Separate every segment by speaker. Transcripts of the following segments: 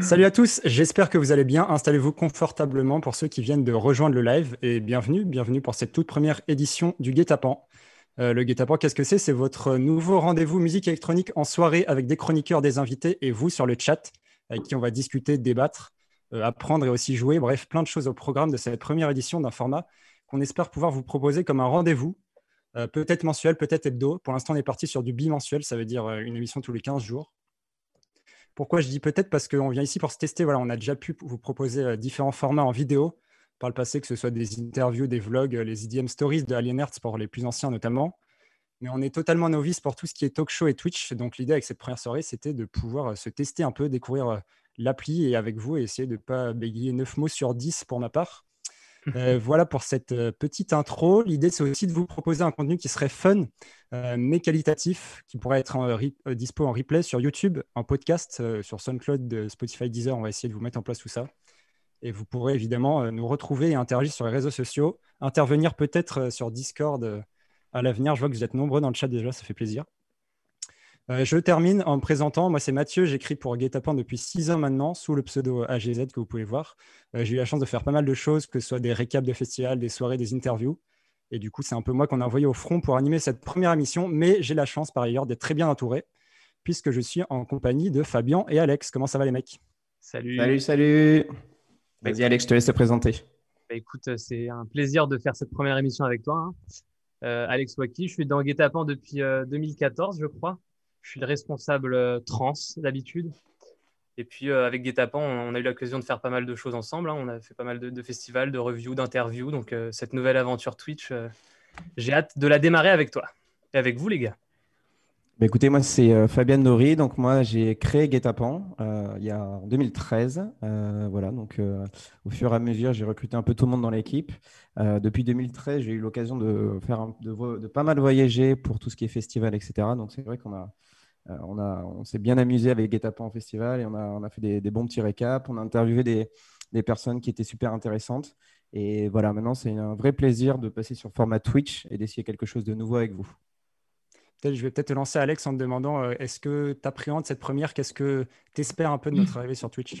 Speaker 1: Salut à tous, j'espère que vous allez bien. Installez-vous confortablement pour ceux qui viennent de rejoindre le live et bienvenue, bienvenue pour cette toute première édition du Guet-apens. Euh, le Guet-apens, qu'est-ce que c'est? C'est votre nouveau rendez-vous musique électronique en soirée avec des chroniqueurs, des invités et vous sur le chat avec qui on va discuter, débattre, euh, apprendre et aussi jouer. Bref, plein de choses au programme de cette première édition d'un format qu'on espère pouvoir vous proposer comme un rendez-vous, euh, peut-être mensuel, peut-être hebdo. Pour l'instant, on est parti sur du bimensuel, ça veut dire une émission tous les 15 jours. Pourquoi je dis peut-être Parce qu'on vient ici pour se tester. Voilà, on a déjà pu vous proposer euh, différents formats en vidéo par le passé, que ce soit des interviews, des vlogs, euh, les IDM Stories de Alien pour les plus anciens notamment. Mais on est totalement novice pour tout ce qui est talk show et Twitch. Donc l'idée avec cette première soirée, c'était de pouvoir euh, se tester un peu, découvrir l'appli et avec vous, et essayer de ne pas bégayer 9 mots sur 10 pour ma part. Euh, voilà pour cette euh, petite intro. L'idée, c'est aussi de vous proposer un contenu qui serait fun, euh, mais qualitatif, qui pourrait être en dispo en replay sur YouTube, en podcast, sur SoundCloud, Spotify, Deezer. On va essayer de vous mettre en place tout ça. Et vous pourrez évidemment nous retrouver et interagir sur les réseaux sociaux, intervenir peut-être sur Discord à l'avenir. Je vois que vous êtes nombreux dans le chat déjà, ça fait plaisir. Euh, je termine en me présentant. Moi, c'est Mathieu. J'écris pour Guetapan depuis six ans maintenant, sous le pseudo AGZ que vous pouvez voir. Euh, j'ai eu la chance de faire pas mal de choses, que ce soit des récaps de festivals, des soirées, des interviews. Et du coup, c'est un peu moi qu'on a envoyé au front pour animer cette première émission. Mais j'ai la chance, par ailleurs, d'être très bien entouré, puisque je suis en compagnie de Fabien et Alex. Comment ça va, les mecs?
Speaker 2: Salut.
Speaker 3: Salut, salut. Vas-y, Alex, je te laisse te présenter.
Speaker 2: Bah, écoute, c'est un plaisir de faire cette première émission avec toi. Hein. Euh, Alex Waki, je suis dans Guetapan depuis 2014, je crois. Je suis le responsable euh, trans d'habitude. Et puis euh, avec Guetapan, on, a eu l'occasion de faire pas mal de choses ensemble. Hein. On a fait pas mal de, festivals, de reviews, d'interviews. Donc euh, cette nouvelle aventure Twitch, j'ai hâte de la démarrer avec toi et avec vous les gars.
Speaker 3: Bah, écoutez, moi c'est Fabienne Nori. Donc moi j'ai créé Guetapan il y a en 2013. voilà, donc au fur et à mesure j'ai recruté un peu tout le monde dans l'équipe. depuis 2013, j'ai eu l'occasion de faire de, de, pas mal voyager pour tout ce qui est festival, etc. Donc c'est vrai qu'on a euh, on, on s'est bien amusé avec Guetapan en festival et on a, fait des, bons petits récaps. On a interviewé des, personnes qui étaient super intéressantes. Et voilà, maintenant, c'est un vrai plaisir de passer sur format Twitch et d'essayer quelque chose de nouveau avec vous.
Speaker 1: Je vais peut-être te lancer, Alex, en te demandant euh, est-ce que tu appréhendes cette première? Qu'est-ce que tu espères un peu de notre arrivée sur Twitch?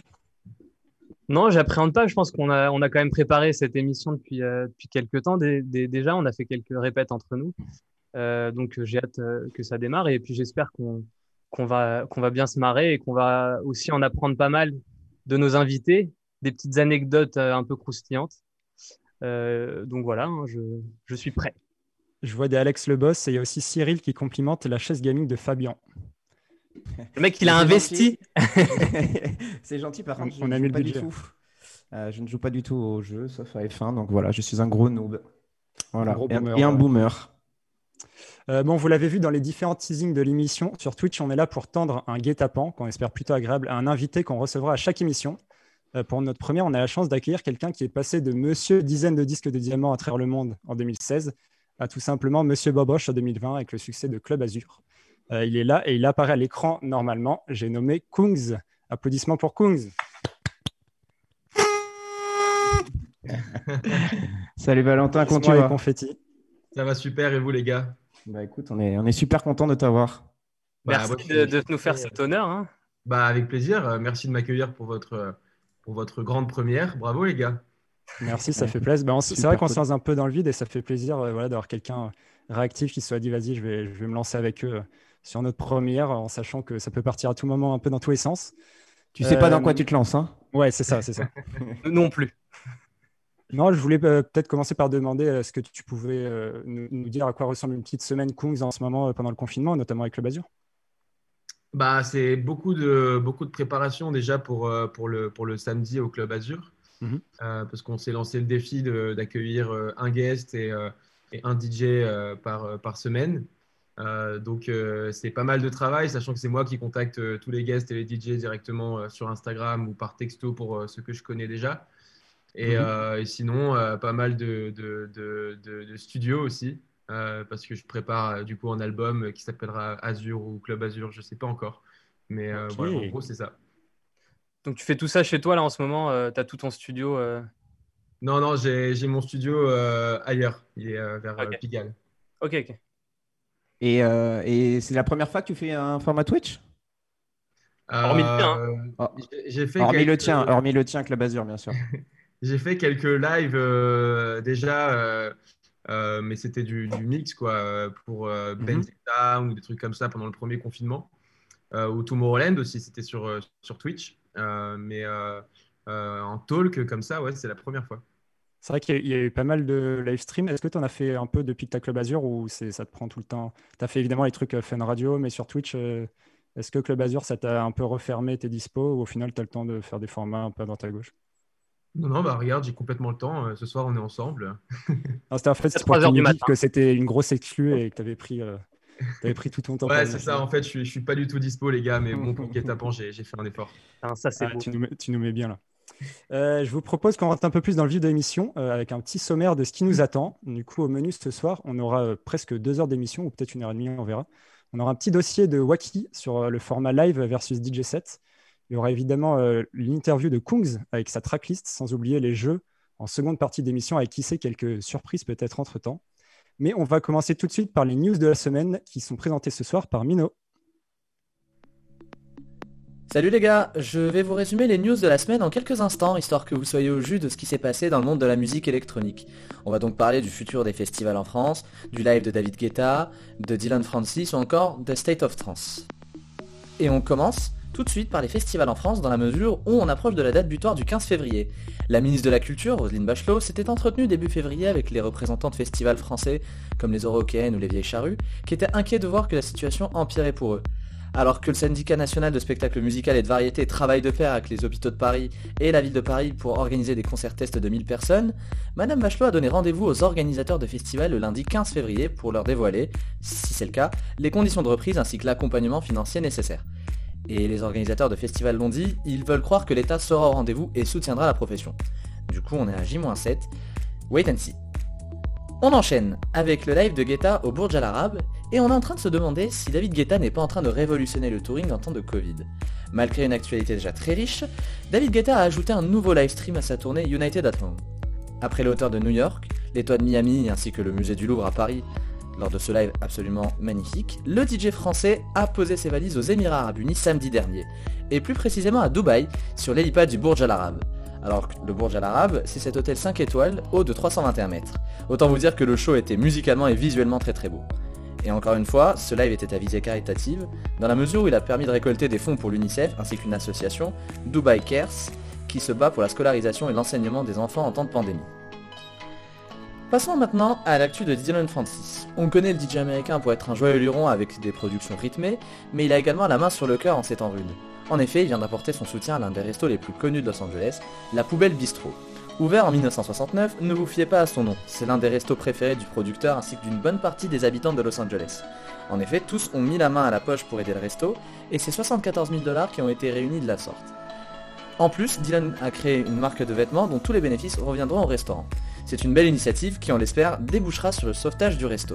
Speaker 2: Non, j'appréhende pas. Je pense qu'on a, on a quand même préparé cette émission depuis, euh, depuis quelques temps. déjà, on a fait quelques répètes entre nous. Donc, j'ai hâte que ça démarre. Et puis, j'espère qu'on qu'on va, qu'on va bien se marrer et qu'on va aussi en apprendre pas mal de nos invités, des petites anecdotes euh, un peu croustillantes. Euh, donc voilà, hein, je, je, suis prêt.
Speaker 1: Je vois des Alex Le Boss et il y a aussi Cyril qui complimente la chaise gaming de Fabien.
Speaker 2: Le mec, il a investi.
Speaker 3: C'est gentil, par contre, on, a mis pas du tout. Euh, je ne joue pas du tout au jeu, sauf à F1. Donc voilà, je suis un gros noob. Voilà. et, un boomer.
Speaker 1: Euh, bon, vous l'avez vu dans les différents teasings de l'émission, sur Twitch, on est là pour tendre un guet-apens qu'on espère plutôt agréable à un invité qu'on recevra à chaque émission. Euh, pour notre première, on a la chance d'accueillir quelqu'un qui est passé de Monsieur dizaine de disques de diamants à travers le monde en 2016 à tout simplement Monsieur Boboche en 2020 avec le succès de Club Azur. Euh, il est là et il apparaît à l'écran normalement. J'ai nommé Kungs. Applaudissements pour Kungs.
Speaker 3: Salut Valentin, comment tu vas?
Speaker 1: confetti.
Speaker 4: Ça va super et vous les gars?
Speaker 3: Bah écoute, on est, on est super content de t'avoir.
Speaker 2: Bah, Merci de, nous faire cet honneur. Hein.
Speaker 4: Bah, avec plaisir. Euh, merci de m'accueillir pour votre, pour votre grande première. Bravo les gars.
Speaker 1: Merci, ça fait plaisir. Bah, c'est vrai qu'on se lance un peu dans le vide et ça fait plaisir euh, voilà, d'avoir quelqu'un réactif qui soit dit vas-y, je vais, je vais me lancer avec eux euh, sur notre première en sachant que ça peut partir à tout moment un peu dans tous les sens.
Speaker 3: Tu sais pas dans quoi tu te lances, hein
Speaker 1: Ouais, c'est ça, c'est ça.
Speaker 2: non plus.
Speaker 1: Non, je voulais euh, peut-être commencer par demander euh, est-ce que tu pouvais euh, nous, dire à quoi ressemble une petite semaine Kungs en ce moment pendant le confinement, notamment avec le Basure
Speaker 4: bah, C'est beaucoup de, beaucoup de préparation déjà pour, pour, le, pour le samedi au Club Azur, mhm. parce qu'on s'est lancé le défi d'accueillir un guest et, et un DJ par, par semaine. donc c'est pas mal de travail, sachant que c'est moi qui contacte tous les guests et les DJ directement sur Instagram ou par texto pour ceux que je connais déjà. Et, mhm. euh, sinon, euh, pas mal de, de, de, studios aussi, euh, parce que je prépare du coup un album qui s'appellera Azure ou Club Azure, je ne sais pas encore. Mais voilà, en gros, c'est ça.
Speaker 2: Donc tu fais tout ça chez toi là en ce moment Tu as tout ton studio
Speaker 4: Non, non, j'ai mon studio ailleurs. Il est vers Pigalle.
Speaker 2: Ok, ok.
Speaker 3: Et, et c'est la première fois que tu fais un format Twitch?
Speaker 2: Hormis le tien. Hein.
Speaker 3: Oh. J'ai fait hormis, le tien, hormis le tien, Club Azur, bien sûr.
Speaker 4: j'ai fait quelques lives déjà, mais c'était du, mix quoi, pour mm ou des trucs comme ça pendant le premier confinement. ou Tomorrowland aussi, c'était sur, sur Twitch. mais en talk comme ça, ouais, c'est la première fois.
Speaker 1: C'est vrai qu'il y, a eu pas mal de live stream. Est-ce que tu en as fait un peu depuis que tu as Club Azure ou ça te prend tout le temps? Tu as fait évidemment les trucs Fun Radio, mais sur Twitch, est-ce que Club Azure, ça t'a un peu refermé tes dispos ou au final, tu as le temps de faire des formats un peu à droite à gauche?
Speaker 4: Non, non, bah regarde, j'ai complètement le temps. Euh, ce soir, on est ensemble.
Speaker 1: c'était en fait, pour que que c'était une grosse exclue et que tu avais pris, euh, pris tout ton temps.
Speaker 4: ouais, c'est ça. En fait, je suis, suis pas du tout dispo, les gars, mais bon, pour guet j'ai fait un effort.
Speaker 2: Ah, ça, c'est
Speaker 1: ah, tu, nous mets, tu, nous mets, bien là. Euh, je vous propose qu'on rentre un peu plus dans le vif de l'émission avec un petit sommaire de ce qui nous attend. Du coup, au menu ce soir, on aura presque deux heures d'émission ou peut-être une heure et demie, on verra. On aura un petit dossier de Wacky sur le format live versus DJ set. Il y aura évidemment euh, l'interview de Kungs avec sa tracklist, sans oublier les jeux en seconde partie d'émission avec qui sait quelques surprises peut-être entre-temps. Mais on va commencer tout de suite par les news de la semaine qui sont présentées ce soir par Mino.
Speaker 5: Salut les gars, je vais vous résumer les news de la semaine en quelques instants, histoire que vous soyez au jus de ce qui s'est passé dans le monde de la musique électronique. On va donc parler du futur des festivals en France, du live de David Guetta, de Dylan Francis ou encore de State of Trance. Et on commence tout de suite par les festivals en France dans la mesure où on approche de la date butoir du 15 février. La ministre de la Culture, Roselyne Bachelot, s'était entretenue début février avec les représentants de festivals français comme les Eurocaines ou les Vieilles Charrues, qui étaient inquiets de voir que la situation empirait pour eux. Alors que le syndicat national de spectacle musical et de variété travaille de pair avec les hôpitaux de Paris et la ville de Paris pour organiser des concerts tests de 1000 personnes, Madame Bachelot a donné rendez-vous aux organisateurs de festivals le lundi 15 février pour leur dévoiler, si c'est le cas, les conditions de reprise ainsi que l'accompagnement financier nécessaire. Et les organisateurs de festivals l'ont dit, ils veulent croire que l'État sera au rendez-vous et soutiendra la profession. Du coup, on est à J-7. Wait and see. On enchaîne avec le live de Guetta au Burj Al Arab et on est en train de se demander si David Guetta n'est pas en train de révolutionner le touring en temps de Covid. Malgré une actualité déjà très riche, David Guetta a ajouté un nouveau live stream à sa tournée United at Home. Après l'auteur de New York, l'étoile de Miami ainsi que le musée du Louvre à Paris lors de ce live absolument magnifique, le DJ français a posé ses valises aux Émirats Arabes Unis samedi dernier, et plus précisément à Dubaï, sur l'hélipad du Burj Al Arab. Alors que le Burj Al Arab, c'est cet hôtel 5 étoiles haut de 321 mètres. Autant vous dire que le show était musicalement et visuellement très très beau. Et encore une fois, ce live était à visée caritative, dans la mesure où il a permis de récolter des fonds pour l'UNICEF ainsi qu'une association, Dubai Cares, qui se bat pour la scolarisation et l'enseignement des enfants en temps de pandémie. Passons maintenant à l'actu de Dylan Francis. On connaît le DJ américain pour être un joyeux luron avec des productions rythmées, mais il a également la main sur le cœur en ces temps. En effet, il vient d'apporter son soutien à l'un des restos les plus connus de Los Angeles, la Poubelle Bistro. Ouvert en 1969, ne vous fiez pas à son nom, c'est l'un des restos préférés du producteur ainsi que d'une bonne partie des habitants de Los Angeles. En effet, tous ont mis la main à la poche pour aider le resto, et c'est 74 000 dollars qui ont été réunis de la sorte. En plus, Dylan a créé une marque de vêtements dont tous les bénéfices reviendront au restaurant. C'est une belle initiative qui, on l'espère, débouchera sur le sauvetage du resto.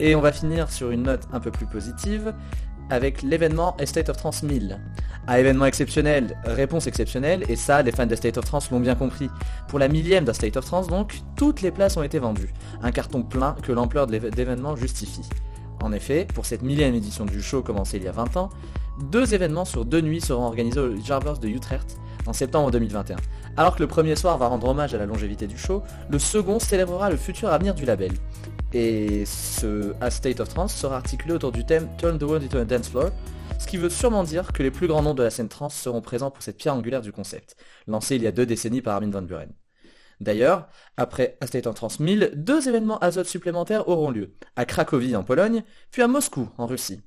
Speaker 5: Et on va finir sur une note un peu plus positive avec l'événement Estate of Trance 1000. Un événement exceptionnel, réponse exceptionnelle, et ça, les fans de State of Trance l'ont bien compris. Pour la millième de State of Trance, donc, toutes les places ont été vendues. Un carton plein que l'ampleur de l'événement justifie. En effet, pour cette millième édition du show commencée il y a 20 ans, deux événements sur deux nuits seront organisés au Jarvers de Utrecht en septembre 2021. Alors que le premier soir va rendre hommage à la longévité du show, le second célébrera le futur avenir du label. Et ce A State of Trance sera articulé autour du thème Turn the World into a Dance Floor, ce qui veut sûrement dire que les plus grands noms de la scène trance seront présents pour cette pierre angulaire du concept, lancé il y a deux décennies par Armin van Buren. D'ailleurs, après A State of Trance 1000, deux événements azote supplémentaires auront lieu, à Cracovie en Pologne, puis à Moscou en Russie.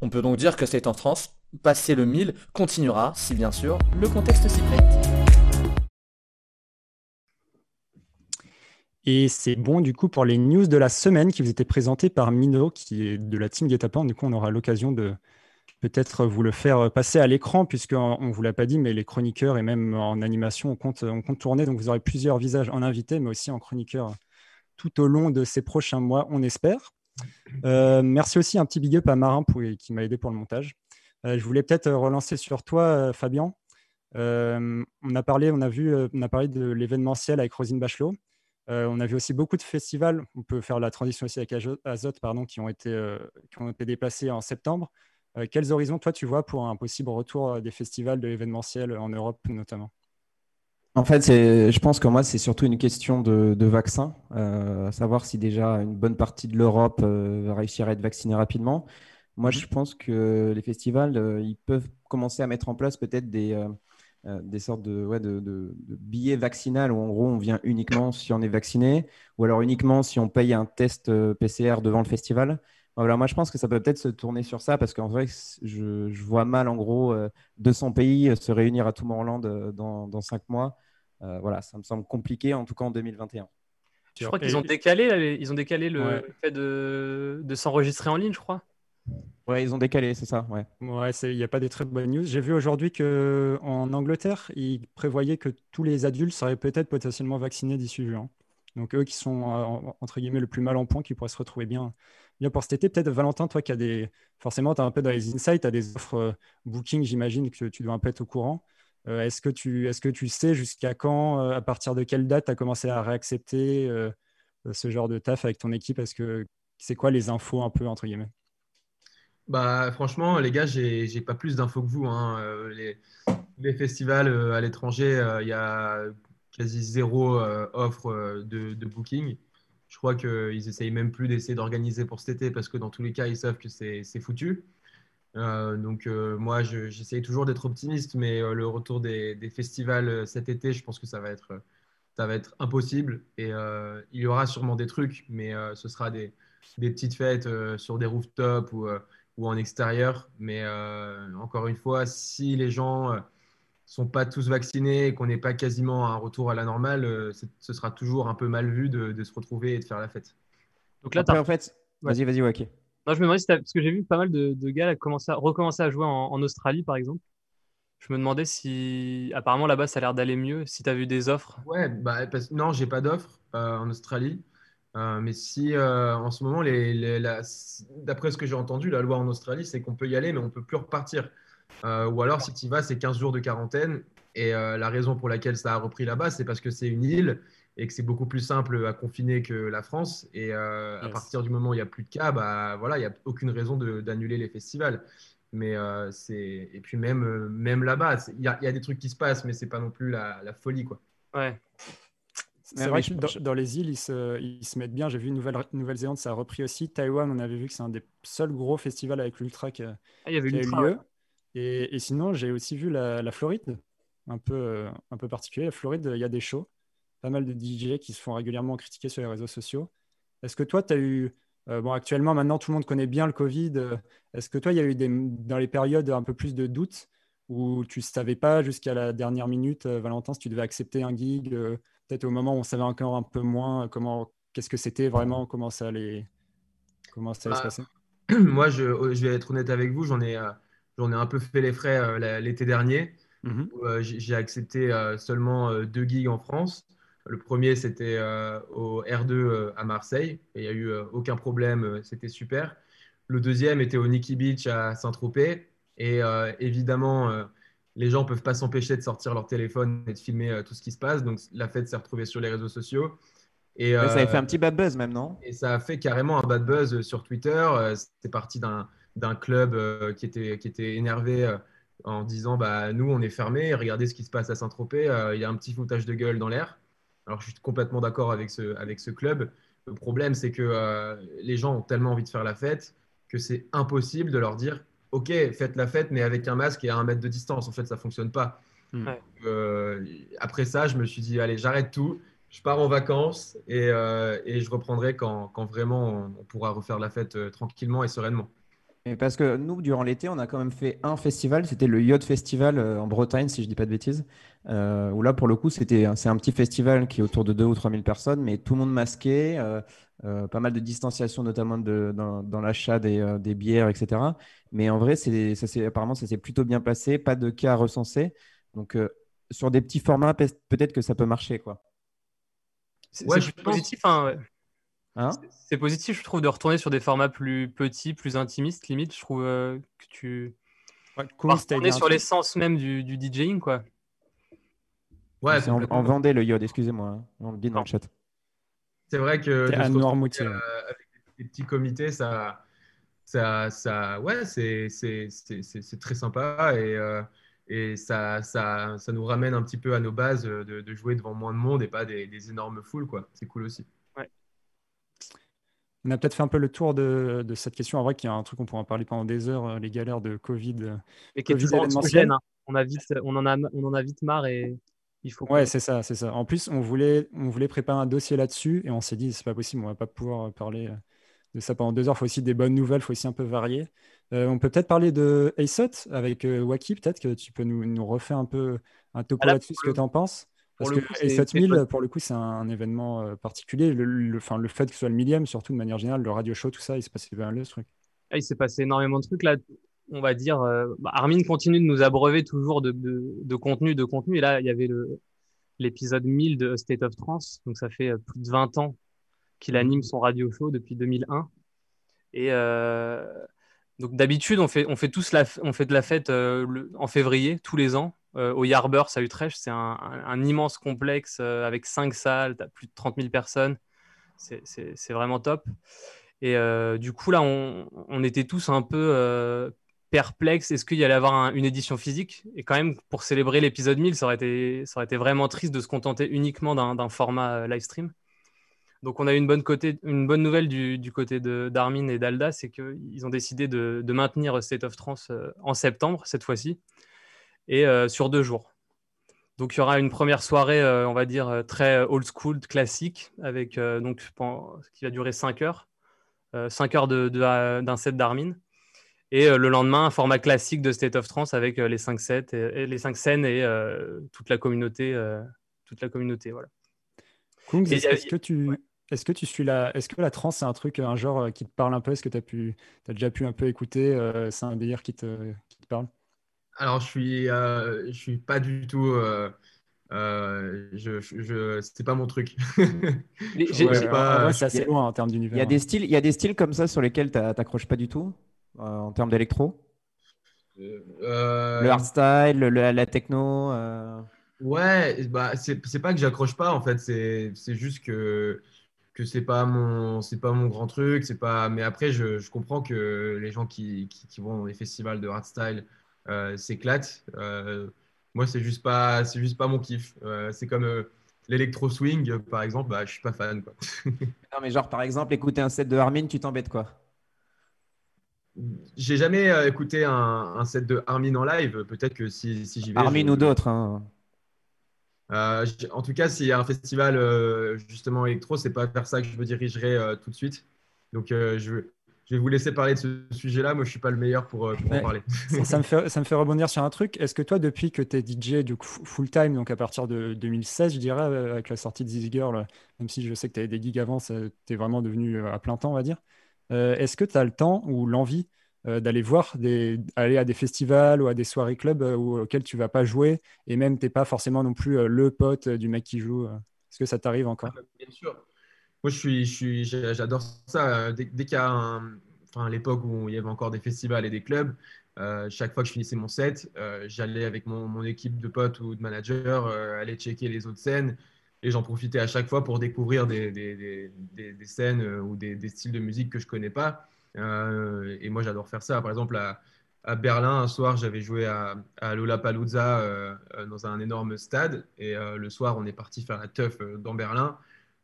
Speaker 5: On peut donc dire que State of Trance, passé le 1000, continuera, si bien sûr le contexte s'y prête.
Speaker 1: Et c'est bon du coup pour les news de la semaine qui vous étaient présentées par Mino, qui est de la team Guetapan. Du coup, on aura l'occasion de peut-être vous le faire passer à l'écran, puisqu'on ne vous l'a pas dit, mais les chroniqueurs et même en animation, on compte, on compte tourner. Donc vous aurez plusieurs visages en invité, mais aussi en chroniqueur tout au long de ces prochains mois, on espère. Euh, merci aussi un petit big up à Marin qui m'a aidé pour le montage. Euh, je voulais peut-être relancer sur toi, euh, Fabien. on a parlé, on a vu, on a parlé de l'événementiel avec Rosine Bachelot. Euh, on a vu aussi beaucoup de festivals, on peut faire la transition aussi avec Azot, pardon, qui, ont été, euh, qui ont été déplacés en septembre. quels horizons, toi, tu vois pour un possible retour des festivals, de l'événementiel en Europe notamment?
Speaker 3: En fait, je pense que moi, c'est surtout une question de, de vaccin, euh, savoir si déjà une bonne partie de l'Europe euh, va réussir à être vaccinée rapidement. Moi, mhm. je pense que les festivals, euh, ils peuvent commencer à mettre en place peut-être des, des sortes de, ouais, de, de, billets vaccinaux où en gros, on vient uniquement si on est vacciné, ou alors uniquement si on paye un test PCR devant le festival. Voilà, moi, je pense que ça peut peut-être se tourner sur ça parce qu'en vrai, je, je, vois mal, en gros, 200 pays se réunir à Tomorrowland dans, dans 5 mois. Euh, voilà, ça me semble compliqué, en tout cas en 2021.
Speaker 2: Je crois qu'ils ont décalé, ils ont décalé le fait de, de s'enregistrer en ligne, je crois.
Speaker 3: Ouais, ils ont décalé, c'est ça. Ouais.
Speaker 1: Ouais, il n'y a pas des très bonnes news. J'ai vu aujourd'hui que en Angleterre, ils prévoyaient que tous les adultes seraient peut-être potentiellement vaccinés d'ici juin. Donc eux qui sont euh, entre guillemets le plus mal en point, qui pourraient se retrouver bien, pour cet été. Peut-être Valentin, toi qui as des, forcément, tu as un peu dans les insights, tu as des offres euh, booking, j'imagine que tu dois un peu être au courant. Euh, est-ce que, tu, est que tu sais jusqu'à quand, à partir de quelle date tu as commencé à réaccepter ce genre de taf avec ton équipe? Est-ce que c'est quoi les infos un peu entre guillemets?
Speaker 4: Bah, franchement, les gars, j'ai pas plus d'infos que vous. Hein. Les, festivals à l'étranger, il y a quasi zéro offre de, de, booking. Je crois qu'ils essayent même plus d'essayer d'organiser pour cet été parce que dans tous les cas, ils savent que c'est foutu. Euh, donc euh, moi, j'essaye toujours d'être optimiste, mais euh, le retour des, festivals cet été, je pense que ça va être, ça va être impossible. Et il y aura sûrement des trucs, mais ce sera des, des petites fêtes sur des rooftops ou, ou en extérieur. Mais encore une fois, si les gens sont pas tous vaccinés et qu'on n'est pas quasiment un retour à la normale, ce sera toujours un peu mal vu de, se retrouver et de faire la fête.
Speaker 3: Donc là, en fait, vas-y, vas-y, ok.
Speaker 2: Non, je me demandais si parce que j'ai vu pas mal de, gars commencer à, recommencer à jouer en, Australie, par exemple. Je me demandais si, apparemment là-bas, ça a l'air d'aller mieux. Si tu as vu des offres
Speaker 4: Ouais, bah, parce... non, j'ai pas d'offres euh, en Australie. Euh, mais si euh, en ce moment, d'après ce que j'ai entendu, la loi en Australie, c'est qu'on peut y aller, mais on peut plus repartir. ou alors, si tu y vas, c'est 15 jours de quarantaine. Et la raison pour laquelle ça a repris là-bas, c'est parce que c'est une île et que c'est beaucoup plus simple à confiner que la France. Et euh, à partir du moment où il n'y a plus de cas, bah, voilà, il n'y a aucune raison d'annuler les festivals. Mais euh, c'est et puis même euh, même là-bas, il y, y, a des trucs qui se passent, mais c'est pas non plus la, la, folie quoi.
Speaker 2: Ouais.
Speaker 1: C'est vrai que dans, les îles, ils se, ils se mettent bien. J'ai vu Nouvelle-Zélande, Nouvelle ça a repris aussi. Taïwan, on avait vu que c'est un des seuls gros festivals avec l'Ultra qui, a,
Speaker 2: ah, y avait eu
Speaker 1: lieu. Et, et, sinon, j'ai aussi vu la, la, Floride, un peu, un peu particulier. La Floride, il y a des shows pas mal de DJ qui se font régulièrement critiquer sur les réseaux sociaux. Est-ce que toi, tu as eu. Euh, bon, actuellement, maintenant, tout le monde connaît bien le Covid. Euh, est-ce que toi, il y a eu des, dans les périodes un peu plus de doutes où tu ne savais pas jusqu'à la dernière minute, euh, Valentin, si tu devais accepter un gig, peut-être au moment où on savait encore un peu moins comment, qu'est-ce que c'était vraiment, comment ça allait, comment ça allait se bah, passer
Speaker 4: Moi, je, je, vais être honnête avec vous, j'en ai, j'en ai un peu fait les frais l'été dernier. Mmh j'ai accepté seulement deux gigs en France. Le premier, c'était euh, au R2 euh, à Marseille. il n'y a eu euh, aucun problème, c'était super. Le deuxième était au Nikki Beach à Saint-Tropez. Et évidemment, les gens ne peuvent pas s'empêcher de sortir leur téléphone et de filmer tout ce qui se passe. Donc la fête s'est retrouvée sur les réseaux sociaux.
Speaker 3: Et, ça a fait un petit bad buzz même, non?
Speaker 4: Et ça a fait carrément un bad buzz sur Twitter. C'était parti d'un club qui, était, qui était énervé en disant bah, Nous, on est fermé, regardez ce qui se passe à Saint-Tropez, il y a un petit foutage de gueule dans l'air. Alors, je suis complètement d'accord avec ce, avec ce club. Le problème, c'est que euh, les gens ont tellement envie de faire la fête que c'est impossible de leur dire Ok, faites la fête, mais avec un masque et à un mètre de distance. En fait, ça ne fonctionne pas. Hmm. Euh, après ça, je me suis dit Allez, j'arrête tout. Je pars en vacances et, euh, et je reprendrai quand, quand vraiment on, pourra refaire la fête tranquillement et sereinement.
Speaker 3: Parce que nous, durant l'été, on a quand même fait un festival, c'était le Yacht Festival en Bretagne, si je ne dis pas de bêtises. Euh, où là, pour le coup, c'était, c'est un petit festival qui est autour de 2 ou 3 000 personnes, mais tout le monde masqué, euh, euh, pas mal de distanciation, notamment dans, l'achat des, bières, etc. Mais en vrai, apparemment, ça s'est plutôt bien passé, pas de cas recensés. Donc, sur des petits formats, peut-être que ça peut marcher.
Speaker 2: C'est, positif. Hein, hein c'est positif, je trouve, de retourner sur des formats plus petits, plus intimistes, limite. Je trouve que tu. Ouais, cool, retourner sur l'essence même du, du DJing, quoi.
Speaker 3: Ouais, c'est en, Vendée le iode, excusez-moi, hein. on le dit dans le chat.
Speaker 4: C'est vrai que
Speaker 1: à Noirmoutier. Euh,
Speaker 4: avec des petits comités, ça, ça, ça, ouais, c'est très sympa et, et ça, ça, ça, nous ramène un petit peu à nos bases de, de jouer devant moins de monde et pas des, des énormes foules. C'est cool aussi.
Speaker 1: On a peut-être fait un peu le tour de, de cette question. En vrai, qu'il y a un truc, on pourrait en parler pendant des heures, les galères de Covid.
Speaker 2: Et qui est toujours hein. on, a vite, on, en a, on en a vite marre et il faut.
Speaker 1: Ouais, c'est ça, c'est ça. En plus, on voulait, on voulait préparer un dossier là-dessus et on s'est dit, c'est pas possible, on va pas pouvoir parler de ça pendant deux heures. Il faut aussi des bonnes nouvelles, il faut aussi un peu varier. Euh, on peut peut-être parler de ASOT avec euh, Waki, peut-être que tu peux nous, nous refaire un peu un topo là-dessus, ce que tu en penses. Parce que A7000, pour le coup, c'est un, événement euh, particulier. Le, le, le, fait que ce soit le millième, surtout de manière générale, le radio show, tout ça, il s'est passé bien le truc.
Speaker 2: Ah, il s'est passé énormément de trucs là. On va dire, bah, Armin continue de nous abreuver toujours de, de, de, contenu, de contenu. Et là, il y avait l'épisode 1000 de State of Trance. Donc, ça fait plus de 20 ans qu'il anime son radio show depuis 2001. Et euh, donc d'habitude, on fait, on, fait tous la, on fait de la fête euh, en février, tous les ans, euh, au Yarbeurs à Utrecht. C'est un, immense complexe avec cinq salles, as plus de 30 000 personnes. C'est vraiment top. Et du coup, là, on, était tous un peu perplexes. Est-ce qu'il y allait avoir une édition physique? Et quand même, pour célébrer l'épisode 1000, ça aurait, été, vraiment triste de se contenter uniquement d'un format live stream. Donc on a eu une bonne, nouvelle du, côté d'Armin et d'Alda, c'est qu'ils ont décidé de, maintenir State of Trance euh, en septembre cette fois-ci, et euh, sur deux jours. Donc il y aura une première soirée, euh, on va dire, très old school, classique, avec, donc, qui va durer 5 heures, 5 heures d'un set d'Armin. Et le lendemain, un format classique de State of Trance avec les 5 sets et, les cinq scènes et toute la communauté. toute la communauté voilà.
Speaker 1: est-ce que tu, est-ce que tu suis la, est-ce que la trance c'est un truc, un genre euh, qui te parle un peu? Est-ce que tu as pu, as déjà pu un peu écouter euh, C'est un délire qui te, qui te parle?
Speaker 4: Alors je suis, euh, je suis pas du tout. Euh, je, je c'est pas mon truc.
Speaker 1: c'est assez loin en termes d'univers.
Speaker 3: Il y a des hein. styles, il y a des styles comme ça sur lesquels tu n'accroches pas du tout en termes d'électro? Le hardstyle, le, la techno.
Speaker 4: Ouais, bah c'est pas que j'accroche pas en fait, c'est juste que que c'est pas mon c'est pas mon grand truc c'est pas mais après je, je, comprends que les gens qui, qui, vont dans les festivals de hardstyle euh, s'éclatent euh, moi c'est juste pas c'est juste pas mon kiff. Euh, c'est comme l'électro swing par exemple bah je suis pas fan quoi.
Speaker 3: Non mais genre par exemple écouter un set de Armin tu t'embêtes quoi.
Speaker 4: J'ai jamais écouté un, un, set de Armin en live. Peut-être que si, si j'y vais
Speaker 3: Armin ou d'autres hein.
Speaker 4: Euh, en tout cas, s'il y a un festival euh, justement électro, c'est pas vers ça que je me dirigerai euh, tout de suite. Donc, je, vais vous laisser parler de ce sujet-là. Moi, je suis pas le meilleur pour, en parler.
Speaker 1: ça, me fait, ça me fait rebondir sur un truc. Est-ce que toi, depuis que tu es DJ full-time, donc à partir de 2016, je dirais, avec la sortie de This Girl, même si je sais que tu avais des gigs avant, tu es vraiment devenu à plein temps, on va dire. Est-ce que tu as le temps ou l'envie euh, d'aller voir, des, aller à des festivals ou à des soirées clubs euh, auxquels tu vas pas jouer et même tu n'es pas forcément non plus euh, le pote du mec qui joue. Est-ce que ça t'arrive encore? Ah,
Speaker 4: Bien sûr. Moi, je suis, j'adore ça. Dès, qu'il y a enfin, l'époque où il y avait encore des festivals et des clubs, chaque fois que je finissais mon set, j'allais avec mon, équipe de potes ou de managers aller checker les autres scènes et j'en profitais à chaque fois pour découvrir des, scènes ou des, styles de musique que je connais pas. Euh, et moi, j'adore faire ça. Par exemple, à, Berlin, un soir, j'avais joué à, à Lollapalooza euh, euh, dans un énorme stade. Et le soir, on est parti faire la teuf dans Berlin.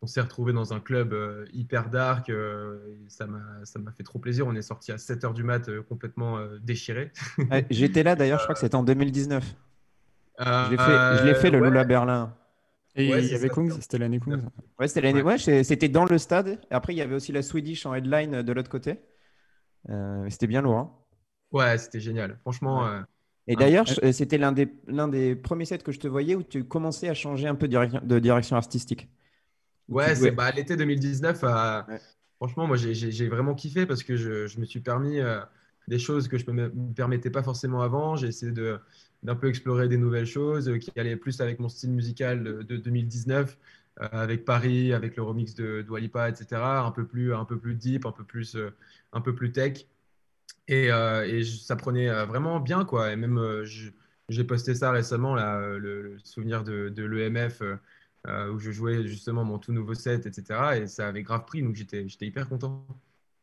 Speaker 4: On s'est retrouvé dans un club hyper dark. ça m'a fait trop plaisir. On est sorti à 7 h du mat complètement déchiré.
Speaker 3: J'étais là d'ailleurs, je crois que c'était en 2019. je l'ai fait, le Lola Berlin.
Speaker 1: Et il y avait Kungs, c'était l'année Kungs.
Speaker 3: Ouais, c'était l'année. Ouais, c'était dans le stade. Après, il y avait aussi la Swedish en headline de l'autre côté. Euh, c'était bien lourd. Hein.
Speaker 4: ouais, c'était génial. Franchement. Euh,
Speaker 3: et d'ailleurs, c'était l'un des, l'un des premiers sets que je te voyais où tu commençais à changer un peu de direction artistique.
Speaker 4: Ouais, c'est bah, l'été 2019. Euh, franchement, moi, j'ai vraiment kiffé parce que je, je me suis permis des choses que je ne me permettais pas forcément avant. J'ai essayé d'un peu explorer des nouvelles choses qui allaient plus avec mon style musical de, de 2019. Euh, avec Paris, avec le remix de Dwalipa, etc. Un peu plus, un peu plus deep, un peu plus, euh, un peu plus tech. Et, euh, ça prenait vraiment bien, quoi. Et même, j'ai posté ça récemment, là, le, souvenir de, de l'EMF, où je jouais justement mon tout nouveau set, etc. Et ça avait grave pris, donc j'étais hyper content.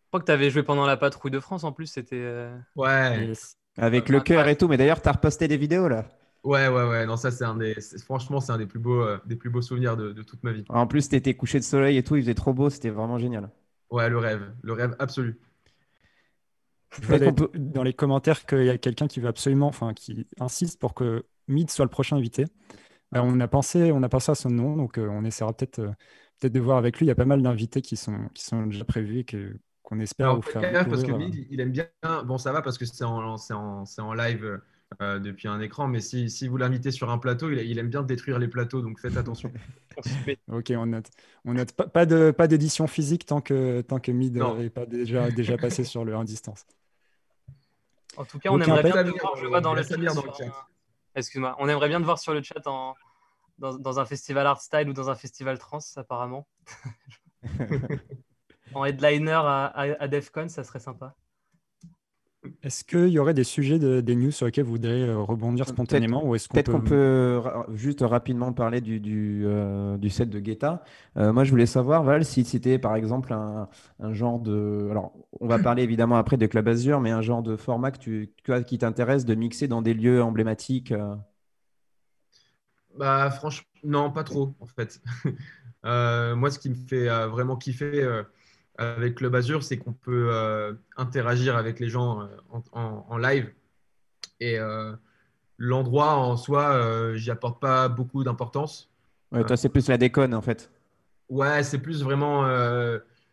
Speaker 2: crois que tu avais joué pendant la patrouille de France en plus, c'était. Euh,
Speaker 4: ouais.
Speaker 3: Avec le cœur et tout, mais d'ailleurs, tu as reposté des vidéos là.
Speaker 4: Ouais, ouais, ouais. Non, ça, c'est un des. Franchement, c'est un des plus beaux, euh, des plus beaux souvenirs de, toute ma vie.
Speaker 3: En plus, tu étais couché de soleil et tout, il faisait trop beau, c'était vraiment génial.
Speaker 4: Ouais, le rêve, le rêve absolu.
Speaker 1: dans les commentaires qu'il y a quelqu'un qui veut absolument, enfin, qui insiste pour que Mid soit le prochain invité. Euh, on a pensé, on a pensé à son nom, donc euh, on essaiera peut-être, peut-être de voir avec lui. Il y a pas mal d'invités qui sont, qui sont déjà prévus et que qu'on espère vous faire
Speaker 4: Parce que Mid, il aime bien. Bon, ça va parce que c'est en, en, en, live euh, depuis un écran. Mais si, si vous l'invitez sur un plateau, il, aime bien détruire les plateaux, donc faites attention.
Speaker 1: ok, on note. On note pas, pas de pas d'édition physique tant que tant que Mid n'est pas déjà déjà passé sur le 1 distance.
Speaker 2: En tout cas, on aimerait bien te voir. Je vois dans le chat. Excuse-moi. On aimerait bien te voir sur le chat en, dans, dans, un festival art style ou dans un festival trans, apparemment. en headliner à, à, à DEFCON, ça serait sympa.
Speaker 1: Est-ce qu'il y aurait des sujets des news sur lesquels vous voudriez euh, rebondir spontanément ou est-ce
Speaker 3: qu'on peut... qu'on peut juste rapidement parler du, du, euh, du set de Guetta. Euh, moi, je voulais savoir, Val, si c'était par exemple un, un, genre de. Alors, on va parler évidemment après de Club Azure, mais un genre de format que tu, qui t'intéresse de mixer dans des lieux emblématiques
Speaker 4: Bah, franchement, non, pas trop en fait. moi, ce qui me fait vraiment kiffer avec Club Azure, c'est qu'on peut euh, interagir avec les gens euh, en, live. Et euh, l'endroit en soi, j'y apporte pas beaucoup d'importance.
Speaker 3: Ouais, toi, c'est plus la déconne en fait.
Speaker 4: Ouais, c'est plus vraiment.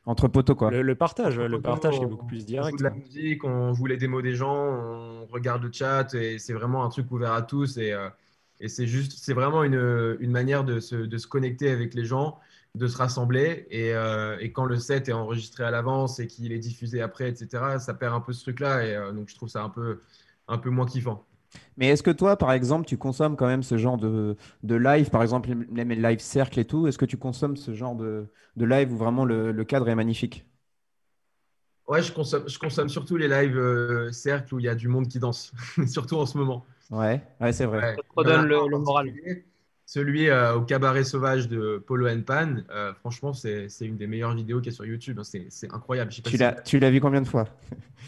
Speaker 3: Entre poteaux, quoi.
Speaker 1: Le, partage, le partage est beaucoup plus direct.
Speaker 4: On joue de la musique, on joue les démos des gens, on regarde le chat et c'est vraiment un truc ouvert à tous. Et, et c'est juste, c'est vraiment une, une manière de se, de se, connecter avec les gens de se rassembler. Euh, et, quand le set est enregistré à l'avance et qu'il est diffusé après, etc., ça perd un peu ce truc-là. Et euh, donc, je trouve ça un peu, un peu moins kiffant.
Speaker 3: Mais est-ce que toi, par exemple, tu consommes quand même ce genre de, de live, par exemple, même les live cercle et tout Est-ce que tu consommes ce genre de, de live où vraiment le, le, cadre est magnifique?
Speaker 4: Ouais, je consomme, je consomme surtout les lives euh, cercle où il y a du monde qui danse, surtout en ce moment.
Speaker 3: Ouais, ouais c'est vrai. Ça
Speaker 2: te redonne le, le moral.
Speaker 4: Celui euh, au cabaret sauvage de Polo and Pan, euh, franchement, c'est une des meilleures vidéos qu'il y a sur YouTube. Hein. C'est incroyable.
Speaker 3: tu l'as vu combien de fois?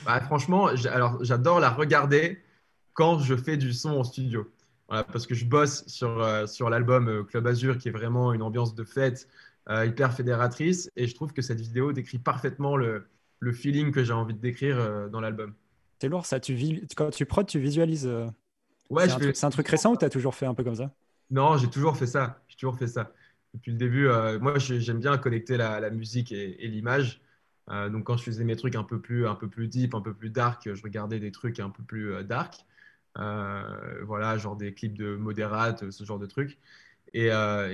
Speaker 4: Bah, Franchement, alors j'adore la regarder quand je fais du son en studio. parce que je bosse sur, euh, sur l'album Club Azur, qui est vraiment une ambiance de fête hyper fédératrice. Et je trouve que cette vidéo décrit parfaitement le, le feeling que j'ai envie de décrire dans l'album.
Speaker 1: C'est lourd ça. Tu Quand tu prod, tu visualises. Ouais, c'est un, un, truc récent ou tu as toujours fait un peu comme ça?
Speaker 4: Non, j'ai toujours fait ça. J'ai toujours fait ça. Depuis le début, euh, moi, j'aime bien connecter la, musique et, l'image. Euh, donc, quand je faisais mes trucs un peu plus, un peu plus deep, un peu plus dark, je regardais des trucs un peu plus euh, dark. voilà, genre des clips de modérate, ce genre de trucs. Et,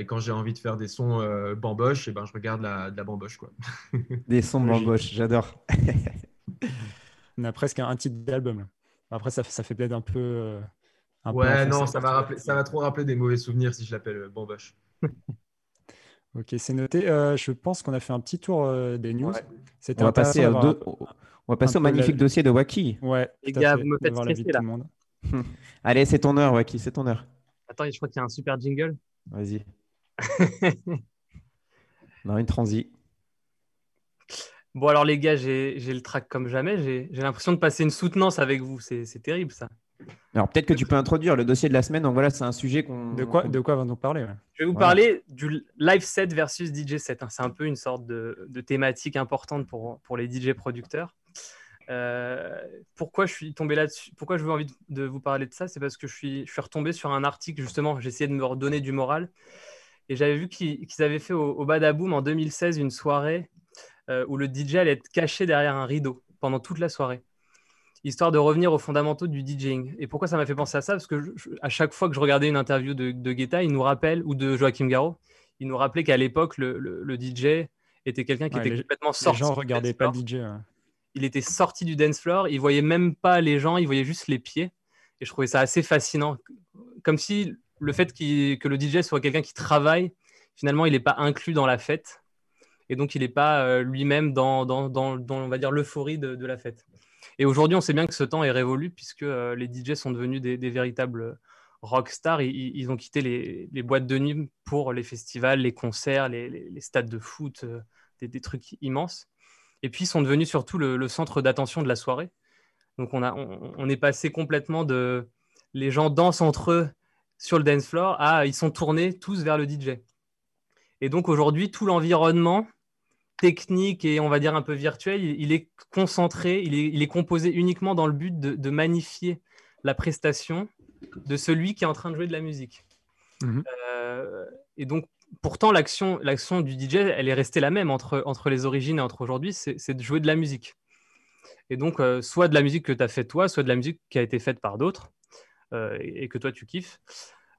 Speaker 4: quand j'ai envie de faire des sons bamboche, et eh ben, je regarde la, de la bamboche. Quoi.
Speaker 3: Des sons bamboche, j'adore.
Speaker 1: On a presque un, titre d'album. Après, ça, ça fait peut-être un peu
Speaker 4: ouais, non, ça va, ça va trop rappeler des mauvais souvenirs si je l'appelle euh, Bamboche.
Speaker 1: ok, c'est noté. Euh, je pense qu'on a fait un petit tour euh, des news.
Speaker 3: On va, passer, on va passer au magnifique dossier de Waki.
Speaker 1: Ouais,
Speaker 2: les gars, vous me faites stresser là.
Speaker 3: Allez, c'est ton heure, Waki, c'est ton heure.
Speaker 2: Attends, je crois qu'il y a un super jingle.
Speaker 3: Vas-y. non, une transi.
Speaker 2: Bon, alors les gars, j'ai le track comme jamais. J'ai l'impression de passer une soutenance avec vous. C'est terrible ça.
Speaker 3: Alors peut-être que tu peux introduire le dossier de la semaine. Donc voilà, c'est un sujet qu'on.
Speaker 1: De quoi, de quoi va-t-on parler
Speaker 2: Je vais vous parler du live set versus DJ set. Hein. C'est un peu une sorte de, thématique importante pour, pour les DJ producteurs. Euh, pourquoi je suis tombé là-dessus? Pourquoi je veux envie de vous parler de ça? C'est parce que je suis, je suis retombé sur un article justement. J'essayais de me redonner du moral et j'avais vu qu'ils avaient fait au, Badaboom en 2016 une soirée euh, où le DJ allait être caché derrière un rideau pendant toute la soirée histoire de revenir aux fondamentaux du DJing. Et pourquoi ça m'a fait penser à ça? Parce que à chaque fois que je regardais une interview de, de Guetta, il nous rappelle, ou de Joachim Garraud, il nous rappelait qu'à l'époque, le, DJ était quelqu'un qui était complètement sorti.
Speaker 1: Les gens regardaient pas le DJ.
Speaker 2: Il était sorti du dance floor, il voyait même pas les gens, il voyait juste les pieds. Et je trouvais ça assez fascinant. Comme si le fait que le DJ soit quelqu'un qui travaille, finalement, il n'est pas inclus dans la fête. Et donc, il n'est pas euh, lui-même dans, dans, dans, on va dire, l'euphorie de, de la fête. Et aujourd'hui, on sait bien que ce temps est révolu puisque euh, les DJ sont devenus des, véritables rockstars. Ils, ils ont quitté les, boîtes de nuit pour les festivals, les concerts, les, stades de foot, euh, des, trucs immenses. Et puis, ils sont devenus surtout le, centre d'attention de la soirée. Donc, on, a, on, est passé complètement de les gens dansent entre eux sur le dance floor à ils sont tournés tous vers le DJ. Et donc, aujourd'hui, tout l'environnement technique et on va dire un peu virtuel, il, est concentré, il est, composé uniquement dans le but de, magnifier la prestation de celui qui est en train de jouer de la musique. Mhm. Euh, et donc, pourtant, l'action, du DJ, elle est restée la même entre, entre les origines et entre aujourd'hui, c'est, de jouer de la musique. Et donc, euh, soit de la musique que tu as faite toi, soit de la musique qui a été faite par d'autres euh, et, que toi tu kiffes.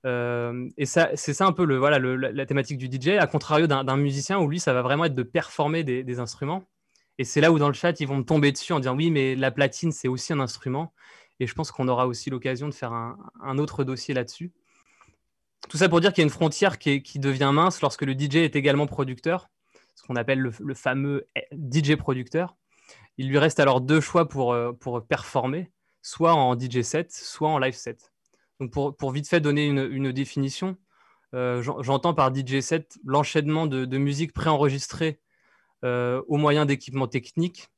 Speaker 2: Et ça, c'est ça un peu le, voilà, la, thématique du DJ, à contrario d'un, musicien où lui, ça va vraiment être de performer des, instruments. Et c'est là où dans le chat, ils vont me tomber dessus en disant oui, mais la platine, c'est aussi un instrument. Et je pense qu'on aura aussi l'occasion de faire un autre dossier là-dessus. Tout ça pour dire qu'il y a une frontière qui, devient mince lorsque le DJ est également producteur, ce qu'on appelle le, fameux DJ producteur. Il lui reste alors deux choix pour, euh, pour performer, soit en DJ set, soit en live set. Donc pour, pour vite fait donner une, définition, euh, j'entends par DJ set l'enchaînement de, musique préenregistrée euh, au moyen d'équipements techniques.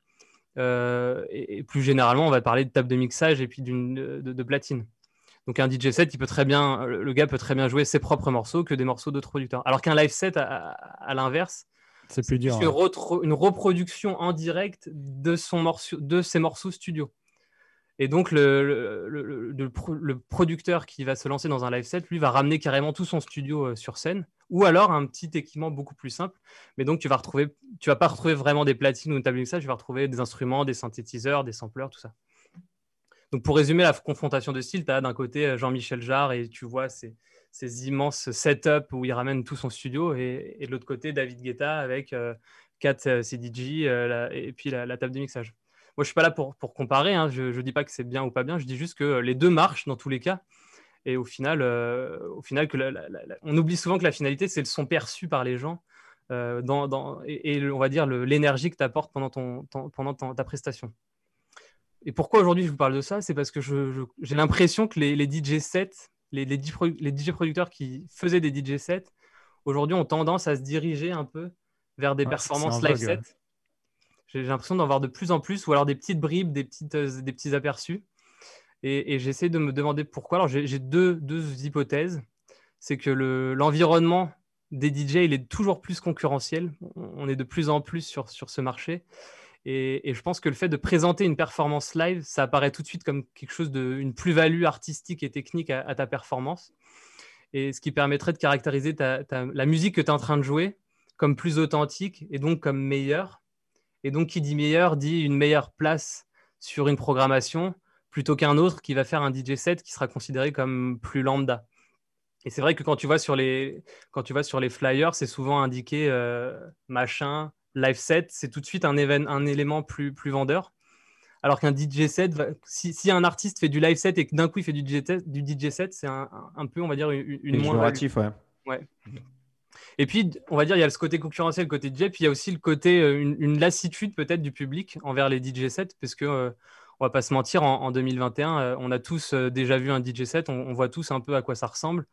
Speaker 2: et, plus généralement, on va parler de table de mixage et puis de, de platine. Donc un DJ set, il peut très bien, le gars peut très bien jouer ses propres morceaux que des morceaux d'autres producteurs. Alors qu'un live set, à, l'inverse,
Speaker 1: c'est plus dur.
Speaker 2: Une, reproduction en direct de, son morceau, de ses morceaux studio. Et donc le, le, producteur qui va se lancer dans un live set, lui, va ramener carrément tout son studio euh, sur scène, ou alors un petit équipement beaucoup plus simple. Mais donc tu vas retrouver, tu vas pas retrouver vraiment des platines ou une table mixage, tu vas retrouver des instruments, des synthétiseurs, des sampleurs, tout ça. Donc, pour résumer la confrontation de style, tu as d'un côté euh, Jean-Michel Jarre et tu vois ces, immenses setups où il ramène tout son studio, et, de l'autre côté, David Guetta avec 4 euh, CDJ euh, et puis la, table de mixage. Moi, je suis pas là pour, comparer, hein. je ne dis pas que c'est bien ou pas bien, je dis juste que les deux marchent dans tous les cas. Et au final, au final que on oublie souvent que la finalité, c'est le son perçu par les gens dans, et, on va dire l'énergie que tu apportes pendant, ton, pendant ta prestation. Et pourquoi aujourd'hui je vous parle de ça? C'est parce que j'ai l'impression que les, DJ sets, les, les, DJ producteurs qui faisaient des DJ sets, aujourd'hui ont tendance à se diriger un peu vers des performances live sets. J'ai l'impression d'en voir de plus en plus, ou alors des petites bribes, des, petites, euh, des petits aperçus. Et, j'essaie de me demander pourquoi. Alors j'ai deux, deux, hypothèses. C'est que l'environnement des DJ, il est toujours plus concurrentiel. On est de plus en plus sur, sur ce marché. Et, je pense que le fait de présenter une performance live, ça apparaît tout de suite comme quelque chose de, une plus-value artistique et technique à, ta performance. Et ce qui permettrait de caractériser la musique que tu es en train de jouer comme plus authentique et donc comme meilleure. Et donc, qui dit meilleur dit une meilleure place sur une programmation plutôt qu'un autre qui va faire un DJ set qui sera considéré comme plus lambda. Et c'est vrai que quand tu vois sur les, quand tu vas sur les flyers, c'est souvent indiqué euh, machin, live set, c'est tout de suite un, un élément plus, plus vendeur. Alors qu'un DJ set, si, un artiste fait du live set et que d'un coup il fait du DJ, du DJ set, c'est un, peu, on va dire, une, une moins.
Speaker 3: ouais.
Speaker 2: ouais. Et puis, on va dire, il y a ce côté concurrentiel, le côté DJ, puis il y a aussi le côté, euh, une, lassitude peut-être du public envers les DJ sets, parce que euh, on va pas se mentir, en, 2021, euh, on a tous déjà vu un DJ set, on, voit tous un peu à quoi ça ressemble.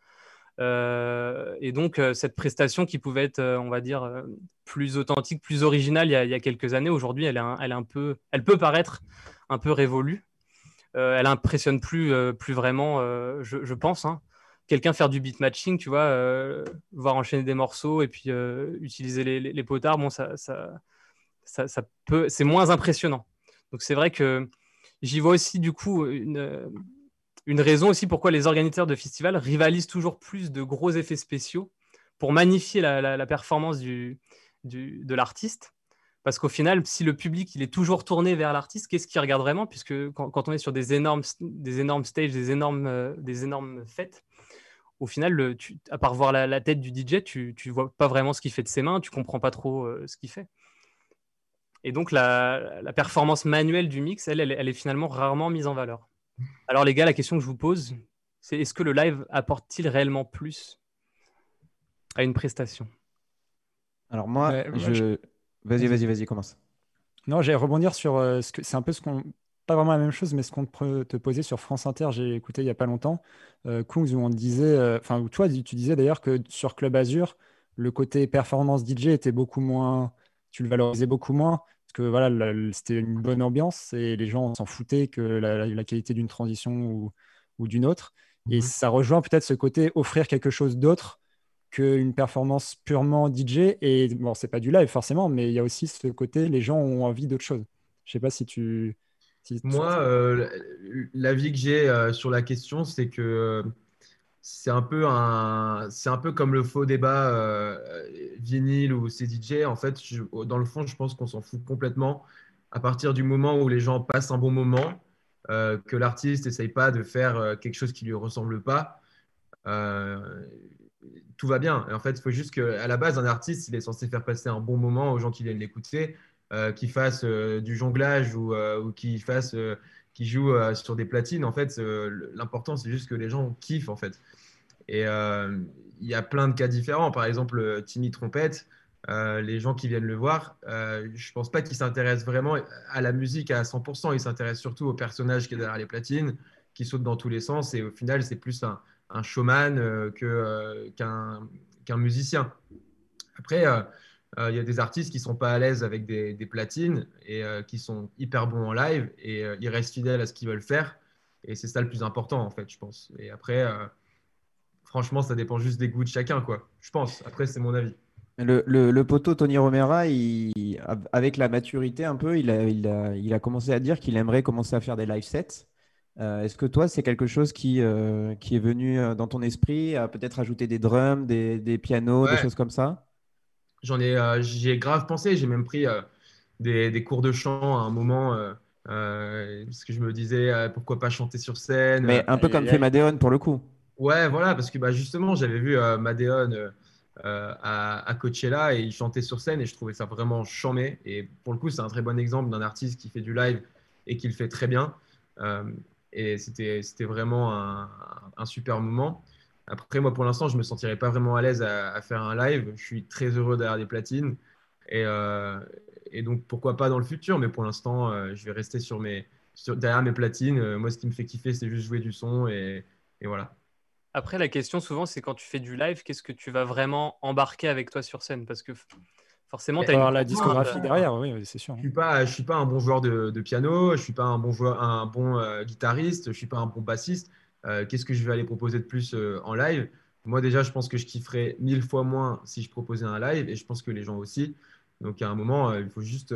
Speaker 2: Euh, et donc, euh, cette prestation qui pouvait être, euh, on va dire, plus authentique, plus originale il y a, quelques années, aujourd'hui, elle, elle, peut paraître un peu révolue. elle impressionne plus, plus vraiment, je, pense. Hein. Quelqu'un faire du beat matching, tu vois, voir enchaîner des morceaux et puis utiliser les, potards, bon, ça, ça, ça, peut, c'est moins impressionnant. Donc, c'est vrai que j'y vois aussi, du coup, une une raison aussi pourquoi les organisateurs de festivals rivalisent toujours plus de gros effets spéciaux pour magnifier la, performance du, de l'artiste. Parce qu'au final, si le public il est toujours tourné vers l'artiste, qu'est-ce qu'il regarde vraiment? Puisque quand, on est sur des énormes, des énormes stages, des énormes, euh, des énormes fêtes, au final, à part voir la, tête du DJ, tu ne vois pas vraiment ce qu'il fait de ses mains, tu comprends pas trop euh, ce qu'il fait. Et donc, la, performance manuelle du mix, elle, elle est finalement rarement mise en valeur. Alors les gars, la question que je vous pose, c'est est-ce que le live apporte-t-il réellement plus à une prestation?
Speaker 3: Alors moi, je... Vas-y, vas-y, vas-y, commence.
Speaker 1: Non, j'allais rebondir sur euh, ce que c'est un peu ce qu'on pas vraiment la même chose, mais ce qu'on te posait sur France Inter, j'ai écouté il y a pas longtemps, euh, Kungs, où on disait, euh, enfin, où toi, tu disais d'ailleurs que sur Club Azure, le côté performance DJ était beaucoup moins, tu le valorisais beaucoup moins, que voilà, c'était une bonne ambiance et les gens s'en foutaient que la, qualité d'une transition ou, d'une autre. Et mhm. ça rejoint peut-être ce côté offrir quelque chose d'autre qu'une performance purement DJ. Et bon, c'est pas du live forcément, mais il y a aussi ce côté, les gens ont envie d'autre chose. Je sais pas si tu.
Speaker 4: Moi, euh, l'avis que j'ai euh, sur la question, c'est que c'est un peu un, c'est un peu comme le faux débat euh, vinyle ou CDJ. En fait, dans le fond, je pense qu'on s'en fout complètement à partir du moment où les gens passent un bon moment, euh, que l'artiste n'essaye pas de faire euh, quelque chose qui lui ressemble pas. tout va bien. Et en fait, il faut juste qu'à la base, un artiste, il est censé faire passer un bon moment aux gens qui viennent l'écouter, qu'il fasse du jonglage ou, ou qu'il fasse qui joue euh, sur des platines, en fait, euh, l'important, c'est juste que les gens kiffent, en fait. Et euh, il y a plein de cas différents. Par exemple, Timmy Trompette, les gens qui viennent le voir, je ne pense pas qu'ils s'intéressent vraiment à la musique à 100%. Ils s'intéressent surtout au personnage qui est derrière les platines, qui saute dans tous les sens. Et au final, c'est plus un showman qu'un musicien. Après, euh, il y a des artistes qui sont pas à l'aise avec des, platines et euh, qui sont hyper bons en live et euh, ils restent fidèles à ce qu'ils veulent faire. Et c'est ça le plus important, en fait, je pense. Et après, franchement, ça dépend juste des goûts de chacun, quoi. Je pense. Après, c'est mon avis.
Speaker 3: Le, le, poteau Tony Romera, il, avec la maturité un peu, il a, il a, il a commencé à dire qu'il aimerait commencer à faire des live sets. Est-ce que toi, c'est quelque chose qui, qui est venu dans ton esprit, à peut-être ajouter des drums, des, des pianos, des choses comme ça?
Speaker 4: J'en ai, euh, j'y ai grave pensé. J'ai même pris euh, des, cours de chant à un moment. Euh, parce que je me disais pourquoi pas chanter sur scène.
Speaker 3: Mais un peu comme fait Madeon pour le coup.
Speaker 4: Ouais, voilà, parce que bah, justement, j'avais vu Madeon à, à, Coachella et il chantait sur scène et je trouvais ça vraiment chamé. Et pour le coup, c'est un très bon exemple d'un artiste qui fait du live et qui le fait très bien. et c'était vraiment un, un, super moment. Après, moi, pour l'instant, je ne me sentirais pas vraiment à l'aise à, faire un live. Je suis très heureux derrière des platines. Et, euh, et donc, pourquoi pas dans le futur Mais pour l'instant, euh, je vais rester sur mes, derrière mes platines. Euh, moi, ce qui me fait kiffer, c'est juste jouer du son. Et, et, voilà.
Speaker 2: Après, la question, souvent, c'est quand tu fais du live, qu'est-ce que tu vas vraiment embarquer avec toi sur scène? Parce que forcément, tu
Speaker 1: as la discographie derrière, oui, c'est sûr.
Speaker 4: Je ne suis, pas, je suis pas un bon joueur de, de piano, je ne suis pas un bon, joueur, un bon guitariste, je ne suis pas un bon bassiste. Euh, qu'est-ce que je vais aller proposer de plus euh, en live? Moi, déjà, je pense que je kifferais mille fois moins si je proposais un live et je pense que les gens aussi. Donc, à un moment, euh, il faut juste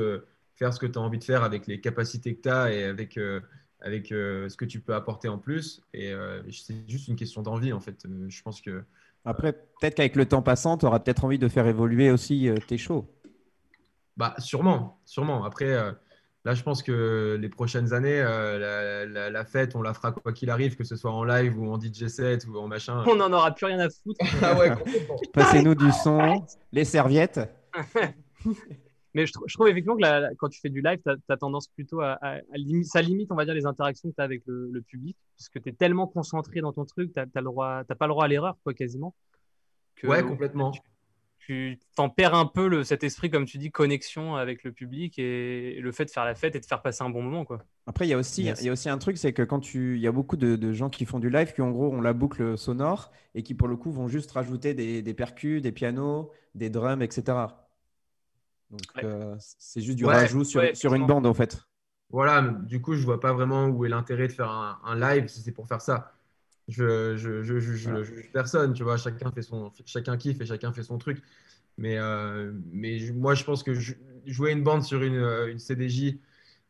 Speaker 4: faire ce que tu as envie de faire avec les capacités que tu as et avec, avec ce que tu peux apporter en plus. Et c'est juste une question d'envie, en fait. je pense que.
Speaker 3: Après, peut-être qu'avec le temps passant, tu auras peut-être envie de faire évoluer aussi tes shows.
Speaker 4: Bah, sûrement, sûrement. Après, Là, je pense que les prochaines années, euh, la, fête, on la fera quoi qu'il arrive, que ce soit en live ou en DJ set ou en machin.
Speaker 2: On n'en aura plus rien à foutre.
Speaker 4: ah ouais,
Speaker 3: Passez-nous du son, les serviettes.
Speaker 2: Mais je, trouve effectivement que quand tu fais du live, tu as, tendance plutôt à, Ça limite, on va dire, les interactions que tu as avec le, public, parce que tu es tellement concentré dans ton truc, tu n'as pas le droit à l'erreur, quoi, quasiment.
Speaker 4: ouais, complètement
Speaker 2: tu t'en perds un peu le, cet esprit, comme tu dis, connexion avec le public et le fait de faire la fête et de faire passer un bon moment. Quoi.
Speaker 3: Après, il y, a aussi, il y a aussi un truc, c'est que quand tu. Il y a beaucoup de, gens qui font du live qui, en gros, ont la boucle sonore et qui, pour le coup, vont juste rajouter des, des percus, des pianos, des drums, etc. Donc, euh, c'est juste du rajout sur, sur une bande, en fait.
Speaker 4: Voilà, du coup, je vois pas vraiment où est l'intérêt de faire un, un live si c'est pour faire ça. Je, je, je, juge personne, tu vois, chacun fait son, chacun kiffe et chacun fait son truc. Mais, euh, mais moi, je pense que jouer une bande sur une, euh, une CDJ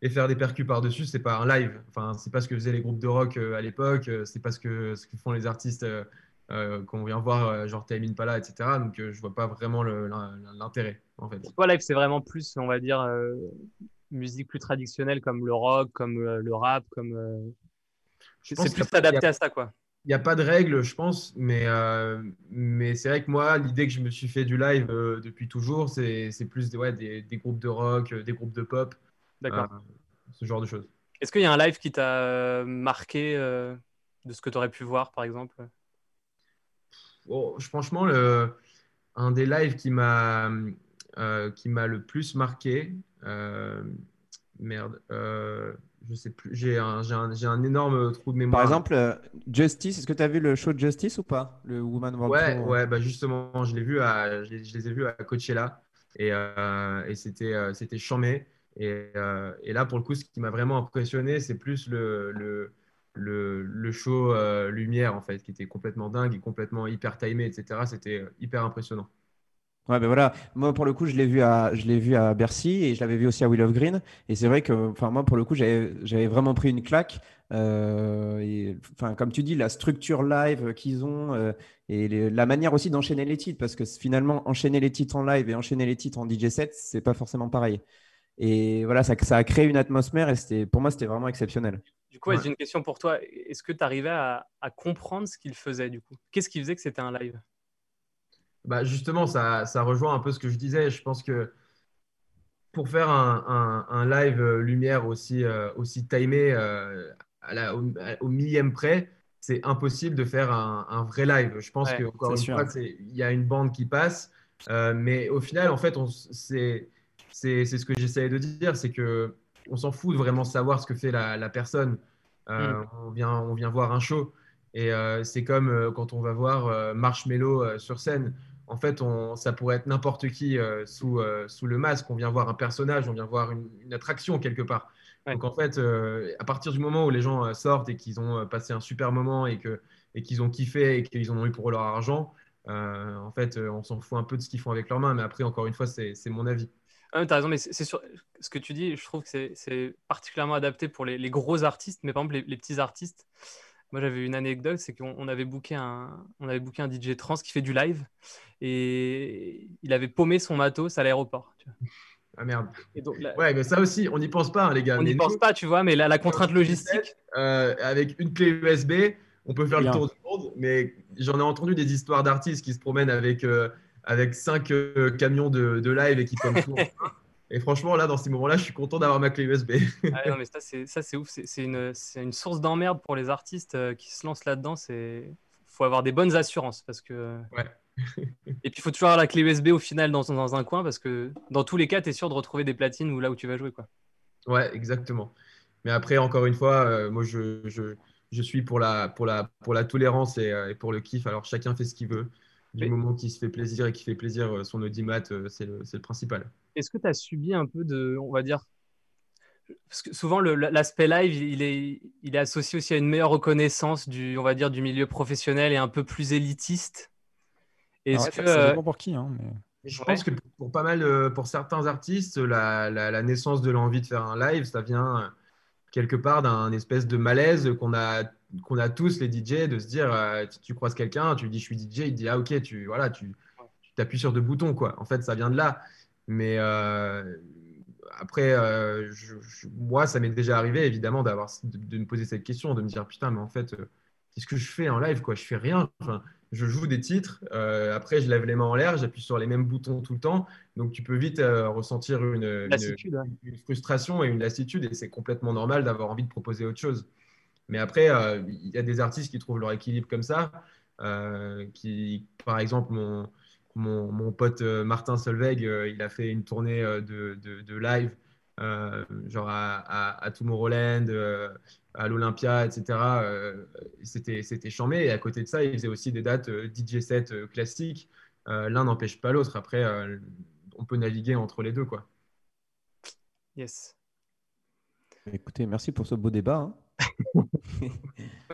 Speaker 4: et faire des percus par-dessus, c'est pas un live. Enfin, c'est pas ce que faisaient les groupes de rock euh, à l'époque, c'est pas ce que, ce que font les artistes qu'on vient voir, genre Time Impala, etc. Donc, je vois pas vraiment l'intérêt, en fait.
Speaker 2: Pour live, c'est vraiment plus, on va dire, musique plus traditionnelle comme le rock, comme le rap, comme. c'est plus adapté à ça, quoi
Speaker 4: n'y a pas de règle, je pense, mais, euh, mais c'est vrai que moi, l'idée que je me suis fait du live euh, depuis toujours, c'est plus ouais, des, des, groupes de rock, euh, des groupes de pop, ce genre de choses.
Speaker 2: Est-ce qu'il y a un live qui t'a marqué de ce que tu aurais pu voir, par exemple?
Speaker 4: Oh, Franchement, le, un des lives qui m'a qui m'a le plus marqué, merde, je sais plus, j'ai un, un, un, énorme trou de mémoire.
Speaker 3: Par exemple, euh, Justice, est-ce que tu as vu le show de Justice ou pas? Le Woman
Speaker 4: World Ouais, ouais bah justement, je, l'ai vu à, je, les, ai vus à Coachella et, euh, et c'était, euh, c'était chambé. Et, là, pour le coup, ce qui m'a vraiment impressionné, c'est plus le, le, le, show lumière, en fait, qui était complètement dingue et complètement hyper timé, etc. C'était hyper impressionnant.
Speaker 3: Ouais, ben voilà. Moi, pour le coup, je l'ai vu à, je l'ai vu à Bercy et je l'avais vu aussi à Will of Green. Et c'est vrai que, enfin, moi, pour le coup, j'avais vraiment pris une claque. Euh, et, enfin, comme tu dis, la structure live qu'ils ont euh, et la manière aussi d'enchaîner les titres, parce que finalement, enchaîner les titres en live et enchaîner les titres en DJ set, c'est pas forcément pareil. Et voilà, ça, ça a créé une atmosphère et c'était, pour moi, c'était vraiment exceptionnel.
Speaker 2: Du coup, j'ai une question pour toi. Est-ce que tu arrivais à, à comprendre ce qu'il faisait du coup? Qu'est-ce qui faisait que c'était un live?
Speaker 4: Bah justement, ça, ça, rejoint un peu ce que je disais. Je pense que pour faire un, un, live euh, lumière aussi, euh, aussi timé euh, à la, au, millième près, c'est impossible de faire un, un, vrai live. Je pense qu'encore une fois, il y a une bande qui passe. mais au final, en fait, c'est ce que j'essayais de dire, c'est que on s'en fout de vraiment savoir ce que fait la, la personne. Mm. on, vient, on vient voir un show. Et c'est comme quand on va voir Marshmello sur scène en fait, on, ça pourrait être n'importe qui euh, sous, euh, sous le masque. On vient voir un personnage, on vient voir une, attraction quelque part. Donc, en fait, euh, à partir du moment où les gens sortent et qu'ils ont passé un super moment et qu'ils et qu'ils ont kiffé et qu'ils en ont eu pour leur argent, en fait, on s'en fout un peu de ce qu'ils font avec leurs mains. Mais après, encore une fois, c'est mon avis.
Speaker 2: Ah, tu as raison, mais c'est sûr, ce que tu dis, je trouve que c'est particulièrement adapté pour les, gros artistes, mais par exemple, les petits artistes. Moi, j'avais une anecdote, c'est qu'on avait booké un, on avait booké un DJ trans qui fait du live et il avait paumé son matos à l'aéroport.
Speaker 4: Ah merde. Ouais, mais ça aussi, on n'y pense pas, hein, les gars.
Speaker 2: On n'y pense pas, tu vois, mais la, contrainte logistique.
Speaker 4: Euh, avec une clé USB, on peut faire le tour du monde, mais j'en ai entendu des histoires d'artistes qui se promènent avec, euh, avec cinq euh, camions de, de, live et qui tombent tout Et franchement, là, dans ces moments-là, je suis content d'avoir ma clé USB.
Speaker 2: ah non, mais ça, c'est ouf. C'est une, une, source d'emmerde pour les artistes euh, qui se lancent là-dedans. Il faut avoir des bonnes assurances. Parce que...
Speaker 4: Ouais.
Speaker 2: Et puis, il faut toujours avoir la clé USB au final dans, dans un coin parce que dans tous les cas, tu es sûr de retrouver des platines ou là où tu vas jouer. Quoi.
Speaker 4: Ouais, exactement. Mais après, encore une fois, euh, moi, je, je, je, suis pour la, pour, la, pour la tolérance et, euh, et pour le kiff. Alors, chacun fait ce qu'il veut du moment qui se fait plaisir et qui fait plaisir euh, son audimat, euh, c'est le, le, principal.
Speaker 2: Est-ce que tu as subi un peu de, on va dire, parce que souvent l'aspect live, il est, il est associé aussi à une meilleure reconnaissance du, on va dire, du milieu professionnel et un peu plus élitiste?
Speaker 1: Est-ce que, ça dépend pour qui, hein,
Speaker 4: Je pense que pour pas mal, pour certains artistes, la, la, la naissance de l'envie de faire un live, ça vient quelque part d'un espèce de malaise qu'on a qu'on a tous les DJ de se dire euh, tu, croises quelqu'un, tu lui dis je suis DJ, il dit ah ok tu voilà tu t'appuies sur deux boutons quoi. En fait ça vient de là. Mais euh, après euh, moi ça m'est déjà arrivé évidemment d'avoir de, me poser cette question, de me dire putain mais en fait qu'est-ce que je fais en live quoi? Je fais rien. Je joue des titres, après je lève les mains en l'air, j'appuie sur les mêmes boutons tout le temps, donc tu peux vite ressentir une, une, frustration et une lassitude, et c'est complètement normal d'avoir envie de proposer autre chose. Mais après, euh, il y a des artistes qui trouvent leur équilibre comme ça. Euh, qui, par exemple, mon, mon, mon pote euh, Martin Solveig, il a fait une tournée de, de, live, genre à, à, Tomorrowland, à l'Olympia, etc. c'était, c'était chambé. Et à côté de ça, il faisait aussi des dates DJ set classiques. L'un n'empêche pas l'autre. Après, on peut naviguer entre les deux. Quoi.
Speaker 2: Yes.
Speaker 3: Écoutez, merci pour ce beau débat. Hein.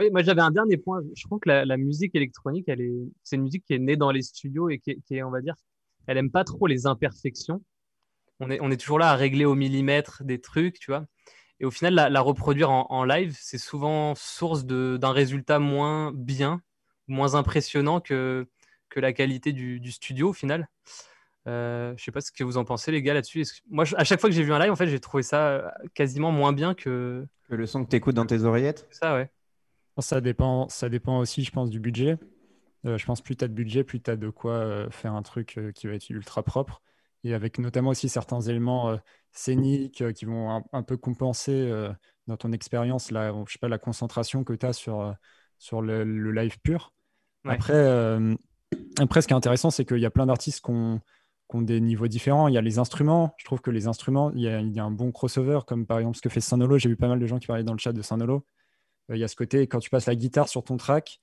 Speaker 2: oui, moi j'avais un dernier point. Je crois que la, musique électronique, elle est, c'est une musique qui est née dans les studios et qui est, on va dire, elle aime pas trop les imperfections. On est, on est toujours là à régler au millimètre des trucs, tu vois. Et au final, la, reproduire en, live, c'est souvent source d'un résultat moins bien, moins impressionnant que, que la qualité du, du studio au final. Euh, je sais pas ce que vous en pensez, les gars, là-dessus. Moi, à chaque fois que j'ai vu un live, en fait, j'ai trouvé ça euh, quasiment moins bien que.
Speaker 3: Que le son que tu écoutes dans tes oreillettes?
Speaker 2: Ça, ouais.
Speaker 1: Ça dépend, ça dépend aussi, je pense, du budget. Euh, je pense plus tu as de budget, plus tu as de quoi faire un truc qui va être ultra propre. Et avec notamment aussi certains éléments scéniques qui vont un, peu compenser dans ton expérience la, je sais pas, la concentration que tu as sur, sur le, live pur. Après, après, ce qui est intéressant, c'est qu'il y a plein d'artistes qui ont qui ont des niveaux différents. Il y a les instruments. Je trouve que les instruments, il y a, il y a un bon crossover, comme par exemple ce que fait Sanolo. J'ai vu pas mal de gens qui parlaient dans le chat de. Euh, il y a ce côté, quand tu passes la guitare sur ton track,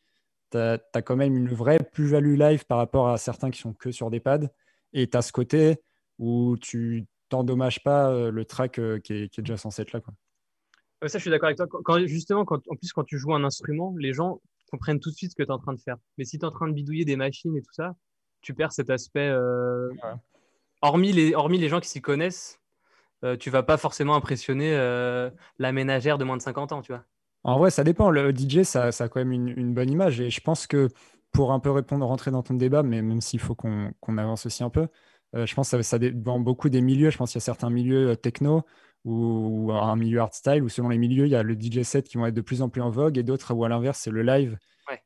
Speaker 1: tu as, quand même une vraie plus-value live par rapport à certains qui sont que sur des pads. Et tu as ce côté où tu t'endommages pas le track qui est, déjà censé être là. Quoi.
Speaker 2: ça, je suis d'accord avec toi. Quand, justement, quand, en plus, quand tu joues un instrument, les gens comprennent tout de suite ce que tu es en train de faire. Mais si tu es en train de bidouiller des machines et tout ça, tu perds cet aspect. Hormis, les, hormis les gens qui s'y connaissent, euh, tu vas pas forcément impressionner la ménagère de moins de 50 ans, tu vois.
Speaker 1: En vrai, ça dépend. Le DJ, ça, ça a quand même une, bonne image. Et je pense que pour un peu répondre, rentrer dans ton débat, mais même s'il faut qu'on avance aussi un peu, euh, je pense que ça, dépend beaucoup des milieux. Je pense qu'il y a certains milieux euh, techno ou, un milieu art style où selon les milieux, il y a le DJ set qui vont être de plus en plus en vogue et d'autres où à l'inverse, c'est le live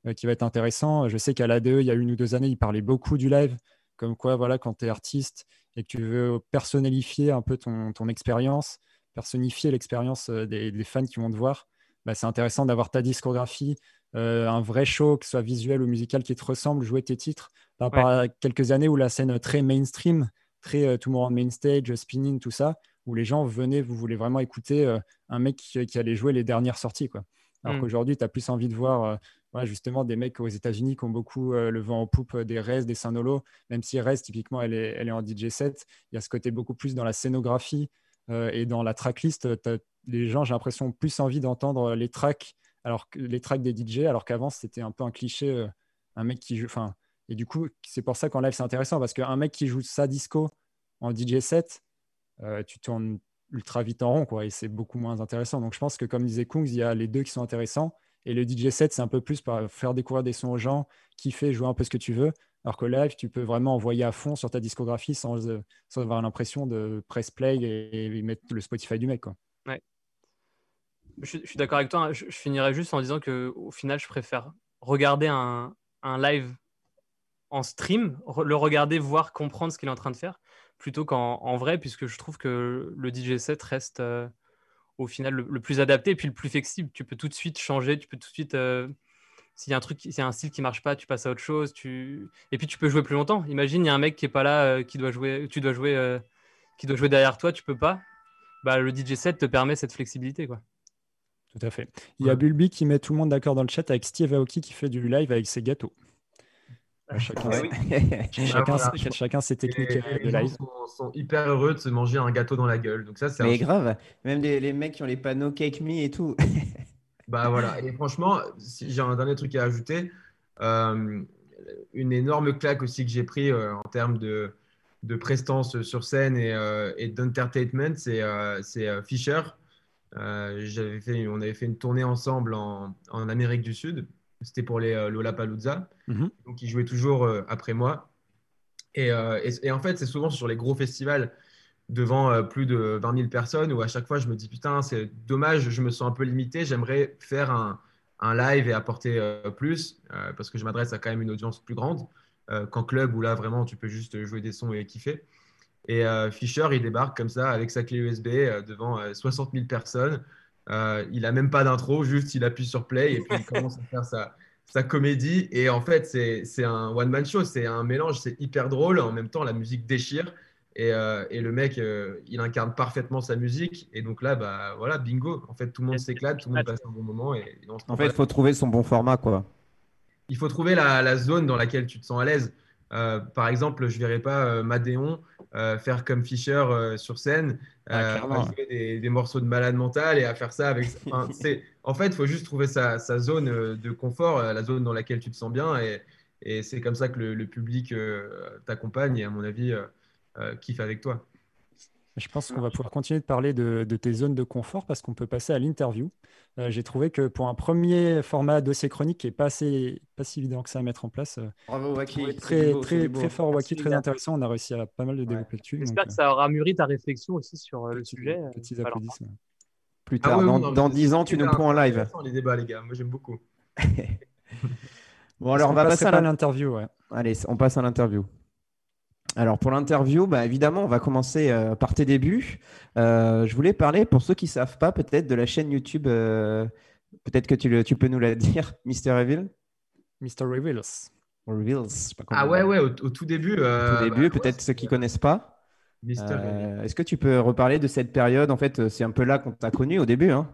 Speaker 1: euh, qui va être intéressant. Je sais qu'à l'ADE, il y a une ou deux années, il parlait beaucoup du live, comme quoi, voilà, quand tu es artiste et que tu veux personnalifier un peu ton, ton expérience, personnifier l'expérience des, des, fans qui vont te voir, bah, c'est intéressant d'avoir ta discographie, euh, un vrai show, que ce soit visuel ou musical, qui te ressemble, jouer tes titres. Par rapport à quelques années où la scène très mainstream, très euh, tout le monde main stage, spinning, tout ça, où les gens venaient, vous voulez vraiment écouter euh, un mec qui, allait jouer les dernières sorties. Quoi. Alors mm. qu'aujourd'hui, tu as plus envie de voir justement des mecs aux États-Unis qui ont beaucoup le vent en poupe des Rez, des Saint-Nolo, même si Rez, typiquement, elle est, elle est en DJ set. Il y a ce côté beaucoup plus dans la scénographie et dans la tracklist. Les gens, j'ai l'impression, plus envie d'entendre les tracks alors que les tracks des DJ, alors qu'avant c'était un peu un cliché, euh, un mec qui joue. Enfin, et du coup, c'est pour ça qu'en live c'est intéressant parce qu'un mec qui joue sa disco en DJ set, euh, tu tournes ultra vite en rond, quoi, et c'est beaucoup moins intéressant. Donc je pense que comme disait Kungs, il y a les deux qui sont intéressants. Et le DJ set, c'est un peu plus pour faire découvrir des sons aux gens, kiffer, jouer un peu ce que tu veux. Alors que live, tu peux vraiment envoyer à fond sur ta discographie sans, euh, avoir l'impression de press play et, mettre le Spotify du mec. Quoi.
Speaker 2: Ouais. Je, suis d'accord avec toi. Hein. Je, finirai juste en disant que au final, je préfère regarder un, live en stream, le regarder, voir, comprendre ce qu'il est en train de faire, plutôt qu'en vrai, puisque je trouve que le DJ set reste euh, au final le, plus adapté et puis le plus flexible. Tu peux tout de suite changer, tu peux tout de suite. Euh, s'il y a un truc, s'il y a un style qui marche pas, tu passes à autre chose. Tu... Et puis tu peux jouer plus longtemps. Imagine, il y a un mec qui est pas là, euh, qui doit jouer, tu dois jouer, qui doit jouer derrière toi, tu peux pas. Bah, le DJ set te permet cette flexibilité, quoi.
Speaker 1: Tout à fait. Il y a Bulby qui met tout le monde d'accord dans le chat avec Steve Aoki qui fait du live avec ses gâteaux. Chacun, chacun, ses techniques de live.
Speaker 4: Sont, sont, hyper heureux de se manger un gâteau dans la gueule. Donc ça, c'est
Speaker 3: Mais grave, même les, mecs qui ont les panneaux Cake Me et tout.
Speaker 4: bah voilà. Et franchement, si j'ai un dernier truc à ajouter, euh, une énorme claque aussi que j'ai pris euh, en termes de, de prestance sur scène et, euh, et d'entertainment, c'est Fisher. Euh, fait, on avait fait une tournée ensemble en, Amérique du Sud. C'était pour les euh, Lollapalooza. Mhm. Donc, il jouait toujours euh, après moi. Et, en fait, c'est souvent sur les gros festivals devant plus de 20 000 personnes où à chaque fois, je me dis putain, c'est dommage, je me sens un peu limité. J'aimerais faire un, live et apporter plus parce que je m'adresse à quand même une audience plus grande qu'en club où là, vraiment, tu peux juste jouer des sons et kiffer. Et euh, Fischer, il débarque comme ça avec sa clé USB euh, devant 60 euh, 000 personnes. Il n'a même pas d'intro, juste il appuie sur play et puis il commence à faire sa, sa comédie. Et en fait, c'est un one-man show, c'est un mélange, c'est hyper drôle. En même temps, la musique déchire. Et, et le mec, il incarne parfaitement sa musique. Et donc là, bah, voilà, bingo. En fait, tout le monde s'éclate, tout le monde passe un bon moment. Et,
Speaker 3: en fait, il faut trouver son bon format, quoi.
Speaker 4: Il faut trouver la, la, zone dans laquelle tu te sens à l'aise. par exemple, je ne verrais pas Madéon euh, faire comme Fischer euh, sur scène, ah, euh, jouer des, morceaux de malade mental et à faire ça avec. en fait, il faut juste trouver sa, zone de confort, la zone dans laquelle tu te sens bien. Et, et c'est comme ça que le, public t'accompagne et, à mon avis, kiffe avec toi.
Speaker 1: Je pense qu'on va pouvoir continuer de parler de, tes zones de confort parce qu'on peut passer à l'interview. Euh, j'ai trouvé que pour un premier format dossier chronique qui n'est pas, assez, pas si évident que ça à mettre en place, euh,
Speaker 3: Bravo Waki,
Speaker 1: très, très, très fort Waki, très intéressant. On a réussi à pas mal de développer dessus.
Speaker 2: J'espère que ça aura mûri ta réflexion aussi sur euh, le sujet.
Speaker 1: Petits applaudissements.
Speaker 3: Plus ah tard, dans, 10 ans, tu nous prends en live.
Speaker 4: Les débats, les gars, moi j'aime beaucoup.
Speaker 3: bon, alors on va passer
Speaker 1: à l'interview. Ouais.
Speaker 3: Allez, on passe à l'interview. Alors pour l'interview, bah, évidemment, on va commencer euh, par tes débuts. Euh, je voulais parler, pour ceux qui ne savent pas, peut-être de la chaîne YouTube, euh, peut-être que tu, tu, peux nous la dire, Mr. Reveal
Speaker 1: Mr. Reveals.
Speaker 3: Reveals,
Speaker 4: Ah ouais, ouais, au, tout début.
Speaker 3: Au tout début, bah, peut-être ceux qui ne connaissent pas. Est-ce que tu peux reparler de cette période? En fait, c'est un peu là qu'on t'a connu au début. Hein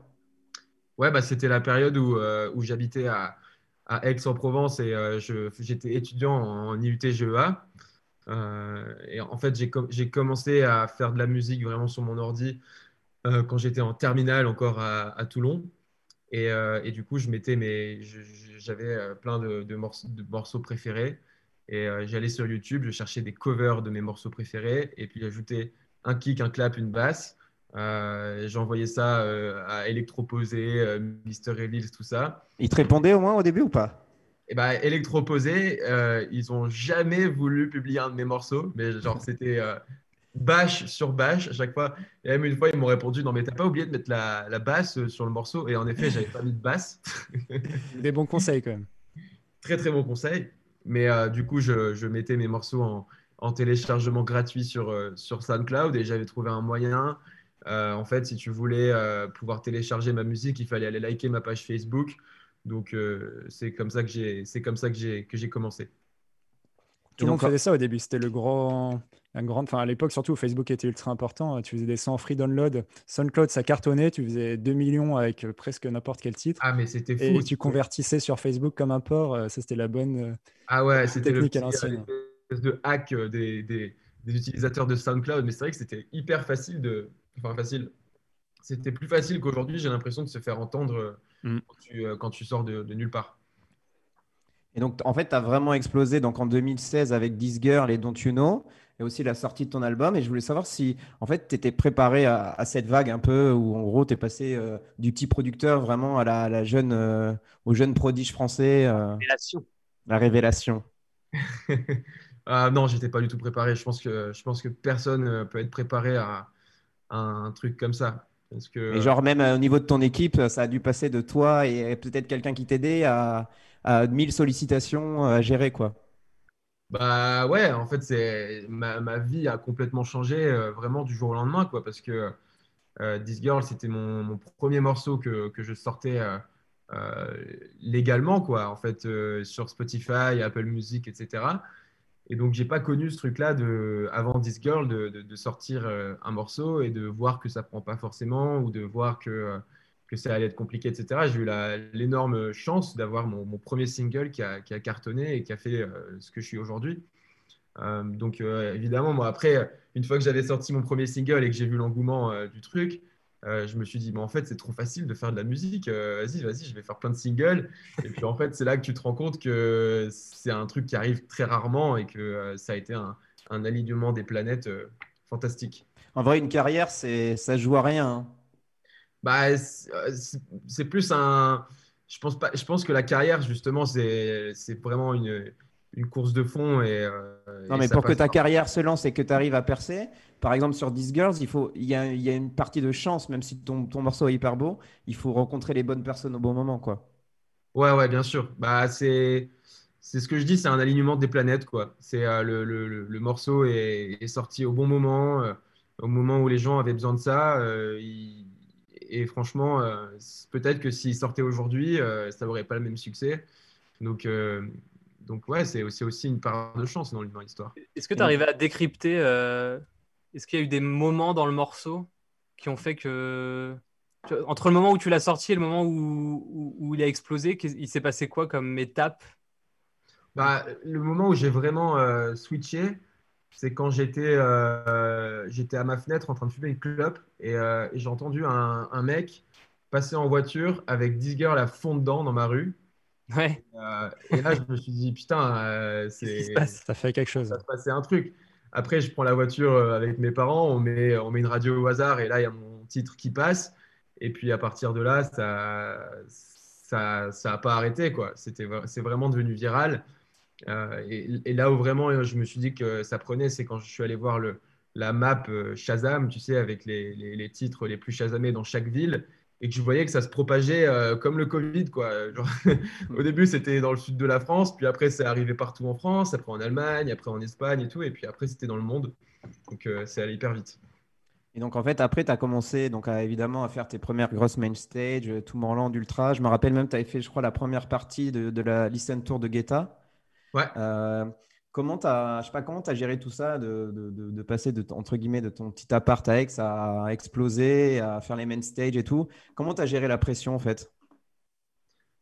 Speaker 4: ouais, bah, c'était la période où, où j'habitais à, à Aix-en-Provence et j'étais étudiant en IUT GEA. Et en fait, j'ai commencé à faire de la musique vraiment sur mon ordi quand j'étais en terminale encore à, Toulon. Et, et, du coup, j'avais plein de, morceaux, préférés. Et j'allais sur YouTube, je cherchais des covers de mes morceaux préférés. Et puis j'ajoutais un kick, un clap, une basse. Euh, J'envoyais ça euh, à Electroposé, euh, Mister Ellis, tout ça.
Speaker 3: Ils te répondaient au moins au début ou pas?
Speaker 4: Et eh ben, Electroposé, euh, ils ont jamais voulu publier un de mes morceaux, mais genre c'était bâche sur bâche à chaque fois. Et même une fois, ils m'ont répondu Non, mais t'as pas oublié de mettre la, la, basse sur le morceau Et en effet, j'avais pas mis de basse.
Speaker 1: Des bons conseils quand même.
Speaker 4: Très très bons conseils. Mais du coup, je, je, mettais mes morceaux en, en téléchargement gratuit sur, sur SoundCloud et j'avais trouvé un moyen euh, en fait, si tu voulais euh, pouvoir télécharger ma musique, il fallait aller liker ma page Facebook. Donc, euh, c'est comme ça que j'ai, c'est comme ça que j'ai, que j'ai commencé.
Speaker 1: Tout le monde faisait ça au début. C'était le grand, un grand, enfin à l'époque surtout, Facebook était ultra important. Tu faisais des 100 free download. SoundCloud, ça cartonnait. Tu faisais 2 millions avec presque n'importe quel titre.
Speaker 4: Ah mais c'était fou.
Speaker 1: Et tu convertissais sur Facebook comme un port. Ça c'était la bonne.
Speaker 4: Ah ouais, c'était technique à l'ancienne. de hack des, des, des, utilisateurs de SoundCloud. Mais c'est vrai que c'était hyper facile de, enfin facile. C'était plus facile qu'aujourd'hui, j'ai l'impression de se faire entendre mm. euh, quand, tu, sors de, nulle part.
Speaker 3: Et donc, en fait, tu as vraiment explosé donc, en 2016 avec This Girl et Don't You Know, et aussi la sortie de ton album. Et je voulais savoir si, en fait, tu étais préparé à, cette vague un peu où, en gros, tu es passé euh, du petit producteur vraiment à la, jeune, euh, au jeune prodige français.
Speaker 2: révélation.
Speaker 3: La révélation.
Speaker 4: ah, non, j'étais pas du tout préparé. Je pense que, je pense que personne peut être préparé à, un truc comme ça.
Speaker 3: Parce que... Et genre même euh, au niveau de ton équipe, ça a dû passer de toi et peut-être quelqu'un qui t'aidait à, à 1000 sollicitations à gérer quoi.
Speaker 4: Bah ouais, en fait, c'est ma, ma, vie a complètement changé euh, vraiment du jour au lendemain, quoi, parce que euh, This Girl, c'était mon, mon, premier morceau que, que je sortais légalement, quoi, en fait, sur Spotify, Apple Music, etc. Et donc, j'ai pas connu ce truc-là de, avant This Girl de, de, sortir euh, un morceau et de voir que ça prend pas forcément ou de voir que, euh, que ça allait être compliqué, etc. J'ai eu l'énorme chance d'avoir mon, mon, premier single qui a, qui a, cartonné et qui a fait euh, ce que je suis aujourd'hui. donc, évidemment, moi, après, une fois que j'avais sorti mon premier single et que j'ai vu l'engouement du truc, euh, je me suis dit, mais en fait, c'est trop facile de faire de la musique. Euh, vas-y, vas-y, je vais faire plein de singles. Et puis, en fait, c'est là que tu te rends compte que c'est un truc qui arrive très rarement et que euh, ça a été un, alignement des planètes fantastique.
Speaker 3: En vrai, une carrière, c'est ça joue à rien. Hein.
Speaker 4: Bah, c'est plus un. Je pense, pas, je pense que la carrière, justement, c'est vraiment une, une course de fond. Et,
Speaker 3: non, mais pour que ta carrière se lance et que tu arrives à percer, par exemple, sur These Girls, il, faut, il, y a, il y a une partie de chance, même si ton, ton, morceau est hyper beau, il faut rencontrer les bonnes personnes au bon moment. Quoi.
Speaker 4: Ouais, ouais, bien sûr. Bah, c'est, c'est ce que je dis, c'est un alignement des planètes. Quoi. C'est, euh, le, le, le, morceau est, est, sorti au bon moment, euh, au moment où les gens avaient besoin de ça. Euh, et franchement, peut-être que s'il sortait aujourd'hui, ça n'aurait pas le même succès. Donc, donc ouais, c'est aussi, une part de chance dans l'histoire.
Speaker 2: Est-ce que tu arrives à décrypter est-ce qu'il y a eu des moments dans le morceau qui ont fait que. Entre le moment où tu l'as sorti et le moment où, où, il a explosé, il s'est passé quoi comme étape?
Speaker 4: Bah, Le moment où j'ai vraiment euh, switché, c'est quand j'étais euh, j'étais à ma fenêtre en train de fumer une clope et, euh, et j'ai entendu un, un, mec passer en voiture avec 10 girls à fond dedans dans ma rue.
Speaker 2: Ouais.
Speaker 4: Et, là, je me suis dit, putain, c'est.
Speaker 1: Ça fait quelque chose.
Speaker 4: Ça se passait un truc. Après, je prends la voiture euh, avec mes parents, on met, on met une radio au hasard et là, il y a mon titre qui passe. Et puis à partir de là, ça ça ça pas arrêté quoi. C'était c'est vraiment devenu viral. Euh, et, là où vraiment je me suis dit que ça prenait, c'est quand je suis allé voir le, la map euh, Shazam, tu sais, avec les, les, les titres les plus Shazamés dans chaque ville et que je voyais que ça se propageait euh, comme le Covid. Quoi. au début, c'était dans le sud de la France, puis après, c'est arrivé partout en France, après en Allemagne, après en Espagne et tout, et puis après, c'était dans le monde. Donc, euh, c'est allé hyper vite.
Speaker 3: Et donc, en fait, après, tu as commencé donc, à, évidemment à faire tes premières grosses main stage, euh, tout Morland, Ultra. Je me rappelle même, tu avais fait, je crois, la première partie de, de la Listen Tour de Guetta.
Speaker 4: Ouais.
Speaker 3: Comment tu géré tout ça, de, de, de, passer de, entre guillemets, de ton petit appart à Aix à exploser, à faire les main stage et tout Comment tu as géré la pression en fait?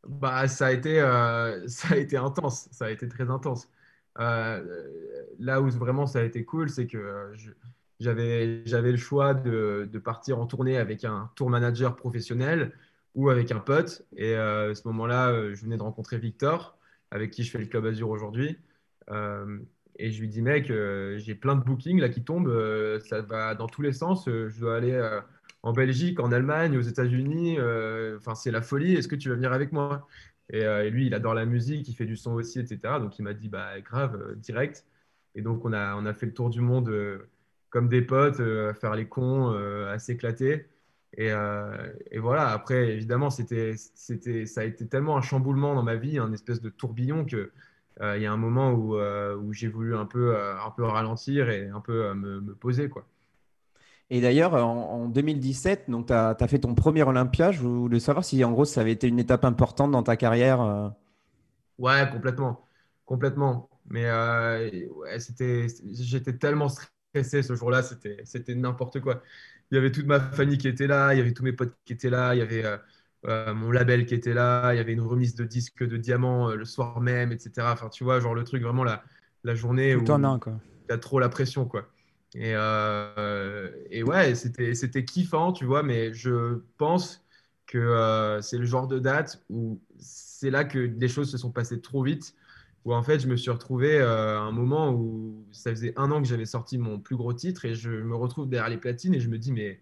Speaker 4: Bah, ça, a été, euh, ça a été intense, ça a été très intense. là où vraiment ça a été cool, c'est que j'avais le choix de, de, partir en tournée avec un tour manager professionnel ou avec un pote. Et à ce moment-là, je venais de rencontrer Victor, avec qui je fais le Club Azur aujourd'hui. Et je lui dis, mec, euh, j'ai plein de bookings là qui tombent, euh, ça va dans tous les sens. Euh, je dois aller en Belgique, en Allemagne, aux États-Unis. Enfin, c'est la folie. Est-ce que tu vas venir avec moi? Et, lui, il adore la musique, il fait du son aussi, etc. Donc il m'a dit, bah grave, direct. Et donc on a, on a fait le tour du monde comme des potes, à faire les cons, à s'éclater. Et, voilà, après, évidemment, c'était, c'était, ça a été tellement un chamboulement dans ma vie, un espèce de tourbillon que euh, il y a un moment où, euh, où j'ai voulu un peu, euh, un peu ralentir et un peu me, me poser. Quoi.
Speaker 3: Et d'ailleurs, en, 2017, tu as, fait ton premier Olympia. Je voulais savoir si, en gros, ça avait été une étape importante dans ta carrière.
Speaker 4: Ouais, complètement. Complètement. Mais ouais, c'était, j'étais tellement stressé ce jour-là, c'était, c'était n'importe quoi. Il y avait toute ma famille qui était là, il y avait tous mes potes qui étaient là, il y avait euh, mon label qui était là, il y avait une remise de disques de diamants euh, le soir même, etc. Enfin, tu vois, genre le truc vraiment la, la journée où tu as trop la pression, quoi. Et, euh, et ouais, c'était kiffant, tu vois, mais je pense que c'est le genre de date où c'est là que les choses se sont passées trop vite, où en fait je me suis retrouvé à un moment où ça faisait un an que j'avais sorti mon plus gros titre et je me retrouve derrière les platines et je me dis, mais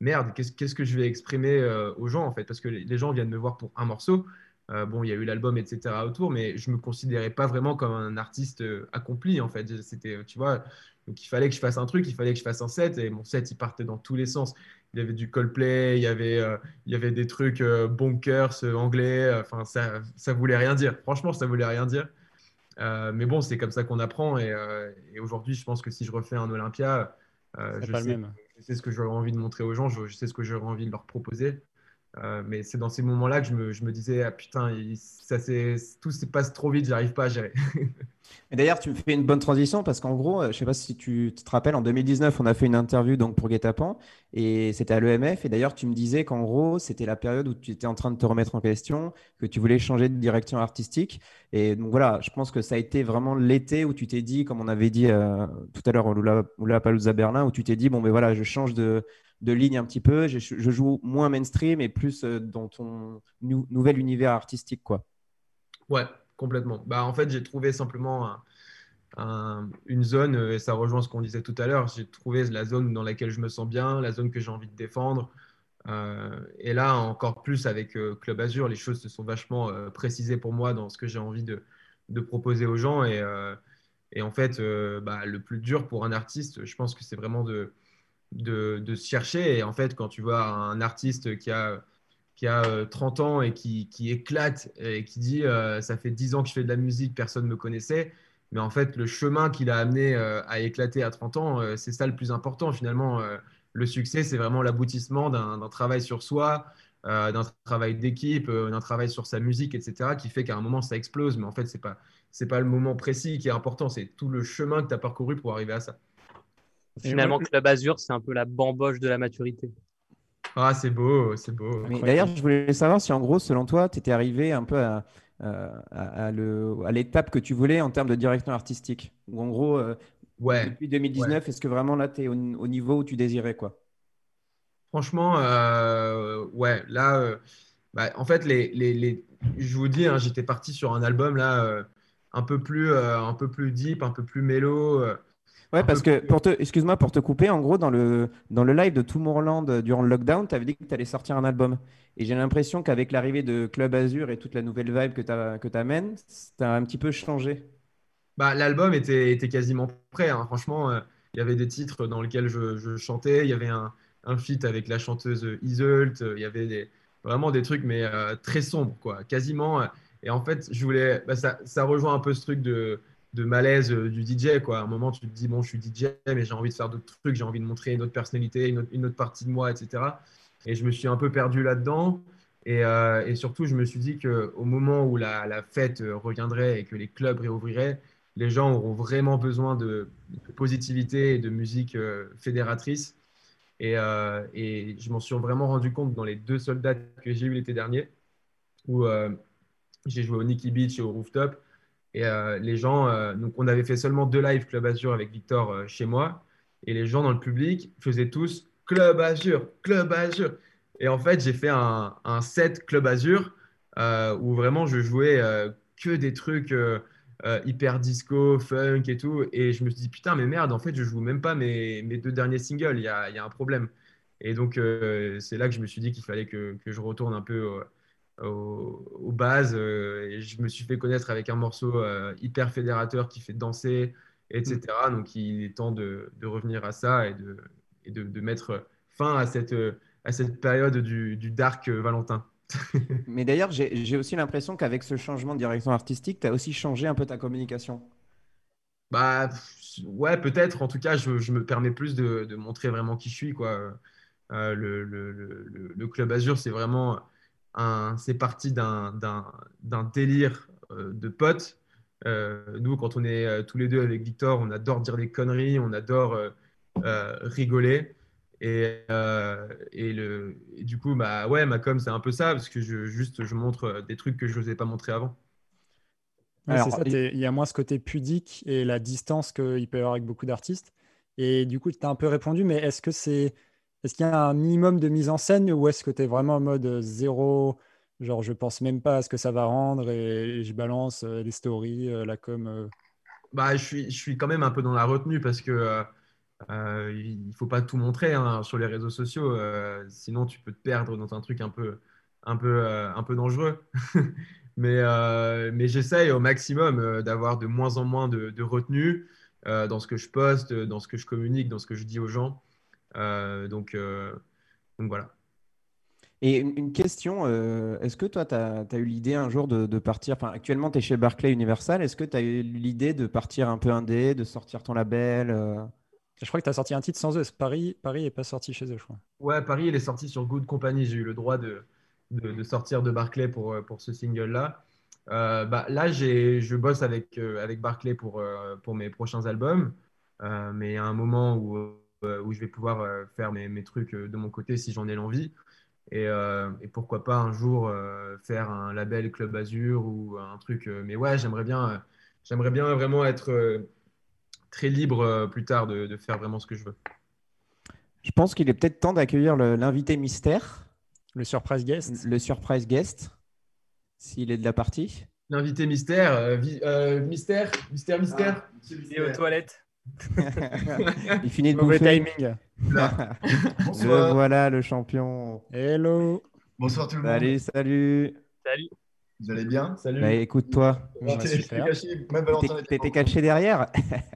Speaker 4: merde, qu'est-ce que je vais exprimer euh, aux gens en fait? Parce que les gens viennent me voir pour un morceau. Euh, bon, il y a eu l'album, etc. autour, mais je me considérais pas vraiment comme un artiste euh, accompli en fait. C'était, tu vois, donc il fallait que je fasse un truc, il fallait que je fasse un set, et mon set il partait dans tous les sens. Il y avait du Coldplay, il y avait, il y avait des trucs bonkers anglais. Enfin, ça, ça voulait rien dire. Franchement, ça voulait rien dire. mais bon, c'est comme ça qu'on apprend. Et, et aujourd'hui, je pense que si je refais un Olympia, je, sais, je sais ce que j'aurais envie de montrer aux gens, je, sais ce que j'aurais envie de leur proposer. Euh, mais c'est dans ces moments-là que je me, disais, ah putain, ça, tout se passe trop vite, j'arrive pas à gérer.
Speaker 3: Et d'ailleurs, tu me fais une bonne transition parce qu'en gros, euh, je sais pas si tu te rappelles, en 2019, on a fait une interview donc pour Guetapan et c'était à l'EMF. Et d'ailleurs, tu me disais qu'en gros, c'était la période où tu étais en train de te remettre en question, que tu voulais changer de direction artistique. Et donc voilà, je pense que ça a été vraiment l'été où tu t'es dit, comme on avait dit euh, tout à l'heure au Lula Palouza Berlin, où tu t'es dit, bon, ben voilà, je change de, de ligne un petit peu, je, joue moins mainstream et plus euh, dans ton nouvel univers artistique, quoi.
Speaker 4: Ouais, complètement. Bah, en fait, j'ai trouvé simplement une zone, euh, et ça rejoint ce qu'on disait tout à l'heure, j'ai trouvé la zone dans laquelle je me sens bien, la zone que j'ai envie de défendre. Euh, et là, encore plus avec Club Azur, les choses se sont vachement précisées pour moi dans ce que j'ai envie de, proposer aux gens. Et, et en fait, bah, le plus dur pour un artiste, je pense que c'est vraiment de, de, se chercher. Et en fait, quand tu vois un artiste qui a, qui a 30 euh, ans et qui, qui éclate et qui dit euh, Ça fait 10 ans que je fais de la musique, personne ne me connaissait. Mais en fait, le chemin qu'il a amené euh, à éclater à 30 ans, c'est ça le plus important. Finalement, le succès, c'est vraiment l'aboutissement d'un travail sur soi, d'un travail d'équipe, d'un travail sur sa musique, etc., qui fait qu'à un moment, ça explose. Mais en fait, ce n'est pas, pas le moment précis qui est important, c'est tout le chemin que tu as parcouru pour arriver à ça.
Speaker 2: Finalement, Club Azur, c'est un peu la bamboche de la maturité.
Speaker 4: Ah, c'est beau, c'est beau.
Speaker 3: d'ailleurs, je voulais savoir si, en gros, selon toi, tu étais arrivé un peu à, à, l'étape que tu voulais en termes de direction artistique. Ou en gros, euh, ouais, depuis 2019, est-ce que vraiment là, tu es au, niveau où tu désirais quoi?
Speaker 4: Franchement, euh, ouais, là, euh, bah, en fait, les, les, les, je vous dis, hein, j'étais parti sur un album là, un, peu plus, un peu plus deep, un peu plus mélo.
Speaker 3: Ouais, parce que, pour te, excuse-moi pour te couper, en gros, dans le, dans le live de Tomorrowland euh, durant le lockdown, tu avais dit que tu allais sortir un album. Et j'ai l'impression qu'avec l'arrivée de Club Azur et toute la nouvelle vibe que tu amènes, ça a un petit peu changé.
Speaker 4: Bah, L'album était, était quasiment prêt. Hein. Franchement, euh, il y avait des titres dans lesquels je, je chantais. Il y avait un, un feat avec la chanteuse Iseult. Il y avait des, vraiment des trucs, mais euh, très sombres, quoi. Quasiment. Et en fait, je voulais. Bah, ça, ça rejoint un peu ce truc de de malaise euh, du DJ. Quoi. À un moment, tu te dis, bon, je suis DJ, mais j'ai envie de faire d'autres trucs, j'ai envie de montrer une autre personnalité, une autre, partie de moi, etc. Et je me suis un peu perdu là-dedans. Et, euh, et, surtout, je me suis dit qu'au moment où la, la, fête reviendrait et que les clubs réouvriraient, les gens auront vraiment besoin de, positivité et de musique euh, fédératrice. Et, et je m'en suis vraiment rendu compte dans les deux seules dates que j'ai eues l'été dernier, où j'ai joué au Nicky Beach et au Rooftop Et les gens, donc on avait fait seulement deux lives Club Azur avec Victor chez moi. Et les gens dans le public faisaient tous Club Azur, Club Azur. Et en fait, j'ai fait un, set Club Azur où vraiment je jouais que des trucs hyper disco, funk et tout. Et je me suis dit, putain, mais merde, en fait, je joue même pas mes, mes deux derniers singles. Il y a, y a, un problème. Et donc, euh, c'est là que je me suis dit qu'il fallait que, que, je retourne un peu aux bases. Euh, et je me suis fait connaître avec un morceau euh, hyper fédérateur qui fait danser, etc. Mm. Donc, il est temps de, de revenir à ça et, de, et de, de, mettre fin à cette, à cette période du, du dark Valentin.
Speaker 3: Mais d'ailleurs, j'ai aussi l'impression qu'avec ce changement de direction artistique, tu as aussi changé un peu ta communication.
Speaker 4: Bah ouais, peut-être. En tout cas, je, je, me permets plus de, de, montrer vraiment qui je suis. Quoi. Euh, le, le, le, Club Azur, c'est vraiment c'est parti d'un, délire euh, de potes. Euh, nous, quand on est tous les deux avec Victor, on adore dire des conneries, on adore rigoler. Et, et, le, du coup, bah, ouais, ma com, c'est un peu ça, parce que je, juste, je montre des trucs que je n'osais pas montrer avant.
Speaker 1: il y a moins ce côté pudique et la distance qu'il peut y avoir avec beaucoup d'artistes. Et du coup, tu as un peu répondu, mais est-ce que c'est est-ce qu'il y a un minimum de mise en scène ou est-ce que tu es vraiment en mode euh, zéro Genre, je pense même pas à ce que ça va rendre et, je balance euh, les stories, euh, la com.
Speaker 4: Bah, je suis, je suis quand même un peu dans la retenue parce que il ne faut pas tout montrer hein, sur les réseaux sociaux. sinon, tu peux te perdre dans un truc un peu, un peu, un peu dangereux. mais mais j'essaye au maximum d'avoir de moins en moins de, de retenue dans ce que je poste, dans ce que je communique, dans ce que je dis aux gens. Euh, donc, euh, donc voilà.
Speaker 3: Et une question, euh, est-ce que toi, tu as, eu l'idée un jour de, partir, enfin actuellement tu es chez Barclay Universal, est-ce que tu as eu l'idée de partir un peu indé, de sortir ton label
Speaker 1: Je crois que tu as sorti un titre sans eux, Paris, Paris n'est pas sorti chez eux, je crois.
Speaker 4: Ouais, Paris, il est sorti sur Good Company, j'ai eu le droit de, de, sortir de Barclay pour, pour ce single-là. bah, là, je bosse avec, avec Barclay pour, pour mes prochains albums, mais à un moment où euh, où je vais pouvoir euh, faire mes, mes, trucs euh, de mon côté si j'en ai l'envie. Et, et, pourquoi pas un jour faire un label Club Azur ou un truc. mais ouais, j'aimerais bien, j'aimerais bien vraiment être très libre plus tard de, de, faire vraiment ce que je veux.
Speaker 3: Je pense qu'il est peut-être temps d'accueillir l'invité mystère.
Speaker 1: Le surprise guest.
Speaker 3: Le surprise guest, s'il est de la partie.
Speaker 4: L'invité mystère, mystère, mystère, mystère. Ah,
Speaker 2: il est aux toilettes.
Speaker 3: Il finit de bouffer. timing. Le voilà, le champion.
Speaker 1: Hello.
Speaker 6: Bonsoir tout le monde.
Speaker 3: Allez, salut.
Speaker 2: Salut.
Speaker 6: Vous allez bien?
Speaker 3: Salut. Bah, écoute-toi. T'étais caché derrière?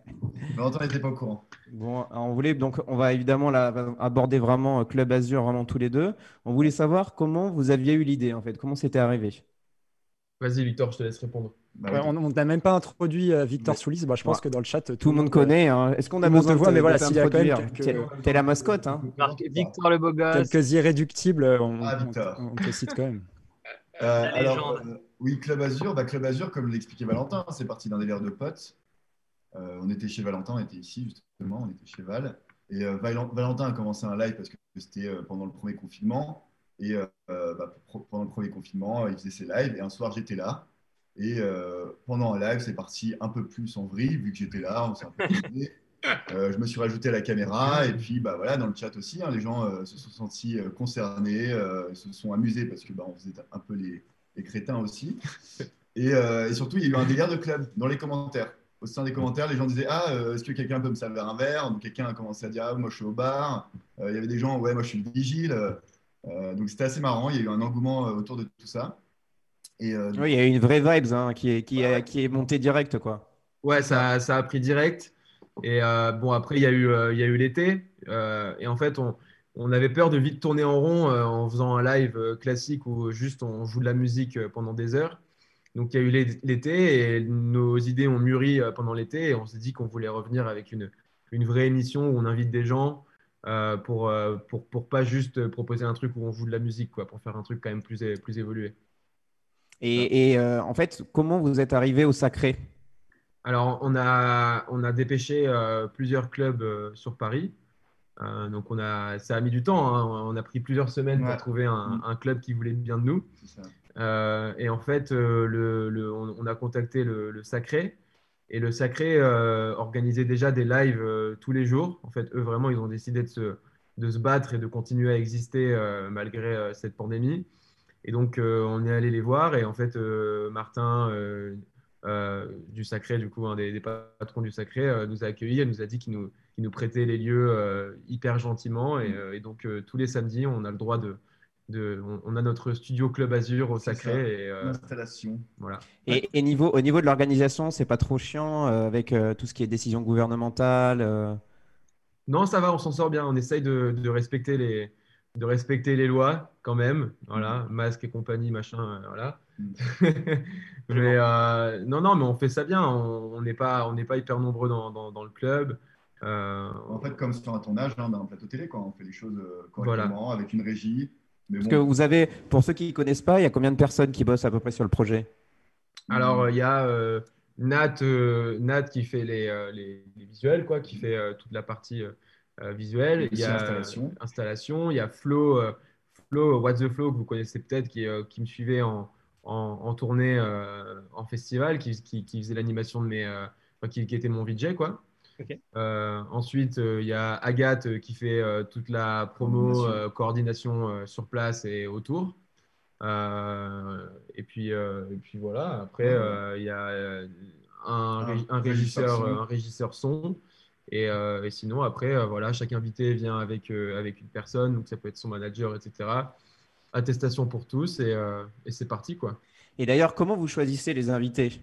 Speaker 6: Valentin n'était pas au courant.
Speaker 3: Bon, on voulait donc, on va évidemment aborder vraiment euh, Club Azur, vraiment tous les deux. On voulait savoir comment vous aviez eu l'idée en fait, comment c'était arrivé?
Speaker 4: Vas-y, Victor, je te laisse répondre.
Speaker 1: Bah on n'a même pas introduit euh, Victor Soulis. Bah, je pense que dans le chat,
Speaker 3: tout, le monde connaît. Hein. Est-ce qu'on a besoin de voir Mais voilà, s'il y a quand même T'es la mascotte. Hein.
Speaker 2: Victor le beau gosse.
Speaker 1: Quelques irréductibles, on, ah, on, te cite quand même.
Speaker 6: Euh, alors, euh, oui, Club Azur. Bah, Club Azur, comme l'expliquait Valentin, c'est parti d'un délire de potes. on était chez Valentin, on était ici justement, on était chez Val. Et Valentin a commencé un live parce que c'était pendant le premier confinement. Et bah, pendant le premier confinement, il faisait ses lives. Et un soir, j'étais là. Et euh, pendant un live, c'est parti un peu plus en vrille, vu que j'étais là, on s'est un peu euh, je me suis rajouté à la caméra et puis bah, voilà, dans le chat aussi, hein, les gens euh, se sont sentis concernés, se sont amusés parce que bah, on faisait un peu les, crétins aussi. Et, surtout, il y a eu un délire de club dans les commentaires. Au sein des commentaires, les gens disaient Ah, est-ce que quelqu'un peut me servir un verre? Donc quelqu'un a commencé à dire Ah, moi je suis au bar. il y avait des gens Ouais, moi je suis le vigile. donc c'était assez marrant. Il y a eu un engouement autour de tout ça.
Speaker 3: Euh, oui, il y a une vraie vibe hein, qui, est, qui, est, qui est montée direct. Quoi.
Speaker 4: Ouais, ça, ça a pris direct. Et euh, bon, après, il y a eu, euh, il y a eu l'été. et en fait, on, on, avait peur de vite tourner en rond en faisant un live classique où juste on joue de la musique pendant des heures. Donc, il y a eu l'été et nos idées ont mûri pendant l'été. Et on s'est dit qu'on voulait revenir avec une, une vraie émission où on invite des gens. pour, pour, pour, pas juste proposer un truc où on joue de la musique, quoi, pour faire un truc quand même plus, plus évolué.
Speaker 3: Et, euh, en fait, comment vous êtes arrivé au Sacré?
Speaker 4: Alors, on a, on a dépêché euh, plusieurs clubs euh, sur Paris. donc, on a, ça a mis du temps. Hein. On a pris plusieurs semaines pour trouver un, mm. un, club qui voulait bien de nous. et en fait, le, on, a contacté le, Sacré. Et le Sacré organisait déjà des lives tous les jours. En fait, eux, vraiment, ils ont décidé de se, de se battre et de continuer à exister malgré cette pandémie. Et donc, on est allé les voir. Et en fait, Martin du Sacré, du coup, un des, patrons du Sacré, nous a accueillis. Elle nous a dit qu'il nous, nous prêtait les lieux hyper gentiment. Et, et donc, tous les samedis, on a le droit de on, a notre studio Club Azur au Sacré.
Speaker 6: Et, euh, Installation.
Speaker 3: Voilà. Et, niveau, au niveau de l'organisation, c'est pas trop chiant euh, avec euh, tout ce qui est décision gouvernementale
Speaker 4: Non, ça va, on s'en sort bien. On essaye de, respecter les, de respecter les lois quand même. Voilà, masque et compagnie, machin, voilà. Mm. mais non, non, mais on fait ça bien. On n'est pas, on pas hyper nombreux dans, dans, le club.
Speaker 6: En fait, comme sur un tournage, hein, un plateau télé, quand on fait les choses correctement, avec une régie,
Speaker 3: parce que vous avez, pour ceux qui ne connaissent pas, il y a combien de personnes qui bossent à peu près sur le projet?
Speaker 4: Alors, il y a euh, Nat, euh, Nat qui fait les, euh, les, visuels, quoi, qui fait toute la partie visuelle. Il y a installation. installation. Il y a Flo, Flo, What the Flow, que vous connaissez peut-être, qui, qui, me suivait en, en, tournée en festival, qui, qui, faisait l'animation de mes. qui, qui était mon VJ, quoi. Euh, ensuite, euh, il y a Agathe euh, qui fait toute la promo, coordination, sur place et autour. et, puis, et puis voilà, après, il y a un, un, régisseur, un régisseur son. Et, et, sinon, après, voilà, chaque invité vient avec, avec une personne, donc ça peut être son manager, etc. Attestation pour tous et, et c'est parti. quoi.
Speaker 3: Et d'ailleurs, comment vous choisissez les invités?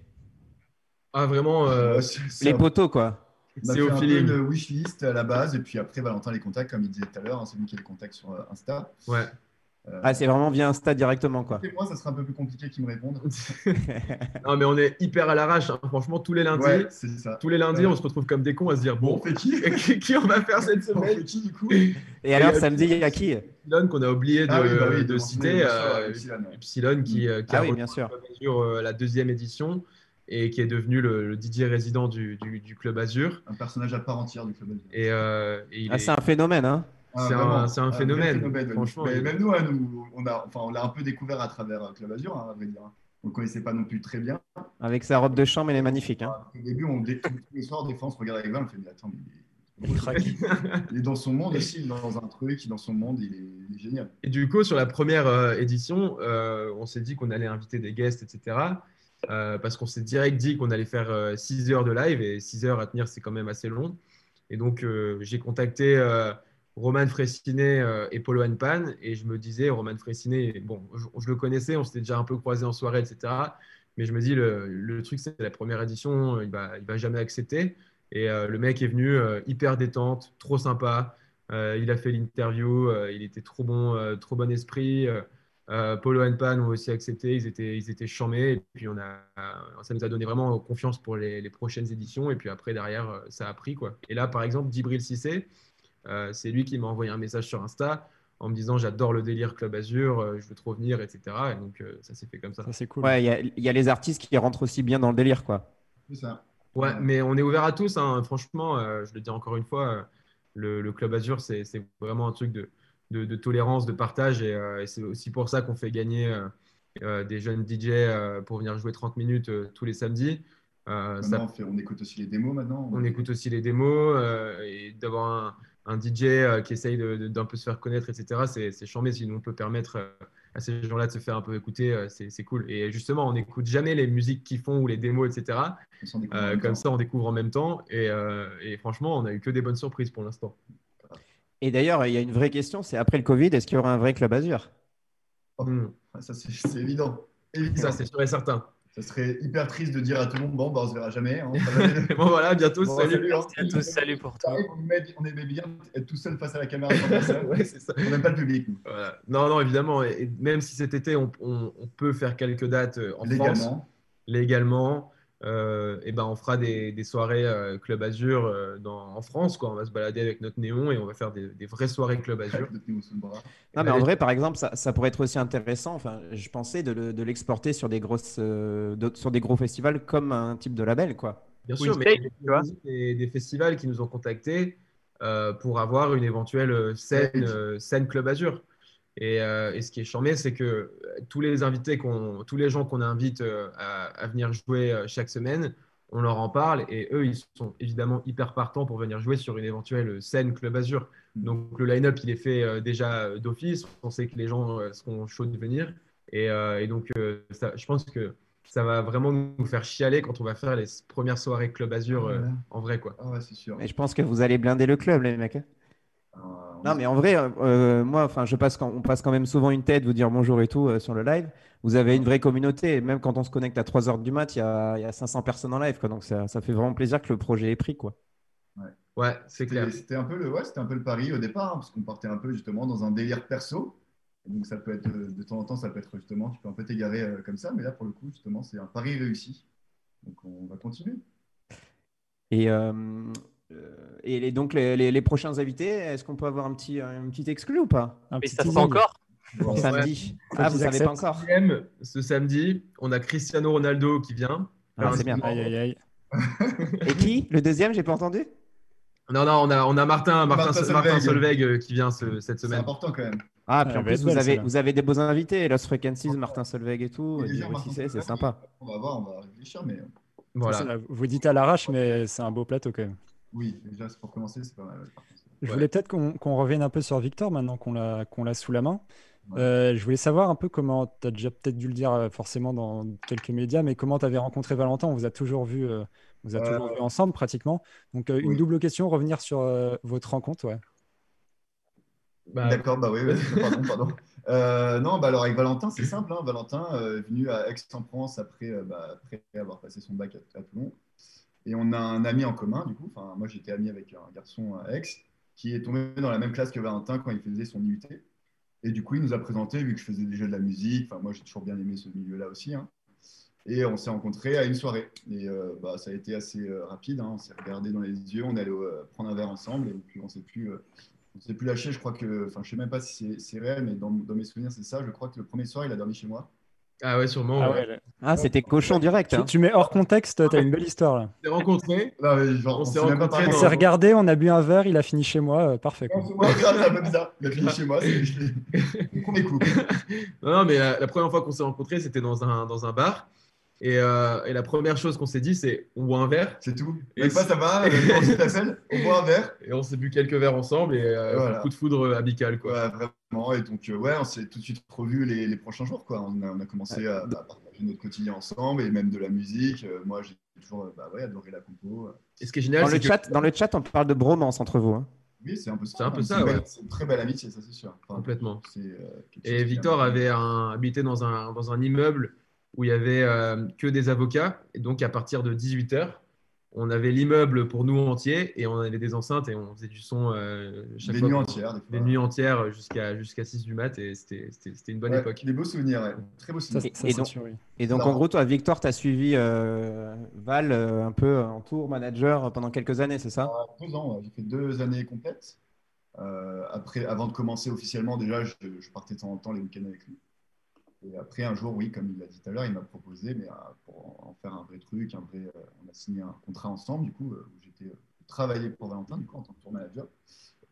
Speaker 4: Ah, vraiment
Speaker 3: Les poteaux, quoi.
Speaker 6: C'est au feeling. une wishlist à la base, et puis après, Valentin les contacts, comme il disait tout à l'heure, hein, c'est lui qui a les contacts sur euh, Insta.
Speaker 4: Ouais.
Speaker 3: Euh, ah, c'est vraiment via Insta directement, quoi.
Speaker 6: Et moi, ça serait un peu plus compliqué qu'ils me répondent.
Speaker 4: non, mais on est hyper à l'arrache. Hein. Franchement, tous les lundis, ouais, ça. tous les lundis, on se retrouve comme des cons à se dire bon, on fait qui qui, on va faire cette semaine on fait
Speaker 6: qui, du coup
Speaker 3: Et, alors, samedi, il y a qui
Speaker 4: Epsilon qu'on a oublié de, ah bah de citer. Euh, Epsilon, qui,
Speaker 3: mm.
Speaker 4: qui
Speaker 3: ah
Speaker 4: a
Speaker 3: oui, bien sûr.
Speaker 4: sur la deuxième édition et qui est devenu le, Didier résident du, du, Club Azur.
Speaker 6: Un personnage à part entière du Club Azur.
Speaker 4: Et, euh,
Speaker 3: ah, C'est un phénomène, hein
Speaker 4: c'est un, phénomène, franchement.
Speaker 6: même nous, hein, nous, on a, enfin, on l'a un peu découvert à travers euh, Club Azur, hein, à vrai dire. On ne connaissait pas non plus très bien.
Speaker 3: Avec sa robe de chambre, elle est magnifique. Hein.
Speaker 6: Au début, on, tous les soirs, des fois, on se regarde avec Val, on fait, mais attends, mais il est dans son monde aussi, il est dans un truc, dans son monde, il est, génial.
Speaker 4: Et du coup, sur la première euh, édition, on s'est dit qu'on allait inviter des guests, etc. Euh, parce qu'on s'est direct dit qu'on allait faire 6 euh, heures de live et 6 heures à tenir, c'est quand même assez long. Et donc, euh, j'ai contacté Roman Fressinet et Polo Pan et je me disais, Roman Fressinet, bon, je, le connaissais, on s'était déjà un peu croisé en soirée, etc. Mais je me dis, le, truc, c'est la première édition, il ne va, il va jamais accepter. Et le mec est venu hyper détente, trop sympa. il a fait l'interview, il était trop bon, trop bon esprit. Euh, Polo et Pan ont aussi accepté, ils étaient, ils étaient chamés. Et puis, on a, ça nous a donné vraiment confiance pour les, prochaines éditions. Et puis après, derrière, euh, ça a pris. Quoi. Et là, par exemple, Dibril Cissé, euh, c'est lui qui m'a envoyé un message sur Insta en me disant J'adore le délire Club Azur, je veux trop venir, etc. Et donc, ça s'est fait comme ça.
Speaker 3: Ça, c'est cool. Ouais, il y, a les artistes qui rentrent aussi bien dans le délire, quoi.
Speaker 6: C'est ça.
Speaker 4: Ouais, mais on est ouvert à tous. Hein. Franchement, je le dis encore une fois, le, le Club Azur, c'est vraiment un truc de de, tolérance, de partage. Euh, et, c'est aussi pour ça qu'on fait gagner euh, euh, des jeunes DJ pour venir jouer 30 minutes tous les samedis.
Speaker 6: Ça, on, écoute aussi les démos maintenant.
Speaker 4: On, écoute aussi les démos et d'avoir un, DJ qui essaye d'un peu se faire connaître, etc. C'est charmé. Si nous on peut permettre à ces gens-là de se faire un peu écouter, c'est cool. Et justement, on n'écoute jamais les musiques qu'ils font ou les démos, etc. comme ça, on découvre en même temps. Et, et franchement, on a eu que des bonnes surprises pour l'instant.
Speaker 3: Et d'ailleurs, il y a une vraie question, c'est après le Covid, est-ce qu'il y aura un vrai club Azur
Speaker 6: oh, Ça, c'est évident.
Speaker 4: Ça, c'est sûr et certain.
Speaker 6: Ça serait hyper triste de dire à tout le monde, bon, bah, on se verra jamais. Hein.
Speaker 4: bon, voilà, bientôt, salut.
Speaker 2: Hein. À tous, salut pour toi.
Speaker 6: On aimait, bien être tout seul face à la caméra. ouais, ça. On n'aime pas le public.
Speaker 4: Non, non, évidemment. Et même si cet été, on, on, peut faire quelques dates euh, en
Speaker 6: légalement.
Speaker 4: France, légalement. Euh, et ben on fera des, des soirées euh, Club Azur euh, dans, en France. Quoi. On va se balader avec notre néon et on va faire des, des vraies soirées Club Azur.
Speaker 3: non, mais en vrai, par exemple, ça, ça, pourrait être aussi intéressant. Enfin, je pensais de, l'exporter sur des grosses, sur des gros festivals comme un type de label, quoi.
Speaker 4: Bien sûr, mais il y a des, des, festivals qui nous ont contactés pour avoir une éventuelle scène, scène Club Azur. Et, ce qui est charmé, c'est que tous les invités, tous les gens qu'on invite à, venir jouer chaque semaine, on leur en parle et eux, ils sont évidemment hyper partants pour venir jouer sur une éventuelle scène Club Azur. Mm. Donc le line-up, il est fait euh, déjà euh, d'office. On sait que les gens euh, seront chauds de venir. Et, donc, je pense que ça va vraiment nous faire chialer quand on va faire les premières soirées Club Azur en vrai. Quoi.
Speaker 6: Ah sûr.
Speaker 3: Et je pense que vous allez blinder le club, les mecs. Non, mais en vrai, moi, enfin, je passe quand, on passe quand même souvent une tête, vous dire bonjour et tout sur le live vous avez une vraie communauté. Même quand on se connecte à 3 heures du mat, il y a, y a 500 personnes en live. Quoi. Donc ça, ça, fait vraiment plaisir que le projet ait pris. Quoi.
Speaker 4: Ouais, ouais c'est clair.
Speaker 6: C'était un, peu le, ouais, un peu le pari au départ, hein, parce qu'on partait un peu justement dans un délire perso. donc ça peut être de temps en temps, ça peut être justement, tu peux un peu t'égarer euh, comme ça, mais là pour le coup, justement, c'est un pari réussi. Donc on va continuer.
Speaker 3: Et, euh, et donc les, les, prochains invités, est-ce qu'on peut avoir un petit, un petit exclu ou pas?
Speaker 2: Un Mais ça se fait encore?
Speaker 3: Samedi. Ah, vous savez pas encore
Speaker 4: Ce samedi, on a Cristiano Ronaldo qui vient.
Speaker 3: Ah, c'est bien. Aïe, aïe, aïe. Et qui? Le deuxième, j'ai pas entendu?
Speaker 4: Non, non, on a, on a Martin, Martin, Martin, Solveig, euh, qui vient cette semaine. C'est
Speaker 6: important quand même.
Speaker 3: Ah, puis en plus, vous avez, vous avez des beaux invités, Lost Frequencies, Martin Solveig et tout. C'est sympa.
Speaker 6: On va voir, on va réfléchir, mais.
Speaker 1: Voilà. vous dites à l'arrache, mais c'est un beau plateau quand même.
Speaker 6: Oui, déjà, pour commencer, c'est pas mal.
Speaker 1: Je voulais peut-être qu'on revienne un peu sur Victor maintenant qu'on l'a sous la main. Euh, je voulais savoir un peu comment, tu as déjà peut-être dû le dire euh, forcément dans quelques médias, mais comment tu avais rencontré Valentin? On vous a toujours vu, euh, vous a toujours vu ensemble pratiquement. Donc, une double question, revenir sur votre rencontre. Ouais.
Speaker 6: Bah, D'accord, bah oui, pardon, pardon. non, bah alors avec Valentin, c'est simple. Hein. Valentin est venu à Aix-en-Provence après, bah, après avoir passé son bac à, Toulon. Et on a un ami en commun, du coup. Enfin, moi, j'étais ami avec un garçon Aix qui est tombé dans la même classe que Valentin quand il faisait son IUT. Et du coup, il nous a présenté, vu que je faisais déjà de la musique. Enfin, moi, j'ai toujours bien aimé ce milieu-là aussi. Hein. Et on s'est rencontrés à une soirée. Et euh, bah, ça a été assez euh, rapide. Hein. On s'est regardé dans les yeux, on allait euh, prendre un verre ensemble. Et puis, on s'est plus, on s'est plus lâché. Je crois que, enfin, je sais même pas si c'est réel, mais dans mes souvenirs, c'est ça. Je crois que le premier soir, il a dormi chez moi.
Speaker 4: Ah ouais, sûrement. Ah,
Speaker 3: ah c'était cochon direct.
Speaker 1: Hein. Tu, mets hors contexte, tu as une belle histoire là.
Speaker 4: On s'est rencontrés.
Speaker 1: on s'est rencontrés. On s'est regardé, on a bu un verre, il a fini chez moi, euh, parfait. Quoi.
Speaker 6: Moi, un peu bizarre. Il a fini chez moi, c'est premier coup.
Speaker 4: non, non, mais la, première fois qu'on s'est rencontrés, c'était dans un, dans un bar. Et, euh, et, la première chose qu'on s'est dit, c'est on boit un verre.
Speaker 6: C'est tout. Et pas ça va, euh, on boit un verre.
Speaker 4: Et on s'est bu quelques verres ensemble et euh, coup de foudre amical. Quoi.
Speaker 6: Ouais, vraiment. Et donc, ouais, on s'est tout de suite revus les, les, prochains jours. Quoi. On, a, on a commencé à, partager notre quotidien ensemble et même de la musique. moi, j'ai toujours bah, ouais, adoré la compo.
Speaker 4: Et ce qui est génial,
Speaker 3: dans, le chat, dans le chat, on parle de bromance entre vous. Hein.
Speaker 6: Oui, c'est un peu ça.
Speaker 4: C'est un peu ça, ouais.
Speaker 6: C'est une très belle amitié, ça, c'est sûr.
Speaker 4: Complètement. et Victor avait un, habité dans un, dans un immeuble où il y avait euh, que des avocats. Et donc, à partir de 18h, on avait l'immeuble pour nous entier et on avait des enceintes et on faisait du son
Speaker 6: euh, chaque des nuits entières.
Speaker 4: Des, nuits entières jusqu'à jusqu'à 6 du mat et c'était une bonne époque.
Speaker 6: Des beaux souvenirs, très beaux souvenirs.
Speaker 3: et, donc, et, donc, en gros, toi, Victor, tu as suivi euh, Val un peu en tour manager pendant quelques années, c'est ça?
Speaker 6: Deux ans, j'ai fait deux années complètes. après, avant de commencer officiellement, déjà, je, je partais de temps en temps les week-ends avec lui. Et après, un jour, oui, comme il l'a dit tout à l'heure, il m'a proposé, mais euh, pour en faire un vrai truc, un vrai, euh, on a signé un contrat ensemble, du coup, euh, où j'étais travaillé pour Valentin, du coup, en tant que tour manager.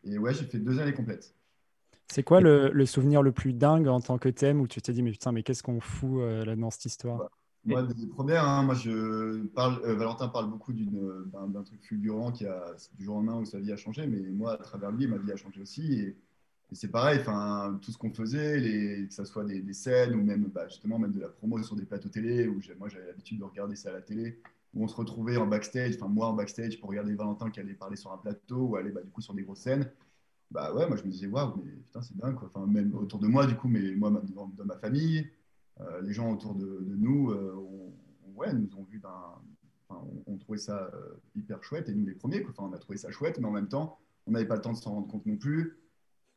Speaker 6: Et ouais, j'ai fait deux années complètes.
Speaker 1: C'est quoi le, souvenir le plus dingue en tant que thème où tu t'es dit, mais putain, mais qu'est-ce qu'on fout là dans cette histoire? Bah,
Speaker 6: Moi, des premières, hein, moi, je parle, Valentin parle beaucoup d'un truc fulgurant qui a du jour au lendemain où sa vie a changé, mais moi, à travers lui, ma vie a changé aussi. Et c'est pareil, enfin, tout ce qu'on faisait, les, que ce soit des, scènes ou même bah, justement même de la promo sur des plateaux télé, où moi j'avais l'habitude de regarder ça à la télé, où on se retrouvait en backstage, enfin moi en backstage pour regarder Valentin qui allait parler sur un plateau ou aller bah, du coup sur des grosses scènes. Bah ouais, moi je me disais waouh, mais putain c'est dingue. Enfin même autour de moi du coup, mais moi dans, ma famille, euh, les gens autour de, nous, euh, ouais, nous ont vu d'un, enfin, on, trouvait ça euh, hyper chouette et nous les premiers, quoi. On a trouvé ça chouette, mais en même temps on n'avait pas le temps de s'en rendre compte non plus.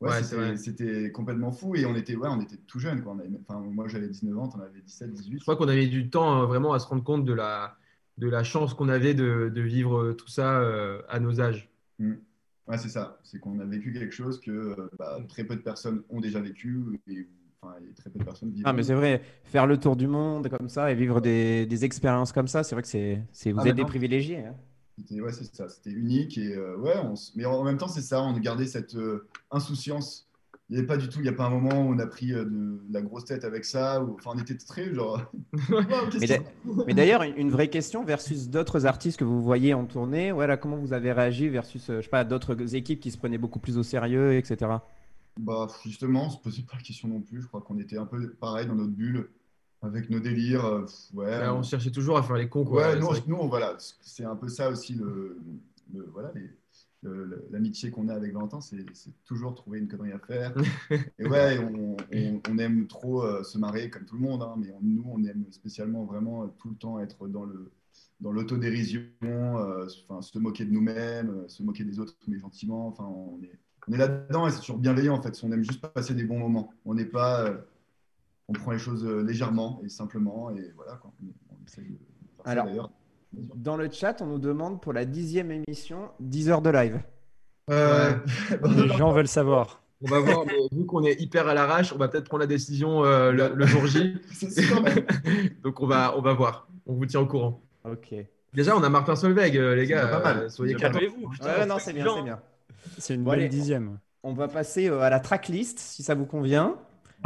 Speaker 6: Ouais, c'était complètement fou et on était, ouais, on était tout jeunes. Quoi. enfin, moi, j'avais 19 ans, on avait 17, 18.
Speaker 4: Je crois qu'on avait du temps hein, vraiment à se rendre compte de la, de la chance qu'on avait de, de, vivre tout ça euh, à nos âges.
Speaker 6: Mmh. Ouais, c'est ça. C'est qu'on a vécu quelque chose que euh, bah, très peu de personnes ont déjà vécu et, enfin, très peu de personnes vivent.
Speaker 3: Ah, mais c'est vrai, faire le tour du monde comme ça et vivre des, des expériences comme ça, c'est vrai que c'est, vous ah, êtes des privilégiés. Hein.
Speaker 6: C'était ouais, c'est ça, c'était unique et euh, ouais, mais en même temps c'est ça, on gardait cette euh, insouciance il n'y avait pas du tout, il n'y a pas un moment où on a pris euh, de, la grosse tête avec ça. enfin, on était très genre.
Speaker 3: mais d'ailleurs, une vraie question versus d'autres artistes que vous voyez en tournée. Voilà, comment vous avez réagi versus, euh, je sais pas, d'autres équipes qui se prenaient beaucoup plus au sérieux, etc.
Speaker 6: Bah, justement, on se posait pas la question non plus. Je crois qu'on était un peu pareil dans notre bulle avec nos délires. Euh, ouais,
Speaker 4: on cherchait toujours à faire les cons.
Speaker 6: Quoi. Ouais, nous, nous, voilà, c'est un peu ça aussi le, le voilà, l'amitié qu'on a avec Valentin, c'est toujours trouver une connerie à faire. Et ouais, on, aime trop euh, se marrer comme tout le monde, hein, mais nous, on aime spécialement vraiment tout le temps être dans le dans l'autodérision, euh, se moquer de nous-mêmes, euh, se moquer des autres, mais gentiment. Enfin, on est, on est là-dedans et c'est toujours bienveillant en fait. On aime juste passer des bons moments. On n'est pas, on prend les choses légèrement et simplement et voilà. Quoi.
Speaker 3: On, Alors, dans le chat, on nous demande pour la dixième émission 10 heures de live.
Speaker 1: Euh, Les gens veulent savoir.
Speaker 4: On va voir, mais vu qu'on est hyper à l'arrache, on va peut-être prendre la décision euh, le, jour J. Donc on va, on va voir. On vous tient au courant.
Speaker 3: Ok.
Speaker 4: Déjà, on a Martin Solveig, euh, les gars. Pas mal. soyez
Speaker 2: calmez-vous.
Speaker 3: Ouais, non, c'est bien, c'est bien.
Speaker 1: C'est une bonne dixième.
Speaker 3: On va passer à la tracklist, si ça vous convient,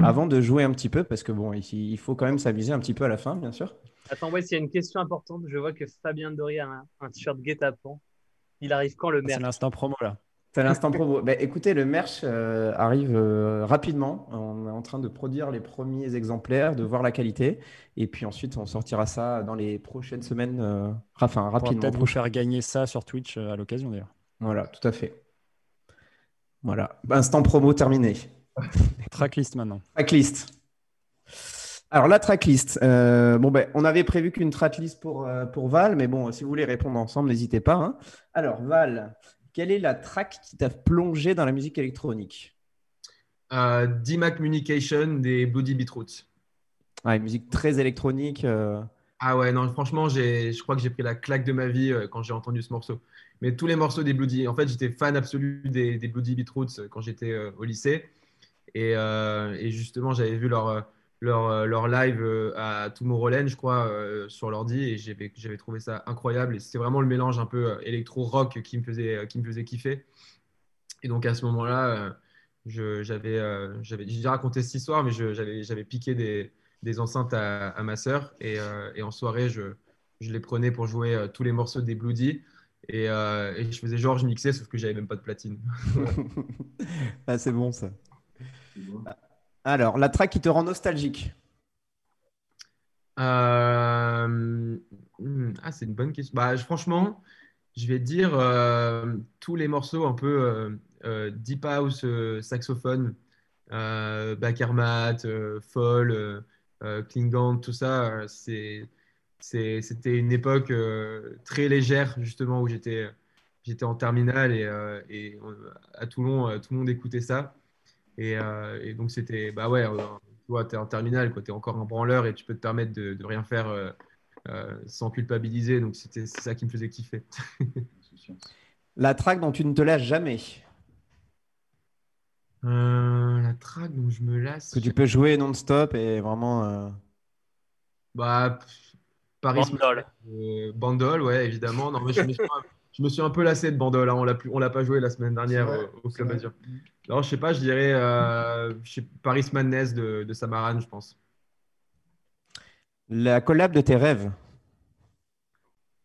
Speaker 3: avant de jouer un petit peu, parce que bon, ici, il faut quand même s'amuser un petit peu à la fin, bien sûr.
Speaker 2: Attends, ouais, s'il y a une question importante, je vois que Fabien Dory a un, t-shirt guet-apens. Il arrive quand le merch
Speaker 1: C'est l'instant promo là.
Speaker 3: C'est l'instant promo. bah, écoutez, le merch euh, arrive euh, rapidement. On est en train de produire les premiers exemplaires, de voir la qualité. Et puis ensuite, on sortira ça dans les prochaines semaines. Euh, enfin, rapidement.
Speaker 1: Peut-être vous faire gagner ça sur Twitch à l'occasion d'ailleurs.
Speaker 3: Voilà, tout à fait. Voilà. Instant promo terminé.
Speaker 1: Tracklist maintenant.
Speaker 3: Tracklist. Alors, la tracklist. Euh, bon, ben, on avait prévu qu'une tracklist pour, euh, pour Val, mais bon, si vous voulez répondre ensemble, n'hésitez pas. Hein. Alors, Val, quelle est la track qui t'a plongé dans la musique électronique?
Speaker 4: Euh, D-Mac Communication des Bloody Beetroots.
Speaker 3: Ah, une musique très électronique. Euh.
Speaker 4: Ah ouais, non, franchement, je crois que j'ai pris la claque de ma vie quand j'ai entendu ce morceau. Mais tous les morceaux des Bloody, en fait, j'étais fan absolu des, des Bloody Beetroots quand j'étais au lycée. Et, et justement, j'avais vu leur leur, euh, leur live euh, à Tomorrowland, je crois, euh, sur l'ordi, et j'avais trouvé ça incroyable. Et c'était vraiment le mélange un peu électro-rock qui, me faisait, qui me faisait kiffer. Et donc à ce moment-là, j'avais j'avais déjà raconté cette histoire, mais j'avais piqué des, des, enceintes à, ma sœur, et, et, en soirée, je, je, les prenais pour jouer tous les morceaux des Bloody. Et, et, je faisais genre, je mixais, sauf que j'avais même pas de platine.
Speaker 3: ah, c'est bon ça. Alors, la track qui te rend nostalgique
Speaker 4: euh, hmm, Ah, c'est une bonne question. Bah, franchement, je vais dire euh, tous les morceaux un peu euh, deep house, saxophone, Bakermat, Fall, Klingon, tout ça. c'était une époque très légère, justement, où j'étais en terminale et, et à Toulon, tout le monde écoutait ça. Euh, et, donc, c'était, bah ouais, euh, tu vois, tu es en terminale, tu es encore un branleur et tu peux te permettre de, de rien faire euh, sans culpabiliser. Donc, c'était ça qui me faisait kiffer.
Speaker 3: la track dont tu ne te lasses jamais
Speaker 4: La track dont je me lasse.
Speaker 3: Que tu peux jouer non-stop et vraiment.
Speaker 4: Bah,
Speaker 2: Paris. Bandol.
Speaker 4: Bandol, ouais, évidemment. Non, mais je me suis je me suis un peu lassé de Bandol. Hein. On ne l'a pas joué la semaine dernière au, Club Azur. Alors, je sais pas, je dirais euh, Paris Madness de, de Samaran, je pense.
Speaker 3: La collab de tes rêves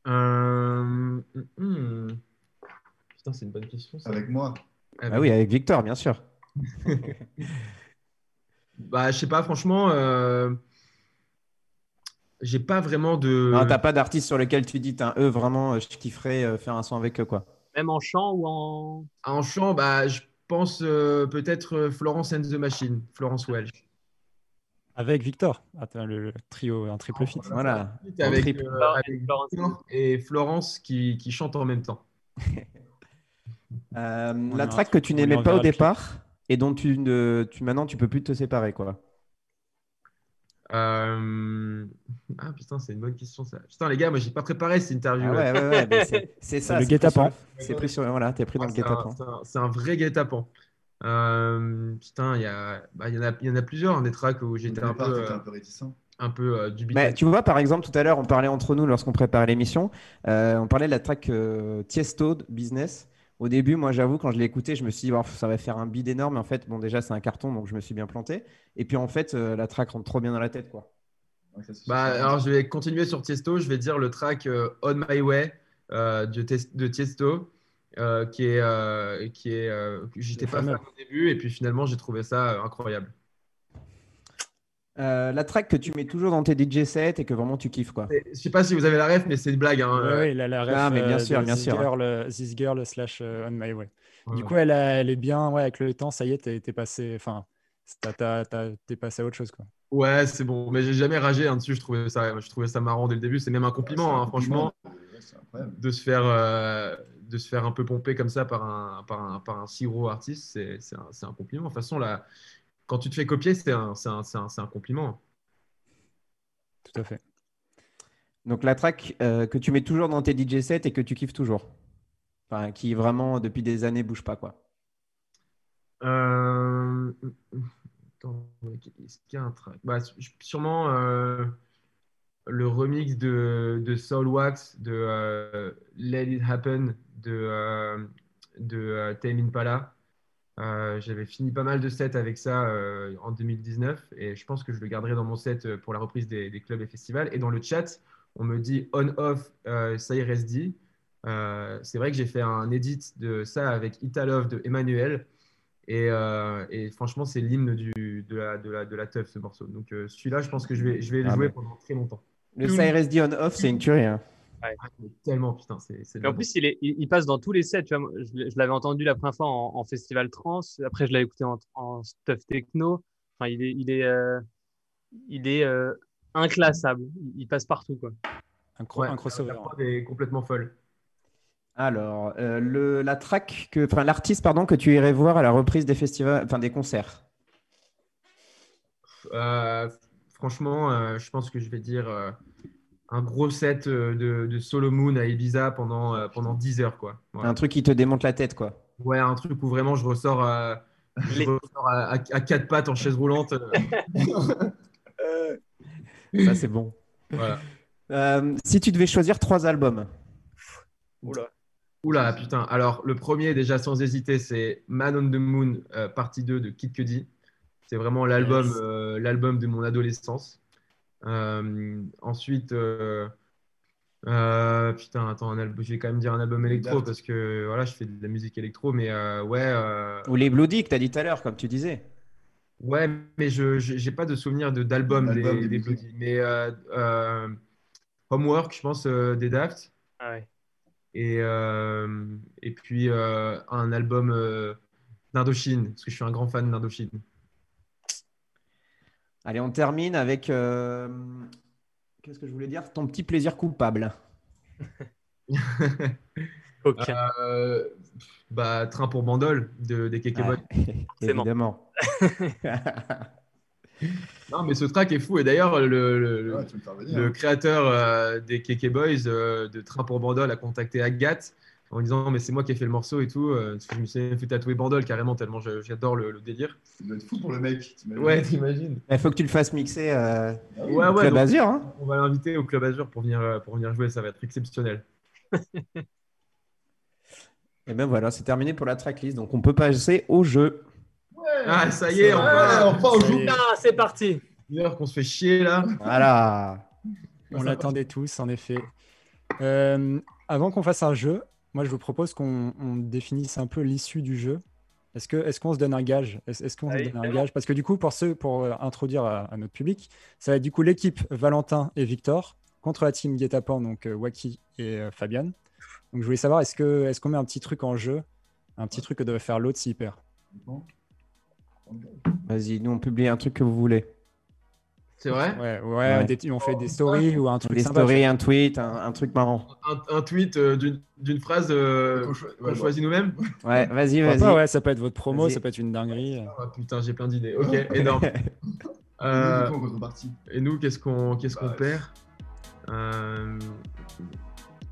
Speaker 4: euh, hmm, hmm. Putain, c'est une bonne question.
Speaker 6: Avec moi
Speaker 3: Ah oui, avec Victor, bien sûr.
Speaker 4: bah, je sais pas, franchement. Euh j'ai pas vraiment de.
Speaker 3: Non, t'as pas d'artiste sur lequel tu dis, eux, vraiment, je kifferais euh, faire un son avec eux, quoi.
Speaker 2: Même en chant ou en.
Speaker 4: En chant, bah, je pense euh, peut-être euh, Florence and the Machine, Florence Welch.
Speaker 1: Avec Victor, Attends, le trio, un triple fit.
Speaker 3: Voilà.
Speaker 4: Avec, et Florence qui, qui, chante en même temps.
Speaker 3: la track que tu n'aimais pas au départ et dont tu, ne, tu maintenant tu peux plus te séparer, quoi.
Speaker 4: Euh, ah putain, c'est une bonne question ça. Putain, les gars, moi j'ai pas préparé cette interview.
Speaker 3: Ah ouais, ouais, ouais, c'est ça.
Speaker 1: Le guet-apens.
Speaker 3: C'est pris sur. Voilà, t'es pris dans le guet-apens.
Speaker 4: C'est un, vrai guet-apens. Euh, putain, il y, bah, y, en a, y en a plusieurs, hein, des tracks où j'étais un, peu,
Speaker 6: un peu réticent.
Speaker 4: Un peu euh, dubitatif.
Speaker 3: tu vois, par exemple, tout à l'heure, on parlait entre nous lorsqu'on préparait l'émission. on parlait de la track Tiesto Business Au début, moi, j'avoue, quand je l'ai écouté, je me suis dit, ça va faire un bid énorme. En fait, bon, déjà, c'est un carton, donc je me suis bien planté. Et puis, en fait, euh, la track rentre trop bien dans la tête, quoi.
Speaker 4: bah, alors, je vais continuer sur Tiesto. Je vais dire le track euh, On My Way euh, de, de, Tiesto, qui est, qui est, j'étais pas fan au début, et puis finalement, j'ai trouvé ça incroyable.
Speaker 3: Euh, la track que tu mets toujours dans tes DJ sets et que vraiment tu kiffes quoi.
Speaker 4: Je sais pas si vous avez la ref, mais c'est une blague. Hein.
Speaker 1: Oui, la, la ref.
Speaker 3: Ah, mais bien sûr, bien
Speaker 1: this
Speaker 3: sûr.
Speaker 1: Girl, euh, this girl slash euh, on my way. Du coup, elle, elle, est bien, ouais, avec le temps, ça y est, t'es passé, enfin, t'es passé à autre chose quoi.
Speaker 4: Ouais, c'est bon, mais j'ai jamais ragé hein, dessus. Je trouvais ça, je trouvais ça marrant dès le début. C'est même un compliment, hein, franchement, de se faire, de se faire un peu pomper comme ça par un, par un, par un si gros artiste, c'est un, un, compliment. De toute façon, la quand tu te fais copier, c'est un, un, compliment.
Speaker 1: Tout à fait.
Speaker 3: Donc la track euh, que tu mets toujours dans tes DJ sets et que tu kiffes toujours. Enfin, qui vraiment depuis des années bouge pas quoi.
Speaker 4: Euh... Est-ce qu'il y a un track? Bah, Sûrement euh, le remix de, de Soul Wax de Let It Happen de, de Tame Impala. Euh, j'avais fini pas mal de sets avec ça euh, en 2019 et je pense que je le garderai dans mon set euh, pour la reprise des, clubs et festivals. Et dans le chat, on me dit on-off, reste dit. c'est vrai que j'ai fait un edit de ça avec Italove de Emmanuel. Et, et franchement, c'est l'hymne de la, de, la, de la teuf, ce morceau. Donc celui-là, je pense que je vais, je vais le ah jouer pendant très longtemps.
Speaker 3: Le dit on-off, c'est une tuerie. Hein.
Speaker 4: Ah, tellement, putain.
Speaker 2: c'est en plus, il, il, passe dans tous les sets. Tu vois, je, l'avais entendu la première fois en, festival trans. Après, je l'avais écouté en, stuff techno. Enfin, il est, il est, euh, il est euh, inclassable. Il, passe partout, quoi.
Speaker 1: Un, crossover.
Speaker 4: La est complètement folle.
Speaker 3: Alors, euh, le, la track que, enfin, l'artiste, pardon, que tu irais voir à la reprise des festivals, enfin, des concerts.
Speaker 4: franchement, je pense que je vais dire un gros set euh, de, de, Solo Moon à Ibiza pendant, euh, pendant 10 heures. Quoi.
Speaker 3: Un truc qui te démonte la tête, quoi.
Speaker 4: Ouais, un truc où vraiment je ressors, à, à, quatre pattes en chaise roulante.
Speaker 3: Ça, c'est bon. Euh, si tu devais choisir trois albums.
Speaker 4: Oula. Oula, putain. Alors, le premier, déjà sans hésiter, c'est Man on the Moon, partie 2 de Kid Cudi. C'est vraiment l'album l'album de mon adolescence. Euh, ensuite, euh, euh, putain, attends, un album, je vais quand même dire un album électro parce que voilà, je fais de la musique électro, mais ouais.
Speaker 3: Ou les Bloody que tu as dit tout à l'heure, comme tu disais.
Speaker 4: Ouais, mais je n'ai pas de souvenir d'album des, des, Bloody. Mais Homework, je pense, des Daft.
Speaker 2: Ah ouais.
Speaker 4: Et, et puis un album d'Indochine, parce que je suis un grand fan d'Indochine.
Speaker 3: Allez, on termine avec. Euh, qu'est-ce que je voulais dire? Ton petit plaisir coupable.
Speaker 4: Euh, bah, Train pour Bandol de, des Keke Boys.
Speaker 3: évidemment.
Speaker 4: non, mais ce track est fou. Et d'ailleurs, le, le, hein. créateur euh, des Keke Boys de Train pour Bandol a contacté Agathe en disant mais c'est moi qui ai fait le morceau et tout. Euh, je me suis fait tatouer Bandol carrément tellement j'adore le, délire.
Speaker 6: Ça doit être fou pour le mec.
Speaker 4: Ouais, t'imagines.
Speaker 3: Il faut que tu le fasses mixer euh,
Speaker 4: ah au
Speaker 3: Club Azur. Hein.
Speaker 4: On va l'inviter au Club Azur pour venir, euh, pour venir jouer, ça va être exceptionnel.
Speaker 3: et ben voilà, c'est terminé pour la tracklist, donc on peut passer au jeu.
Speaker 4: Ouais, ah, ça y est, on va
Speaker 2: jeu. Ah, c'est parti.
Speaker 4: Une heure qu'on se fait chier là.
Speaker 3: Voilà.
Speaker 1: On l'attendait tous, en effet. avant qu'on fasse un jeu, moi, je vous propose qu'on définisse un peu l'issue du jeu. Est-ce qu'on est qu'on se donne un gage? Est-ce qu'on se donne un gage? Parce que du coup, pour ceux, pour euh, introduire à, notre public, ça va être du coup l'équipe Valentin et Victor contre la team Guetapan, donc euh, Waki et euh, Fabian. Donc je voulais savoir, est-ce qu'on est qu'on met un petit truc en jeu? Un petit truc que devrait faire l'autre s'il perd
Speaker 3: Vas-y, nous on publie un truc que vous voulez.
Speaker 4: C'est vrai
Speaker 1: Ouais, ouais, on fait des stories ou un truc
Speaker 3: Des stories, un tweet, un, truc marrant.
Speaker 4: Un, tweet euh, d'une phrase euh, qu'on choisit nous-mêmes
Speaker 3: Ouais, vas-y, vas-y.
Speaker 1: ouais, ça peut être votre promo, ça peut être une dinguerie.
Speaker 4: Ah, putain, j'ai plein d'idées. Ok, énorme. euh, et nous, qu'est-ce qu'on qu'est-ce qu'on bah, perd? Euh,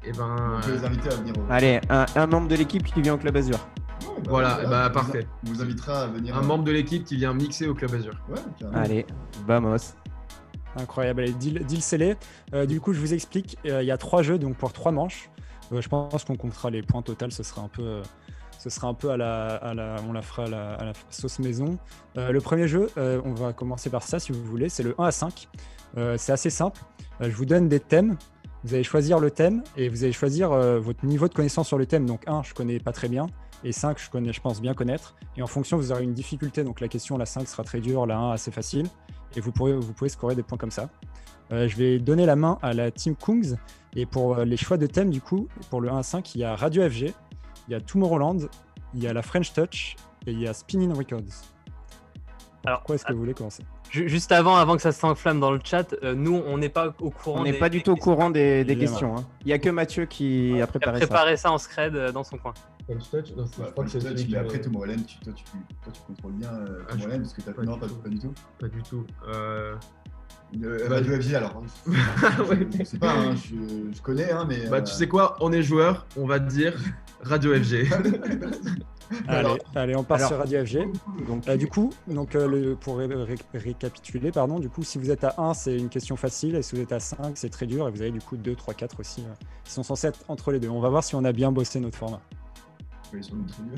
Speaker 4: Et eh ben.
Speaker 6: On peut les inviter à venir.
Speaker 3: Allez, un, un, membre de l'équipe qui vient au Club Azur.
Speaker 4: Bah, voilà, bah, parfait.
Speaker 6: On vous invitera à venir.
Speaker 4: Un membre de l'équipe qui vient mixer au Club Azur.
Speaker 6: Ouais,
Speaker 3: Allez, vamos.
Speaker 1: Incroyable, allez, deal, deal scellé. Euh, du coup, je vous explique, euh, il y a trois jeux, donc pour trois manches. Euh, je pense qu'on comptera les points total, ce sera un peu, Ce sera un peu à la, on la fera à la, sauce maison. le premier jeu, on va commencer par ça si vous voulez, c'est le 1 à 5. c'est assez simple. je vous donne des thèmes. Vous allez choisir le thème et vous allez choisir votre niveau de connaissance sur le thème. Donc 1, je connais pas très bien. Et 5, je, connais, je pense bien connaître. Et en fonction, vous aurez une difficulté. Donc la question, la 5 sera très dure, la 1 assez facile. Et vous, pourrez, vous pouvez scorer des points comme ça. Euh, je vais donner la main à la team Kungs. Et pour euh, les choix de thème, du coup, pour le 1 à 5, il y a Radio FG, il y a Tomorrowland, il y a la French Touch et il y a Spinning Records. Alors, quoi est-ce que vous voulez commencer?
Speaker 2: Juste avant, avant que ça s'enflamme dans le chat, euh, nous, on n'est pas au courant.
Speaker 3: On n'est pas du tout au courant des, questions. Hein. Il n'y a que Mathieu qui a préparé,
Speaker 2: a préparé ça. en scred dans son coin.
Speaker 6: French Touch, non, je crois que c'est mais après Tomorrowland, tu, toi, tu, toi, tu contrôles bien euh, ah, Tomorrowland parce que t'as non, pas, pas, du tout.
Speaker 4: Pas du tout. Euh...
Speaker 6: Euh, bah, du FG alors. ouais. Je sais pas, hein, je, je, connais, hein, mais.
Speaker 4: Bah, tu sais quoi, on est joueur, on va te dire Radio FG.
Speaker 1: allez, allez, on part sur Radio FG. Donc, euh, du coup, donc, euh, le, pour récapituler, pardon, du coup, si vous êtes à 1, c'est une question facile, et si vous êtes à 5, c'est très dur, et vous avez du coup 2, 3, 4 aussi, euh, qui sont censés être entre les deux. On va voir si on a bien bossé notre format.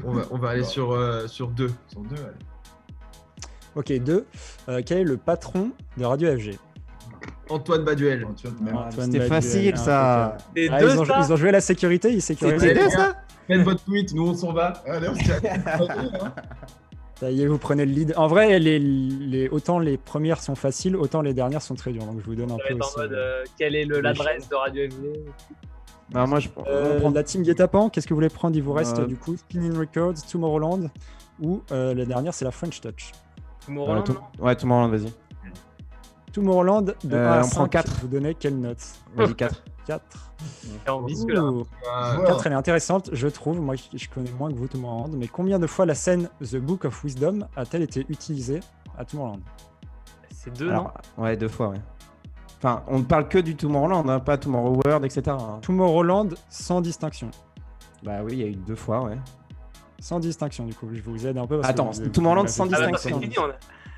Speaker 4: On va, on va aller sur, euh, sur 2.
Speaker 6: Sur 2, allez.
Speaker 1: Ok, 2. Euh, quel est le patron de Radio FG
Speaker 4: Antoine Baduel.
Speaker 3: Ah, C'était facile ça.
Speaker 1: Ah, ils, ont, joué à la sécurité, ils
Speaker 4: sécurisaient. ça Faites votre tweet, nous on s'en va. Allez, on
Speaker 1: Ça y est, vous prenez le lead. En vrai, les, les, autant les premières sont faciles, autant les dernières sont très dures. Donc je vous donne un peu.
Speaker 2: Aussi, en mode, euh, quelle est l'adresse de Radio FG
Speaker 1: bah, moi, je euh, prends la team Guetapan. Qu'est-ce que vous voulez prendre Il vous reste du coup Spinning Records, Tomorrowland ou la dernière, c'est la French Touch.
Speaker 2: Tomorrowland
Speaker 3: Ouais, Tomorrowland, vas-y.
Speaker 1: Tomorrowland, de euh, 1 à on 5,
Speaker 3: prend 4.
Speaker 1: vous donnez quelle note
Speaker 3: Vas-y, 4.
Speaker 1: 4.
Speaker 2: 4,
Speaker 1: 4, elle est intéressante, je trouve. Moi, je connais moins que vous, Tomorrowland. Mais combien de fois la scène The Book of Wisdom a-t-elle été utilisée à Tomorrowland?
Speaker 2: C'est deux, non?
Speaker 3: Ouais, deux fois, ouais. Enfin, on ne parle que du Tomorrowland, hein, pas Tomorrow World, etc. Hein.
Speaker 1: Tomorrowland sans distinction.
Speaker 3: Bah oui, il y a eu deux fois, ouais.
Speaker 1: Sans distinction, du coup. Je vous aide un peu.
Speaker 3: Attends, Tomorrowland sans distinction.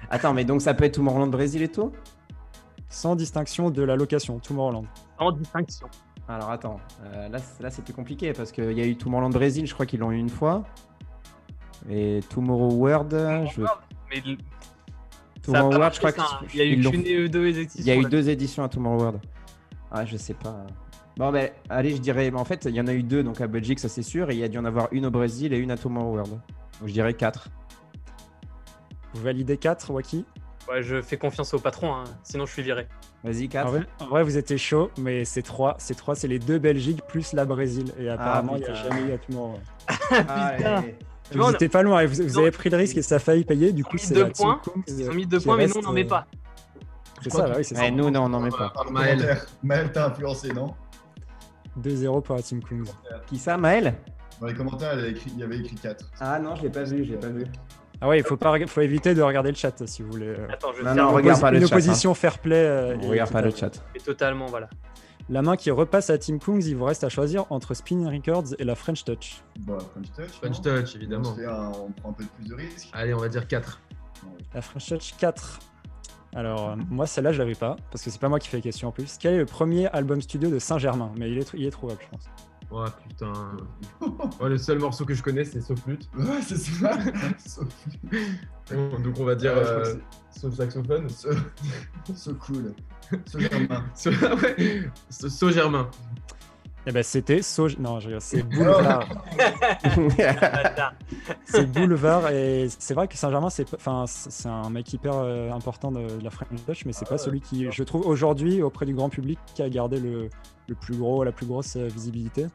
Speaker 3: Attends, mais donc ça peut être Tomorrowland Brésil et tout
Speaker 1: Sans distinction de la location, Tomorrowland.
Speaker 2: Sans distinction.
Speaker 3: Alors attends, euh, là, là c'est plus compliqué parce qu'il y a eu Tomorrowland Brésil, je crois qu'ils l'ont eu une fois. Et Tomorrow World, je...
Speaker 2: Mais
Speaker 3: Tomorrow World, je crois
Speaker 2: qu'il y a eu deux éditions.
Speaker 3: Il y a eu deux éditions à Tomorrow World. Ah, je sais pas. Bon, ben, allez, je dirais. En fait, il y en a eu deux donc à Belgique, ça c'est sûr. Et il y a dû en avoir une au Brésil et une à Tomorrow World. Donc je dirais quatre.
Speaker 1: Vous validez 4, Waki?
Speaker 2: Ouais, je fais confiance au patron, hein. sinon je suis viré.
Speaker 3: Vas-y, 4.
Speaker 1: En vrai, vous étiez chaud, mais c'est 3. C'est 3, c'est les deux Belgiques plus la Brésil. Et apparemment, il n'y a jamais eu à Tomorrow.
Speaker 2: ah, putain
Speaker 1: Vous n'étiez pas loin, vous, avez pris le risque et ça a failli payer. Du coup, c'est
Speaker 2: deux points. Ils ont mis deux points, mais nous, on n'en met pas.
Speaker 1: C'est ça, oui, c'est ça.
Speaker 3: nous, non, on n'en met pas.
Speaker 6: Maël, Maël t'as influencé, non
Speaker 1: 2-0 pour la Team Kungs.
Speaker 3: Qui ça, Maël?
Speaker 6: Dans les commentaires, il y, avait écrit, il y avait écrit 4.
Speaker 3: Ah non, je l'ai pas vu, je l'ai pas vu.
Speaker 1: Ah ouais, il faut, pas, faut éviter de regarder le chat si vous voulez. Euh.
Speaker 2: Attends, je
Speaker 3: non, non, regarde pas le
Speaker 1: une
Speaker 3: chat.
Speaker 1: opposition fair play. Euh,
Speaker 3: on regarde pas le chat.
Speaker 2: Et totalement, voilà.
Speaker 1: La main qui repasse à Team Kungs, il vous reste à choisir entre Spinning Records et la French Touch.
Speaker 6: Bah, French Touch.
Speaker 4: French Touch, évidemment.
Speaker 6: On, on, prend un peu plus de risques.
Speaker 4: Allez, on va dire 4.
Speaker 1: La French Touch 4. Alors, euh, moi, celle-là, je l'avais pas, parce que c'est pas moi qui fais les questions en plus. Quel est le premier album studio de Saint-Germain? Mais il est, il est trouvable, je pense.
Speaker 4: Oh putain. Oh, le seul morceau que je connais, c'est Flute.
Speaker 6: Ouais, c'est ça.
Speaker 4: donc on va dire euh, sauf saxophone.
Speaker 6: So, cool. So Germain.
Speaker 4: So, ouais. so, Germain.
Speaker 1: Eh ben c'était So... Non, c'est Boulevard. c'est Boulevard et c'est vrai que Saint-Germain, c'est enfin, c'est un mec hyper euh, important de, la French Touch, mais c'est pas celui qui, je trouve, aujourd'hui, auprès du grand public, qui a gardé le, le plus gros, la plus grosse euh, visibilité.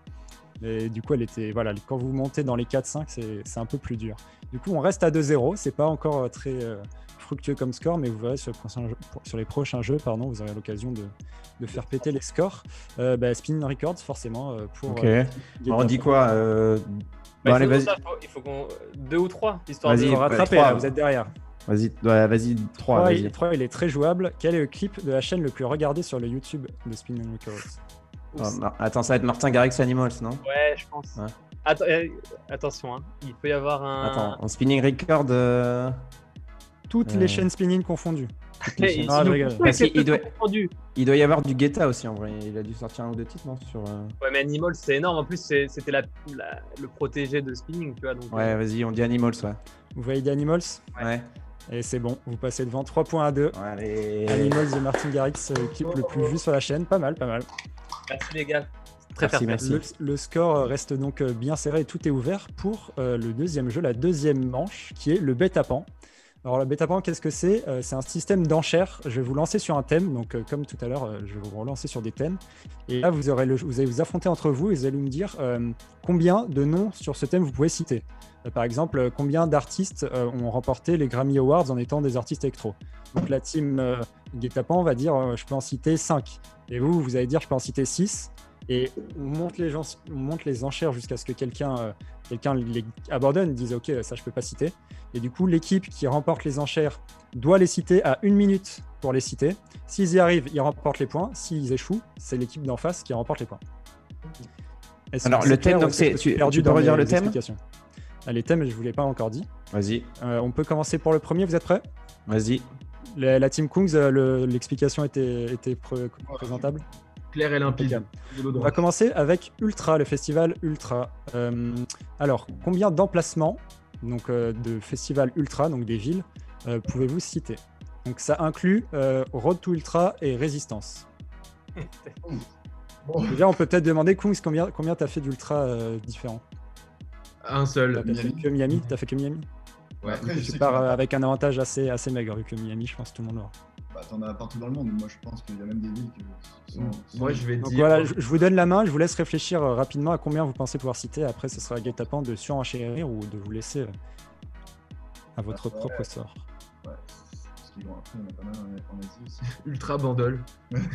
Speaker 1: Et du coup, elle était, voilà, quand vous montez dans les 4-5, c'est un peu plus dur. Du coup, on reste à 2-0. C'est pas encore euh, très euh, fructueux comme score, mais vous verrez sur, sur les prochains jeux, pardon, vous aurez l'occasion de, de, faire péter les scores. Euh, bah, Spin Records, forcément, pour.
Speaker 3: Ok. on dit quoi
Speaker 2: bah, allez, vas-y. Il faut qu'on. Deux ou trois, histoire
Speaker 1: de rattraper. vous êtes derrière.
Speaker 3: Vas-y, vas-y, 3.
Speaker 1: 3, il est très jouable. Quel est le clip de la chaîne le plus regardé sur le YouTube de Spin Records?
Speaker 3: Oh, attends, ça va être Martin Garrix Animals, non
Speaker 2: Ouais, je pense. Euh, attention, hein. il peut y avoir un.
Speaker 3: Attends, en spinning record. Euh,
Speaker 1: Toutes les euh. chaînes spinning confondues.
Speaker 3: Ah, il, doit... il doit y avoir du Guetta aussi en vrai. Il a dû sortir un ou deux titres, non sur, euh,
Speaker 2: Ouais, mais Animals, c'est énorme. En plus, c'était la, le protégé de Spinning, tu vois. Donc,
Speaker 3: ouais,
Speaker 2: euh.
Speaker 3: vas-y, on dit Animals, ouais.
Speaker 1: Vous voyez des Animals
Speaker 3: Ouais.
Speaker 1: Et c'est bon, vous passez devant 3 points à 2. Allez. Animals de Martin Garrix, équipe le plus vu sur la chaîne. Pas mal, pas mal.
Speaker 2: Merci les gars.
Speaker 3: Très merci, merci.
Speaker 1: Le, score reste donc bien serré et tout est ouvert pour le deuxième jeu, la deuxième manche, qui est le bêta-pan. Alors le bêta qu'est-ce que c'est? Euh, C'est un système d'enchères. Je vais vous lancer sur un thème. Donc euh, comme tout à l'heure, euh, je vais vous relancer sur des thèmes. Et là, vous, aurez le, vous allez vous affronter entre vous et vous allez me dire combien de noms sur ce thème vous pouvez citer. par exemple, combien d'artistes ont remporté les Grammy Awards en étant des artistes électro? Donc la team Guetapan va dire je peux en citer 5. Et vous, vous allez dire je peux en citer 6. Et on monte les, gens, on monte les enchères jusqu'à ce que quelqu'un quelqu'un les abandonne, dise ok, ça je peux pas citer. Et du coup, l'équipe qui remporte les enchères doit les citer à une minute pour les citer. S'ils y arrivent, ils remportent les points. S'ils échouent, c'est l'équipe d'en face qui remporte les points.
Speaker 3: Alors, le thème, donc c'est. Tu, tu peux redire le thème
Speaker 1: ah, Les thèmes, je ne vous l'ai pas encore dit.
Speaker 3: Vas-y.
Speaker 1: Euh, on peut commencer pour le premier, vous êtes prêts?
Speaker 3: Vas-y.
Speaker 1: La, team Kungs, euh, l'explication était, était présentable
Speaker 4: Claire et limpide.
Speaker 1: On va commencer avec Ultra, le festival Ultra. Euh, alors, combien d'emplacements donc euh, de festivals ultra, donc des villes, euh, pouvez-vous citer? Donc ça inclut euh, Road to Ultra et Résistance. Déjà, on peut peut-être demander, Kungs, combien, combien tu as fait d'ultra différents?
Speaker 4: Un seul.
Speaker 1: Fait que Miami? T'as fait que Miami?
Speaker 6: Ouais, après,
Speaker 1: je pars avec un avantage assez, assez maigre, vu que Miami, je pense que tout le monde aura.
Speaker 6: Bah, t'en as partout dans le monde. Moi, je pense qu'il y a même des villes qui sont.
Speaker 4: Moi, je vais
Speaker 1: Donc,
Speaker 4: dire.
Speaker 1: Voilà, je, vous donne la main. Je vous laisse réfléchir euh, rapidement à combien vous pensez pouvoir citer. Après, ce sera guet-apens de surenchérir ou de vous laisser euh, à votre bah, propre sort.
Speaker 6: Ouais. Vont après, on a pas mal en, Asie aussi.
Speaker 4: Ultra bandol.
Speaker 6: Ultra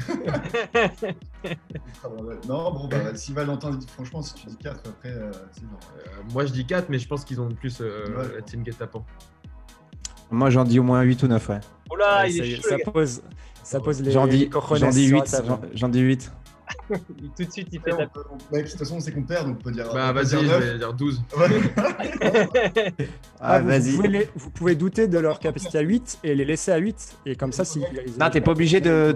Speaker 6: bandol. Non, bon, bah, si Valentin dit, franchement, si tu dis 4, après, euh, c'est genre.
Speaker 4: Euh, moi, je dis 4, mais je pense qu'ils ont plus euh, la team guet-apens.
Speaker 3: Moi, j'en dis au moins 8 ou 9, ouais.
Speaker 2: Oh là, il est chaud,
Speaker 1: ça, pose, ça pose les.
Speaker 3: J'en dis, j'en dis 8. J'en dis 8.
Speaker 2: Tout de suite, il fait la...
Speaker 6: Mec, de toute façon, c'est qu'on perd, donc on peut dire.
Speaker 4: Bah, vas-y, je vais dire 12.
Speaker 1: ah, vas-y. Vous, pouvez vous pouvez douter de leur capacité à 8 et les laisser à 8. Et comme ça, si.
Speaker 3: Non, t'es pas obligé de.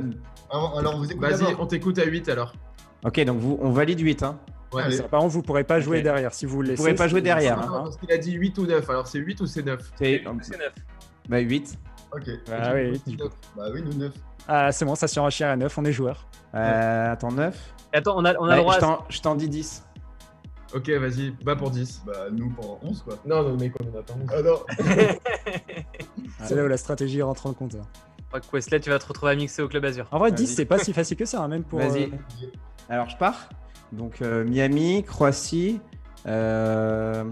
Speaker 6: Alors, alors vous
Speaker 4: Vas-y, on t'écoute à 8 alors.
Speaker 3: Ok, donc vous, on valide 8. Hein.
Speaker 1: Ouais, ça, par contre, vous pourrez pas jouer okay. derrière. Si vous le laissez.
Speaker 3: Vous pourrez pas jouer derrière.
Speaker 4: Hein. Parce qu'il a dit 8 ou 9. Alors, c'est 8 ou c'est 9
Speaker 3: C'est
Speaker 2: 9.
Speaker 3: Bah 8.
Speaker 6: Ok.
Speaker 1: Ah oui,
Speaker 6: Bah oui, nous 9.
Speaker 1: Ah, c'est bon, ça surenchère à 9, on est joueur.
Speaker 3: Euh, attends, 9.
Speaker 2: attends, on a, on a le droit.
Speaker 3: Je t'en dis 10.
Speaker 4: Ok, vas-y, bah pour 10.
Speaker 6: Bah nous pour 11 quoi.
Speaker 4: Non, non, mais on en a pas 11.
Speaker 6: Ah non.
Speaker 1: c'est là où la stratégie rentre en compte.
Speaker 2: crois que tu vas te retrouver à mixer au Club Azur.
Speaker 1: En vrai, 10, c'est pas si facile que ça, hein, même pour.
Speaker 3: Vas-y. Euh... Alors, je pars. Donc, euh, Miami, Croatie, euh,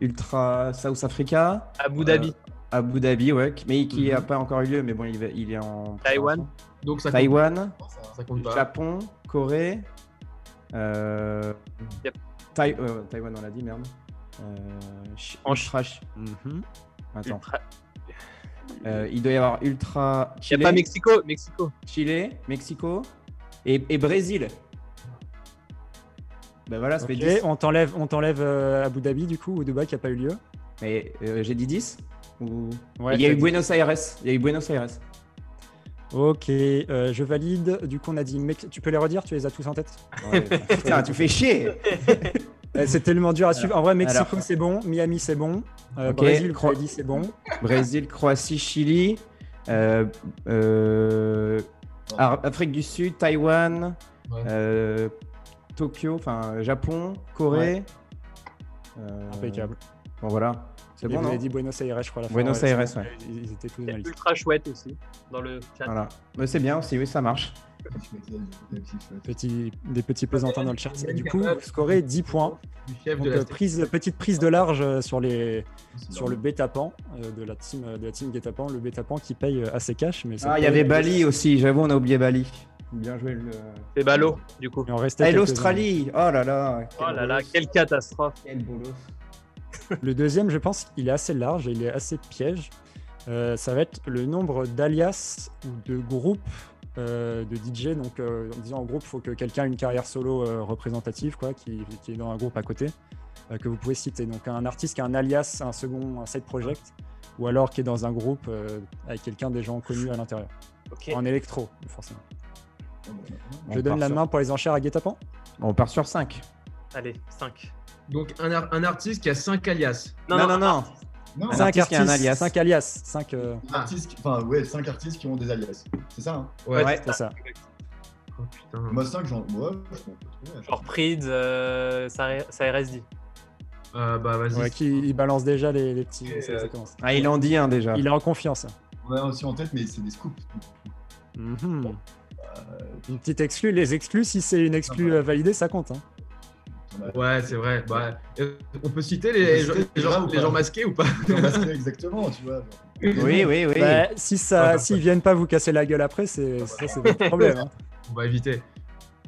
Speaker 3: Ultra South Africa.
Speaker 2: Abu Dhabi.
Speaker 3: Abu Dhabi, ouais, mais qui n'a mm -hmm. pas encore eu lieu, mais bon, il, il est en.
Speaker 2: Taïwan.
Speaker 3: Donc ça Taïwan,
Speaker 4: ça compte pas.
Speaker 3: Japon, Corée. Euh...
Speaker 2: Yep.
Speaker 3: Taï... Euh, Taïwan, on l'a dit, merde. Euh...
Speaker 2: En
Speaker 3: Ultra.
Speaker 2: Mm
Speaker 3: -hmm. Attends. Ultra... Euh, il doit y avoir Ultra.
Speaker 2: Il n'y a pas Mexico, Mexico.
Speaker 3: Chili, Mexico et, et Brésil. Ben voilà, ça
Speaker 1: okay.
Speaker 3: fait 10.
Speaker 1: On t'enlève, on t'enlève euh, Abu Dhabi du coup ou Dubaï qui n'a pas eu lieu.
Speaker 3: Mais euh, j'ai dit 10 ou...
Speaker 1: ouais,
Speaker 3: Il y a eu Buenos Aires. Il y a eu Buenos Aires.
Speaker 1: Ok, euh, je valide. Du coup, on a dit. Tu peux les redire Tu les as tous en tête
Speaker 3: ouais, Putain, tu fais chier
Speaker 1: C'est tellement dur à suivre. En vrai, Mexico, c'est bon. Miami, c'est bon. Euh, okay. Brésil, Croatie, c'est bon.
Speaker 3: Brésil, Croatie, Chili. Euh, Afrique du Sud, Taïwan. Ouais. Tokyo, enfin Japon, Corée.
Speaker 1: Ouais. Impeccable.
Speaker 3: Bon voilà.
Speaker 1: C'est bon, vous avez dit Buenos Aires, je crois. La
Speaker 3: Buenos
Speaker 1: fin,
Speaker 3: Aires, ouais.
Speaker 1: Ils, ils étaient tous dans la liste.
Speaker 2: Ultra chouette aussi, dans le chat.
Speaker 3: Voilà. Mais c'est bien aussi, oui, ça marche.
Speaker 1: Petit, des petits plaisantins dans le chat. Du coup, vous scorez 10 points. Donc, prise, petite prise de large sur, les, sur le bêta-pan euh, de la team, de la team Guetapan. Le bêta-pan qui paye assez cash. Mais
Speaker 3: ah, il y avait Bali aussi, j'avoue, on a oublié Bali. Bien joué. Le...
Speaker 2: C'est ballot, du coup.
Speaker 3: Et l'Australie Oh là là
Speaker 2: Oh là là, quelle catastrophe
Speaker 3: Quel bolos
Speaker 1: le deuxième, je pense qu'il est assez large et il est assez piège. Euh, ça va être le nombre d'alias ou de groupes de DJ. Donc, en disant en groupe, il faut que quelqu'un ait une carrière solo représentative, quoi, qui, qui, est dans un groupe à côté, que vous pouvez citer. Donc, un artiste qui a un alias, un second, un side project, ou alors qui est dans un groupe avec quelqu'un des gens connus à l'intérieur. En électro, forcément. Je donne la main pour les enchères à Guetapan.
Speaker 3: On part sur 5.
Speaker 2: Allez, 5.
Speaker 4: Donc un, un, artiste qui a 5 alias.
Speaker 3: Non, non, non.
Speaker 1: non. 5 artistes, qui a un alias. 5 alias. 5 euh...
Speaker 6: artistes, enfin, ouais, 5 artistes qui ont des alias. C'est ça hein
Speaker 2: Ouais, ouais c'est
Speaker 1: ça.
Speaker 6: Oh, putain. Moi, 5, genre, ouais,
Speaker 2: je Genre Pride, euh, ça, ça RSD.
Speaker 4: Euh, bah, vas-y.
Speaker 1: Ouais, qui il balance déjà les, les petits.
Speaker 3: ça, ça ah, il en dit un déjà.
Speaker 1: Il est en confiance.
Speaker 6: On a aussi en tête, mais c'est des scoops.
Speaker 1: Mm -hmm. bon. Une petite exclue. Les exclus, si c'est une exclue euh, validée, ça compte. Hein.
Speaker 4: Ouais, c'est vrai. Bah, euh, on peut citer les, gens, les, gens, les gens, masqués ou pas
Speaker 6: masqués, exactement, tu vois.
Speaker 3: Oui, oui, oui.
Speaker 1: Bah, si ça, s'ils viennent pas vous casser la gueule après, c'est ça, c'est votre problème. Hein.
Speaker 4: On va éviter.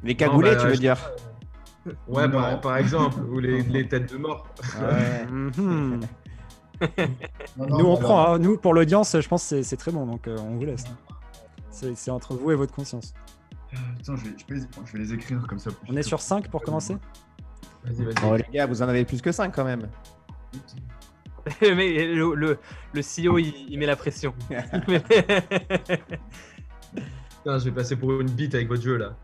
Speaker 3: Les cagoulés, bah, tu veux dire
Speaker 4: Ouais, par, par, exemple, ou les, les, têtes de mort.
Speaker 1: Ouais. Mhm. non, non, nous, on prend. Hein. Nous, pour l'audience, je pense que c'est très bon, donc euh, on vous laisse. C'est entre vous et votre conscience.
Speaker 6: Attends, je vais, je, les, je vais les écrire comme ça.
Speaker 1: On est sur 5 pour commencer?
Speaker 3: Vas-y, vas-y. Oh, les gars, vous en avez plus que 5 quand même.
Speaker 2: Mais le, le, le CEO, il, il, met la pression.
Speaker 4: Putain, je vais passer pour une bite avec votre jeu là.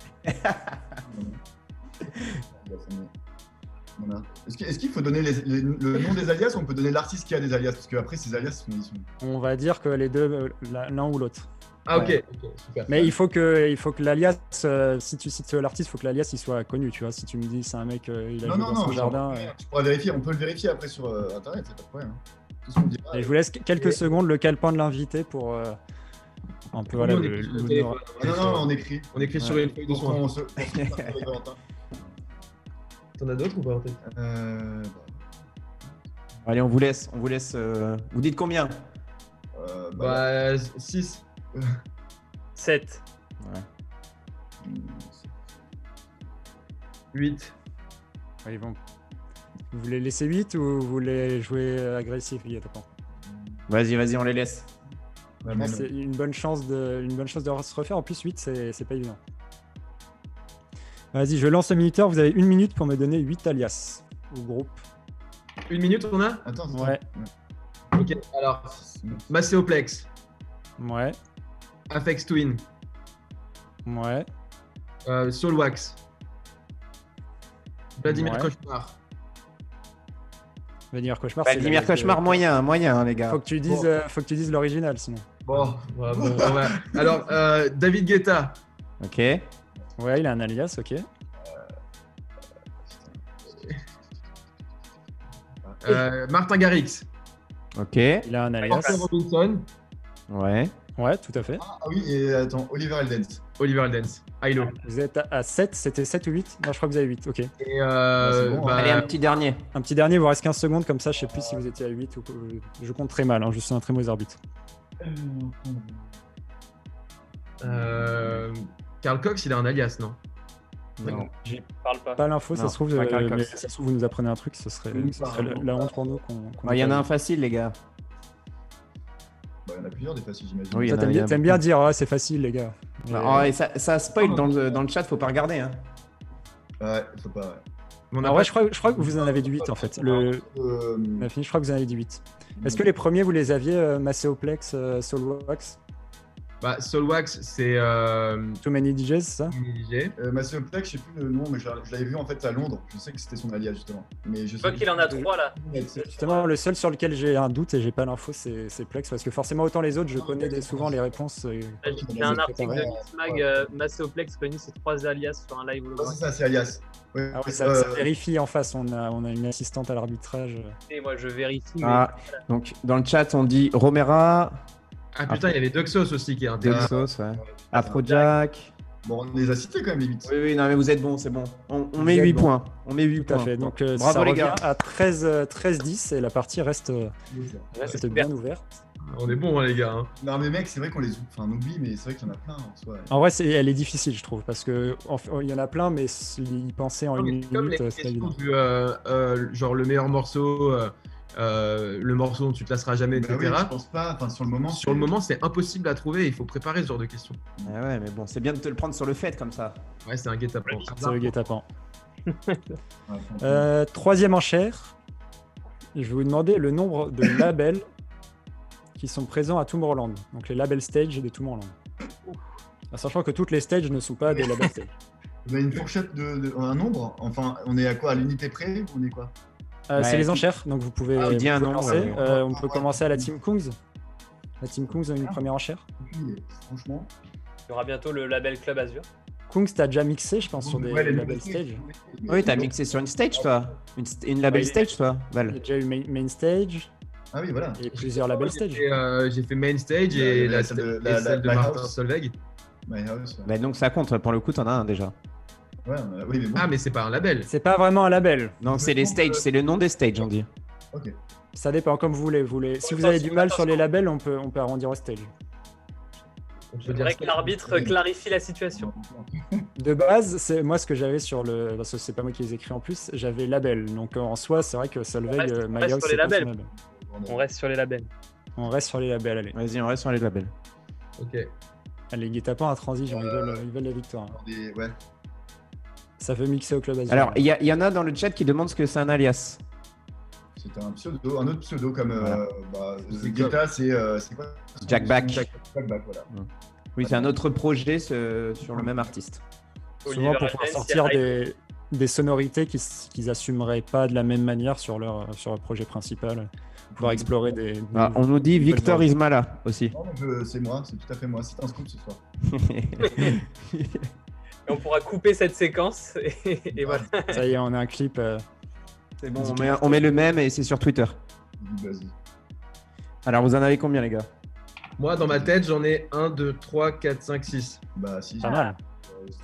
Speaker 6: Est-ce qu'il faut donner les, les, le nom des alias ou on peut donner l'artiste qui a des alias? Parce qu'après, ces alias, ils sont...
Speaker 1: On va dire que les deux, euh, l'un ou l'autre.
Speaker 4: Ah, ok, super.
Speaker 1: Mais il faut que, il faut que l'alias, euh, si tu cites l'artiste, il faut que l'alias il soit connu. Tu vois, si tu me dis c'est un mec, euh, il a
Speaker 6: non, non,
Speaker 1: dans
Speaker 6: non,
Speaker 1: son jardin.
Speaker 6: Euh... Tu pourras vérifier, on peut le vérifier après sur euh, internet, c'est pas de problème. Hein.
Speaker 1: Et je vous laisse quelques et... secondes le calepin de l'invité pour euh, un peu voilà, le, le,
Speaker 6: le non, non, on écrit.
Speaker 4: On écrit ouais. sur une feuille de soin.
Speaker 2: T'en as d'autres ou pas en tête
Speaker 6: euh...
Speaker 3: Allez, on vous laisse. On vous laisse. Euh... Vous dites combien?
Speaker 4: Euh, Bah, 6.
Speaker 2: Bah, 7.
Speaker 3: Ouais.
Speaker 4: 8.
Speaker 1: Allez, bon. Vous voulez laisser 8 ou vous voulez jouer agressif,
Speaker 3: Vas-y, vas-y, on les laisse.
Speaker 1: Ouais, c'est une bonne chance de, une bonne chance de se refaire. En plus, 8, c'est pas évident. Vas-y, je lance le minuteur. Vous avez une minute pour me donner 8 alias au groupe.
Speaker 4: Une minute, on a?
Speaker 6: Attends, attends.
Speaker 1: Ouais.
Speaker 4: Ok, alors, Macéoplex.
Speaker 1: Ouais.
Speaker 4: Afex Twin.
Speaker 1: Ouais.
Speaker 4: Euh, Soulwax. Vladimir
Speaker 1: Ouais.
Speaker 4: Cauchemar.
Speaker 1: Vladimir Cauchemar.
Speaker 3: Vladimir Cauchemar, moyen, moyen, hein, les gars.
Speaker 1: Faut que tu dises,
Speaker 4: Bon.
Speaker 1: euh, faut que tu dises l'original, sinon.
Speaker 4: Bon, ouais, bon, alors, euh, David Guetta.
Speaker 3: Ok.
Speaker 1: Ouais, il a un alias, ok.
Speaker 4: Euh, Martin Garrix.
Speaker 3: Ok.
Speaker 1: Il a un alias.
Speaker 4: Martin Robinson.
Speaker 3: Ouais.
Speaker 1: Ouais, tout à fait.
Speaker 6: Ah oui, et attends, Oliver Eldens.
Speaker 4: Oliver Eldens. Hilo.
Speaker 1: Vous êtes à 7, c'était 7 ou 8 Non, je crois que vous avez 8, ok.
Speaker 4: Et euh,
Speaker 6: Ouais, bon,
Speaker 4: bah,
Speaker 3: Allez, un petit dernier.
Speaker 1: Un petit dernier, il vous reste 15 secondes, comme ça, je sais plus si vous étiez à 8 ou. Je compte très mal, hein, je suis un très mauvais arbitre.
Speaker 4: euh, Karl Cox, il a un alias, non?
Speaker 3: Non.
Speaker 2: J'y parle pas.
Speaker 1: Pas l'info, ça se trouve, euh, mais ça se trouve, vous nous apprenez un truc, ce serait, ce la, la honte pour nous qu'on. qu'on
Speaker 3: Il y en a un facile, les gars.
Speaker 6: Bah, il y en a plusieurs des faciles, j'imagine.
Speaker 3: Oui,
Speaker 1: Ça,
Speaker 3: en
Speaker 1: t'aimes bien, t'aimes dire, c'est facile, les gars.
Speaker 3: Ah, et ça, ça spoil dans le, dans le chat, faut pas regarder. Hein.
Speaker 6: Ouais, faut pas. Ouais.
Speaker 4: On a pas-
Speaker 1: ouais, je crois, je crois que vous en avez du 8 en fait. Le...
Speaker 6: Euh,
Speaker 1: je crois que vous en avez du 8. Est-ce que les premiers vous les aviez, euh, Macéoplex, euh, Soulwax,
Speaker 4: Bah, Soulwax, c'est euh,
Speaker 1: Too Many DJs, c'est ça
Speaker 4: DJ.
Speaker 6: euh, je sais plus le nom, mais je, je l'avais vu en fait à Londres. Je sais que c'était son alias justement. Mais je
Speaker 2: Je
Speaker 6: sais
Speaker 2: crois qu'il en a 3 là.
Speaker 1: Justement, le seul sur lequel j'ai un doute et j'ai pas l'info, c'est c'est Plex parce que forcément, autant les autres, je connais des- souvent les réponses. euh,
Speaker 2: J'ai un article de Mixmag, euh, Macéoplex réunit ses 3 alias sur un live
Speaker 6: Ouais,
Speaker 2: holographique.
Speaker 6: c'est ça, c'est alias. Ouais,
Speaker 1: Ah ouais,
Speaker 6: euh,
Speaker 1: ça, ça vérifie en face, on a, on a une assistante à l'arbitrage.
Speaker 2: Et moi je vérifie. mais-
Speaker 3: Ah, donc dans le chat, on dit Romera,
Speaker 4: Ah putain, il y avait Duxos aussi qui est intéressant.
Speaker 3: Delsos, ouais. Afrojack.
Speaker 6: Bon, on les a cités quand même, les 8.
Speaker 3: Oui, oui, non, mais vous êtes bon, c'est bon. On, met
Speaker 1: êtes
Speaker 3: 8
Speaker 1: bon.
Speaker 3: points. On met 8
Speaker 1: Tout à
Speaker 3: points.
Speaker 1: fait. Donc, euh,
Speaker 3: Bravo,
Speaker 1: ça
Speaker 3: les
Speaker 1: revient
Speaker 3: gars.
Speaker 1: à 13, euh, 13-10 et la partie reste, euh, reste bien ouverte.
Speaker 4: On est bons, hein, les gars. hein.
Speaker 6: Non, mais mec, c'est vrai qu'on les enfin, on oublie, mais c'est vrai qu'il y en a plein en soi.
Speaker 1: En vrai, c'est- elle est difficile, je trouve, parce que en fait, il y en a plein, mais y penser en
Speaker 4: Comme,
Speaker 1: une
Speaker 4: comme les
Speaker 1: minute,
Speaker 4: questions du, euh, euh, genre le meilleur morceau, euh, le morceau dont tu te lasseras jamais,
Speaker 6: Bah
Speaker 4: etc.
Speaker 6: oui, je pense pas. Enfin, sur le moment.
Speaker 4: Sur le
Speaker 6: c'est-
Speaker 4: moment, c'est impossible à trouver. Il faut préparer ce genre de questions.
Speaker 3: Ah ouais, mais bon, c'est bien de te le prendre sur le fait comme ça.
Speaker 4: Ouais, c'est un guet-apens.
Speaker 1: C'est le guet-apens. Euh, troisième enchère. Je vais vous demander le nombre de labels qui sont présents à Tomorrowland. Donc les labels stage de Tomorrowland. En sachant que toutes les stages ne sont pas des labels stage.
Speaker 6: Vous avez une fourchette de, de- un nombre? Enfin, on est à quoi? À l'unité près? Ou on est quoi?
Speaker 1: Euh,
Speaker 3: Ouais.
Speaker 1: c'est les enchères, donc vous pouvez,
Speaker 3: Ah,
Speaker 1: vous pouvez lancer.
Speaker 3: ouais.
Speaker 1: Euh, on peut commencer à la Team Kungs. La Team Kungs a une première enchère.
Speaker 6: Idée, Franchement.
Speaker 2: Il y aura bientôt le label Club Azur.
Speaker 1: Kungs, t'as déjà mixé, je pense, sur des labels
Speaker 6: nouveautés.
Speaker 1: stage.
Speaker 3: Oui, t'as mixé sur une stage, toi Une, st- une label
Speaker 1: Ouais,
Speaker 3: stage, toi,
Speaker 1: Il y a
Speaker 3: Val
Speaker 1: déjà eu main, main stage
Speaker 6: Ah oui, voilà.
Speaker 1: et plusieurs labels
Speaker 4: J'ai
Speaker 1: stage.
Speaker 4: euh, j'ai fait Main Stage et
Speaker 6: La-
Speaker 4: la,
Speaker 6: de-
Speaker 4: et
Speaker 6: la-
Speaker 4: celle de
Speaker 6: la-
Speaker 4: Martin. Solveig.
Speaker 6: My House, ouais.
Speaker 3: Bah, Donc ça compte, pour le coup, t'en as un déjà.
Speaker 6: Ouais, oui, mais bon.
Speaker 4: Ah, mais c'est pas un label.
Speaker 1: C'est pas vraiment un label.
Speaker 3: Non, c'est les stages, c'est le nom des stages, on dit.
Speaker 6: Ok.
Speaker 1: Ça dépend comme vous voulez. Vous voulez... Si vous avez du mal sur les labels, on peut, on peut arrondir au stage.
Speaker 2: Je
Speaker 4: ça.
Speaker 2: que l'arbitre clarifie la situation.
Speaker 1: De base, c'est moi ce que j'avais sur le. Parce que c'est pas moi qui les ai écrits en plus, j'avais label. Donc euh, en soi, c'est vrai que Solveig,
Speaker 2: reste-
Speaker 1: euh,
Speaker 2: on
Speaker 1: My
Speaker 2: reste
Speaker 1: House,
Speaker 2: sur
Speaker 1: c'est label.
Speaker 2: On reste sur les labels.
Speaker 1: On reste sur les labels, allez.
Speaker 3: Vas-y, on reste sur les labels.
Speaker 4: Ok.
Speaker 1: Allez, guet-apens à transition, ils veulent, ils veulent la victoire.
Speaker 6: Des- Ouais.
Speaker 1: Ça veut mixer au club.
Speaker 3: Alors, il y, en a dans le chat qui demandent ce que c'est un alias.
Speaker 6: C'était un pseudo, un autre pseudo comme euh, bah,
Speaker 4: C'est
Speaker 6: euh, Guetta, c'est euh, c'est quoi
Speaker 3: Jack Back.
Speaker 6: Jack, Jack Back, voilà.
Speaker 3: Oui, c'est un autre projet ce- sur le même artiste.
Speaker 1: Souvent pour pouvoir sortir des, des sonorités qu'ils qu'ils assumeraient pas de la même manière sur leur, sur leur projet principal. Pouvoir explorer des.
Speaker 3: Ah, on nous dit Victor. Ismala aussi.
Speaker 6: C'est moi, c'est tout à fait moi. C'est un scoop ce soir.
Speaker 2: Et on pourra couper cette séquence et, et voilà.
Speaker 1: Ça y est, on a un clip. euh,
Speaker 3: C'est bon, on met, on met le même et c'est sur Twitter.
Speaker 6: Vas-y.
Speaker 3: Alors, vous en avez combien, les gars?
Speaker 4: Moi, dans ma tête, j'en ai 1, 2, 3, 4, 5, 6.
Speaker 6: Bah, si.
Speaker 1: pas mal.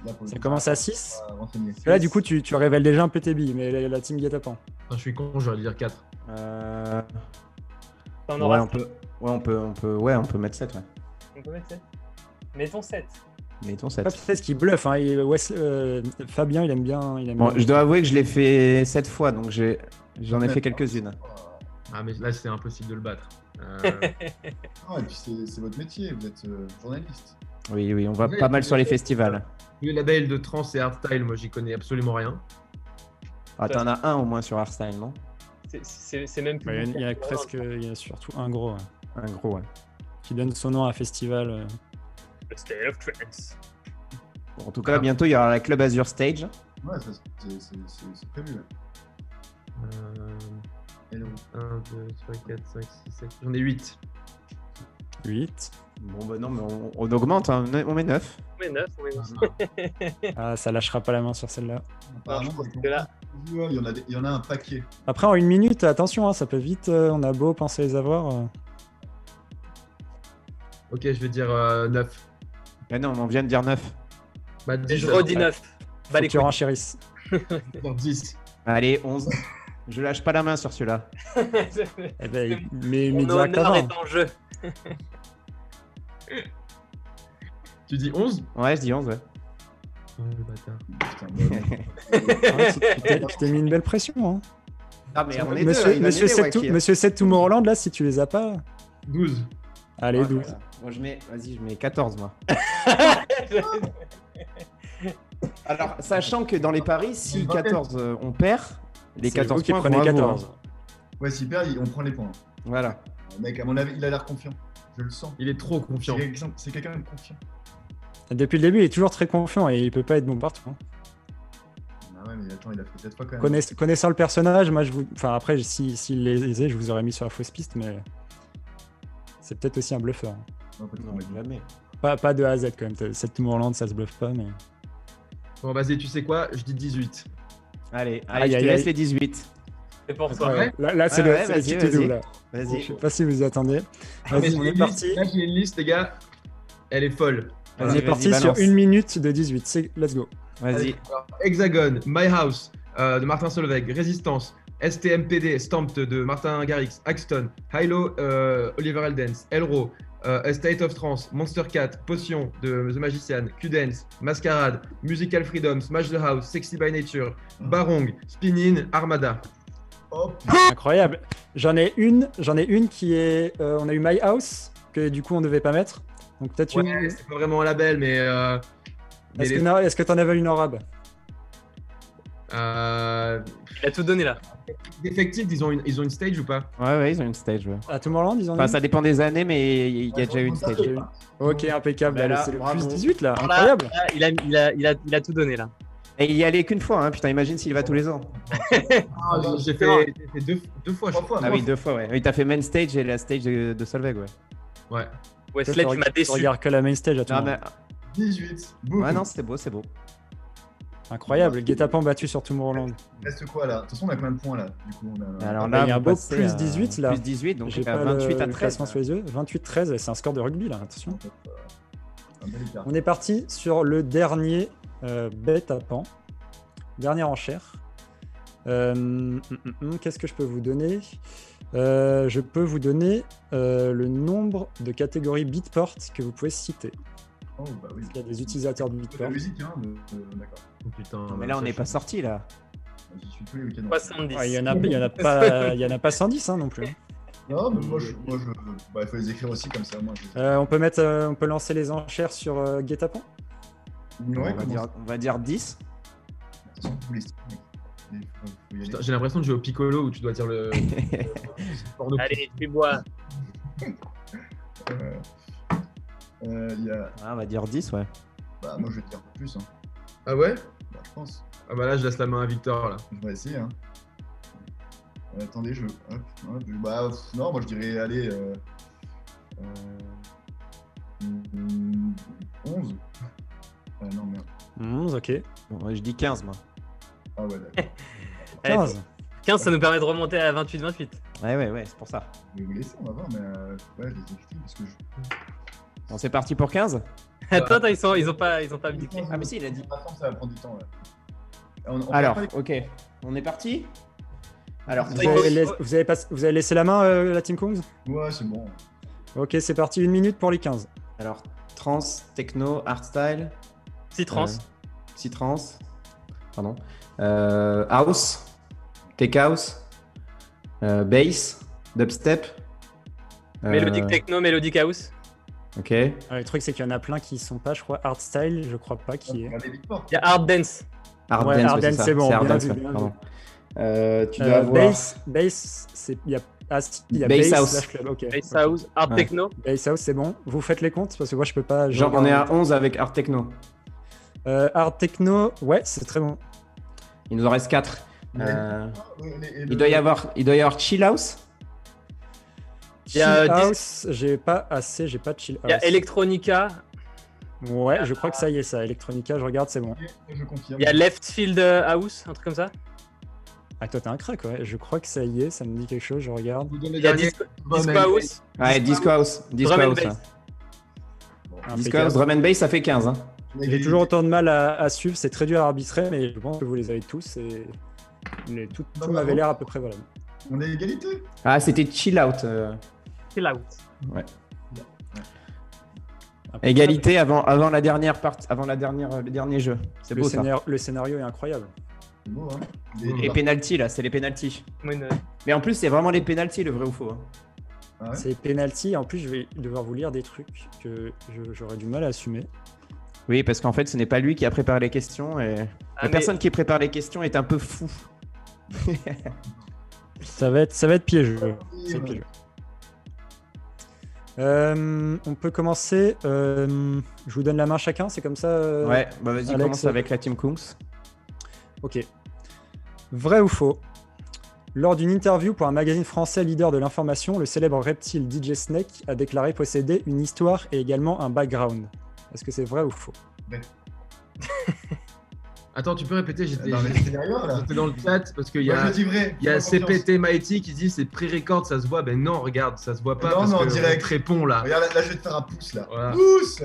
Speaker 6: là,
Speaker 1: Ça commence à
Speaker 6: je vais
Speaker 1: 6.
Speaker 6: pas renseigner.
Speaker 1: Là, du coup, tu, tu révèles déjà un peu tes billes, mais la, la team guet-apens.
Speaker 4: Enfin, je suis con, j'aurais dû dire 4.
Speaker 3: Euh, ouais, on peut, ouais, on peut, on peut, ouais, on peut mettre 7. Ouais.
Speaker 2: On peut mettre 7 Mettons 7.
Speaker 3: Mettons
Speaker 1: Pas
Speaker 3: 7.
Speaker 1: peut-être qu'il bluffe. Hein. il- euh, Fabien, il aime bien. Il aime
Speaker 3: Bon,
Speaker 1: bien.
Speaker 3: je dois avouer que je l'ai fait 7 fois, donc j'en ai fait quelques-unes.
Speaker 4: Ah, mais là, c'est impossible de le battre. Euh,
Speaker 6: Ah, et puis c'est votre métier, vous êtes euh, journaliste.
Speaker 3: Oui, oui, on va pas mal sur les festivals.
Speaker 4: les labels de trance et hardstyle, moi, j'y connais absolument rien.
Speaker 3: Ah, t'en as un au moins sur Hardstyle, non?
Speaker 2: C'est- même plus.
Speaker 1: Il y a- il y, a
Speaker 2: beaucoup.
Speaker 1: presque, il y a surtout un gros ouais,
Speaker 3: Un gros, ouais.
Speaker 1: qui donne son nom à un festival.
Speaker 2: Le State of Trance.
Speaker 3: Bon, en tout cas, bientôt, il y aura la Club Azure Stage.
Speaker 6: Ouais, c'est- prévu.
Speaker 4: Euh,
Speaker 6: Hello.
Speaker 4: 1, 2, 3, 4, 5, 6, 7. J'en ai 8.
Speaker 1: 8.
Speaker 3: Bon, bah non, mais on, on augmente, hein, on met 9.
Speaker 2: On met 9, on met 9.
Speaker 1: Ah, ça lâchera pas la main sur celle-là.
Speaker 2: Là-
Speaker 6: il y, en a des- il y en a un paquet.
Speaker 1: Après, en une minute, attention, hein, ça peut vite. euh, on a beau penser les avoir. euh.
Speaker 4: Ok, je vais dire euh, 9.
Speaker 3: Mais non, on vient de dire 9.
Speaker 4: Bah, 10,
Speaker 2: Je redis 9.
Speaker 1: Faut
Speaker 2: Bah les
Speaker 1: tu renchérisses.
Speaker 4: 10.
Speaker 3: Allez, 11. Je lâche pas la main sur celui-là.
Speaker 1: Eh ben, mais mais
Speaker 2: Mon honneur est en jeu.
Speaker 4: Tu dis 11
Speaker 3: Ouais, je dis 11, ouais.
Speaker 4: Oh, le bâtard.
Speaker 6: Putain, bah,
Speaker 1: tu- t'es- tu t'es mis une belle pression. Hein.
Speaker 3: Ah, mais on est deux,
Speaker 1: Monsieur,
Speaker 3: m'aider,
Speaker 1: 7
Speaker 3: Waki.
Speaker 1: Monsieur 7 Tomorrowland, là, si tu les as pas.
Speaker 4: 12.
Speaker 1: Allez,
Speaker 3: Ouais,
Speaker 1: 12.
Speaker 3: voilà. Moi, je mets, vas-y, je mets 14, moi. Alors, sachant que dans les paris, si 14 euh, on perd, les
Speaker 1: C'est vous
Speaker 3: 14
Speaker 1: qui
Speaker 3: points
Speaker 1: prenez
Speaker 3: vont à vous,
Speaker 1: 14.
Speaker 3: hein.
Speaker 6: Ouais, s'il perd, il- on prend les points.
Speaker 3: Voilà.
Speaker 6: Le mec, à mon avis, il a l'air confiant. Je le sens.
Speaker 4: Il est trop
Speaker 6: C'est
Speaker 4: confiant.
Speaker 6: quelqu'un c'est quelqu'un de confiant.
Speaker 1: Depuis le début, il est toujours très confiant et il peut pas être bon partout. hein.
Speaker 6: Ah ouais, mais attends, il a fait cette fois quand même.
Speaker 1: Connaiss- connaissant le personnage, moi, je vous. Enfin, après, si, s'il les aisait, je vous aurais mis sur la fausse piste, mais. C'est peut-être aussi un bluffeur. hein.
Speaker 6: Non,
Speaker 3: jamais.
Speaker 1: Pas, pas de A à Z quand même. Cette Tomorrowland, ça se bluffe pas, mais.
Speaker 4: Bon, vas-y, tu sais quoi? Je dis 18.
Speaker 3: Allez,
Speaker 1: Aïe,
Speaker 3: allez, je te
Speaker 1: aïe,
Speaker 3: laisse
Speaker 1: aïe.
Speaker 3: les 18.
Speaker 2: C'est pour toi.
Speaker 4: Ouais.
Speaker 1: Là, là, c'est
Speaker 3: Ouais,
Speaker 1: le,
Speaker 3: vas-y,
Speaker 1: petit
Speaker 3: vas-y.
Speaker 1: là. Je sais pas si vous y attendez.
Speaker 4: Ah,
Speaker 1: Vas-y,
Speaker 4: j'ai
Speaker 1: on
Speaker 4: une
Speaker 1: est parti.
Speaker 4: liste- Là, j'ai une liste, les gars. Elle est folle.
Speaker 1: On
Speaker 3: Vas-y,
Speaker 1: est parti sur une minute de 18. C'est- Let's go.
Speaker 3: Vas-y.
Speaker 4: Alors, Hexagon, My House euh, de Martin Solveig, Résistance, STMPD, Stamped de Martin Garrix, Axton, Hilo, euh, Oliver Eldens, Elro, euh, A State of Trance, Monster Cat, Potion de The Magician, Q-Dance, Masquerade, Musical Freedom, Smash the House, Sexy by Nature, Barong, Spinning, Armada.
Speaker 1: Incroyable. J'en ai une, j'en ai une qui est, euh, on a eu My House que du coup on devait pas mettre. Donc peut-être
Speaker 4: Ouais,
Speaker 1: une.
Speaker 4: c'est pas vraiment un label, mais. euh, mais
Speaker 1: Est-ce
Speaker 4: les-
Speaker 1: que, t'en avais une arabe
Speaker 4: euh,
Speaker 2: Il a tout donné là.
Speaker 4: Defected, ils ont, une, ils ont une stage ou pas?
Speaker 3: Ouais, ouais, ils ont une stage. ouais.
Speaker 1: À Tomorrowland, ils en ont
Speaker 3: Enfin,
Speaker 1: une?
Speaker 3: ça dépend des années, mais il y a déjà eu une stage.
Speaker 1: Ok, impeccable.
Speaker 3: Bah là,
Speaker 1: c'est le
Speaker 3: bravo.
Speaker 1: plus 18 là. Incroyable.
Speaker 2: là, il, a, il, a, il, a, il a tout donné là.
Speaker 3: Et il y allait qu'une fois, hein. putain, imagine s'il va tous les ans.
Speaker 4: Ah, J'ai fait, j'ai fait deux, deux fois, je crois.
Speaker 3: Ah oui, deux fois, ouais. Oui, t'as fait main stage et la stage de, de Solveig, ouais.
Speaker 4: Ouais.
Speaker 2: Wesley,
Speaker 1: Toi,
Speaker 2: tu m'as
Speaker 1: tu
Speaker 2: déçu.
Speaker 1: regardes que la main stage à tout
Speaker 3: Non,
Speaker 1: moment.
Speaker 3: mais...
Speaker 6: 18. Boum.
Speaker 3: Ouais, non, c'était beau, c'est beau.
Speaker 1: Incroyable. Guet-apens battu sur Tomorrowland.
Speaker 6: Il reste quoi là? De toute façon, on a combien de points là Du coup, on a...
Speaker 3: Alors
Speaker 1: bah,
Speaker 3: là,
Speaker 1: il y a un beau plus
Speaker 3: à
Speaker 1: 18, là.
Speaker 3: Plus 18, donc
Speaker 1: J'ai
Speaker 3: à
Speaker 1: pas
Speaker 3: 28
Speaker 1: le,
Speaker 3: à
Speaker 1: le
Speaker 3: 13.
Speaker 1: classement sous les yeux. 28-13, c'est un score de rugby là, attention. On est parti sur le dernier euh, bête à pan. Dernière enchère. Euh, hum, hum, hum, Qu'est-ce que je peux vous donner? Euh, Je peux vous donner euh, le nombre de catégories Beatport que vous pouvez citer.
Speaker 6: Oh, bah oui.
Speaker 1: Il y a des utilisateurs de
Speaker 6: De la
Speaker 1: Beatport.
Speaker 6: musique, hein de- de- D'accord.
Speaker 4: Oh, putain,
Speaker 3: Mais là, on n'est pas sorti, là.
Speaker 6: J'y suis tous les week-ends.
Speaker 2: 70.
Speaker 1: Ouais, Il y en a, en pas, il y en a pas 110 hein, non plus.
Speaker 6: Non, mais moi, je, moi, je... Bah, il faut les écrire aussi comme ça. Moi, je...
Speaker 1: Euh, on peut mettre, euh, on peut lancer les enchères sur euh, Guet-apens?
Speaker 6: Ouais,
Speaker 3: on, va dire,
Speaker 6: ça
Speaker 3: on va dire 10.
Speaker 6: Attention, vous les styles, mec. Il faut- faut y aller.
Speaker 4: Putain, J'ai l'impression de jouer au piccolo où tu dois dire le.
Speaker 2: Allez, tu bois.
Speaker 6: Euh, il y a...
Speaker 3: Ah, on va dire 10, ouais.
Speaker 6: Bah, moi, je vais te dire plus. Hein.
Speaker 4: Ah ouais?
Speaker 6: Bah, je pense.
Speaker 4: Ah bah là, je laisse la main à Victor là.
Speaker 6: Je vais essayer. Hein. Euh, attendez, je. Hop, hop, je- Bah, pff, non, moi, je dirais, allez. Euh... Euh... hmm, 11 Ah non, merde.
Speaker 1: 11, ok.
Speaker 3: Bon, ouais, je dis 15, moi.
Speaker 6: Ah ouais, d'accord.
Speaker 1: 15.
Speaker 2: 15, ça nous permet de remonter à 28-28.
Speaker 3: Ouais, ouais, ouais, c'est pour ça.
Speaker 6: Je vais vous laisser, on va voir, mais euh, ouais, je les écris parce que je.
Speaker 3: Bon, c'est parti pour 15
Speaker 2: Attends, attends, ils, sont, ils ont pas, ils ont pas abdiqué.
Speaker 3: Ah, mais si, il a dit.
Speaker 6: Que ça va prendre du temps, là. On- on
Speaker 3: Alors, ok. On est parti Alors,
Speaker 1: Vous avez, vous avez pas- vous avez laissé la main, euh, la Team Kongs
Speaker 6: les- Ouais, c'est bon.
Speaker 1: Ok, c'est parti, une minute pour les 15.
Speaker 3: alors trans, techno, hardstyle,
Speaker 2: Si trans.
Speaker 3: Euh, psytrance, pardon, euh, house, tech house, euh, bass, dubstep. euh,
Speaker 2: Mélodique techno, mélodique house.
Speaker 3: Ok.
Speaker 1: Alors, le truc, c'est qu'il y en a plein qui sont pas, je crois, hardstyle, je crois pas qui est.
Speaker 2: Il y a hard dance.
Speaker 3: Hard
Speaker 1: Ouais,
Speaker 3: dance, ouais,
Speaker 1: c'est bon, bien
Speaker 3: dance,
Speaker 1: bien
Speaker 3: pardon. Euh, tu dois
Speaker 1: Euh,
Speaker 3: avoir
Speaker 1: bass, bass, c'est il y a ah, si, il y a
Speaker 3: Bass
Speaker 1: bass,
Speaker 3: house.
Speaker 1: club, ok.
Speaker 2: Bass
Speaker 1: ok.
Speaker 2: house, hard
Speaker 3: Ouais.
Speaker 2: techno.
Speaker 1: Bass house, c'est bon. Vous faites les comptes parce que moi je peux pas.
Speaker 3: Genre, on est à 11 avec hard techno.
Speaker 1: Euh, hard techno, ouais, c'est très bon.
Speaker 3: Il nous en reste 4.
Speaker 6: Ouais. Ouais, les- et
Speaker 3: il, doit y avoir, il doit y avoir chill house.
Speaker 2: Il y a,
Speaker 1: Chill
Speaker 2: euh,
Speaker 1: house, j'ai pas assez, j'ai pas de chill
Speaker 2: Il y a
Speaker 1: house.
Speaker 2: electronica.
Speaker 1: Ouais, je crois que ça y est, ça. Electronica, je regarde, c'est bon.
Speaker 6: Je confirme.
Speaker 2: Il y a left field house, un truc comme ça.
Speaker 1: Ah, toi, t'es un crack, ouais. Je crois que ça y est, ça me dit quelque chose, je regarde.
Speaker 2: Il y a disco, house.
Speaker 3: Ouais, disco house. Disco
Speaker 2: Drum and
Speaker 3: house. Disco house, drum and bass, ça fait 15. Hein.
Speaker 1: J'ai toujours autant de mal à, à suivre, c'est très dur à arbitrer, mais je pense que vous les avez tous et les- tout, tout m'avait l'air à peu près voilà.
Speaker 6: On est égalité.
Speaker 3: Ah, c'était chill out. euh,
Speaker 2: Chill out.
Speaker 3: Égalité avant, avant la dernière partie, avant la dernière, le dernier jeu. C'est
Speaker 1: Le,
Speaker 3: beau ça.
Speaker 1: scénar- le scénario est incroyable.
Speaker 6: C'est beau, hein.
Speaker 3: Les penalties là, c'est les penalties. Mais en plus, c'est vraiment les penalties, le vrai ou faux. hein.
Speaker 6: Ah ouais
Speaker 1: C'est penalty. En plus, je vais devoir vous lire des trucs que je- j'aurais du mal à assumer.
Speaker 3: Oui, parce qu'en fait, ce n'est pas lui qui a préparé les questions et
Speaker 2: Ah,
Speaker 3: la
Speaker 2: mais-
Speaker 3: personne qui prépare les questions est un peu fou.
Speaker 1: Ça va être, ça va être piégeux. C'est
Speaker 6: Ouais.
Speaker 1: piégeux. Euh, on peut commencer. euh, je vous donne la main chacun, c'est comme ça. euh,
Speaker 3: Ouais, bah vas-y,
Speaker 1: Alex,
Speaker 3: commence avec la team Kungs.
Speaker 1: Ok. Vrai ou faux? Lors d'une interview pour un magazine français leader de l'information, le célèbre reptile DJ Snake a déclaré posséder une histoire et également un background. Est-ce que c'est vrai ou faux?
Speaker 4: Attends, tu peux répéter J'étais
Speaker 6: Dans
Speaker 4: le chat parce qu'il y a.
Speaker 6: vrai.
Speaker 4: Y a. CPT Mighty qui dit c'est pré-record, ça se voit. Ben non, regarde, ça se voit pas
Speaker 6: Non,
Speaker 4: parce
Speaker 6: non,
Speaker 4: que
Speaker 6: direct.
Speaker 4: répond là.
Speaker 6: Regarde, là, là, je vais te faire un pouce, là.
Speaker 4: Voilà.
Speaker 6: Pouce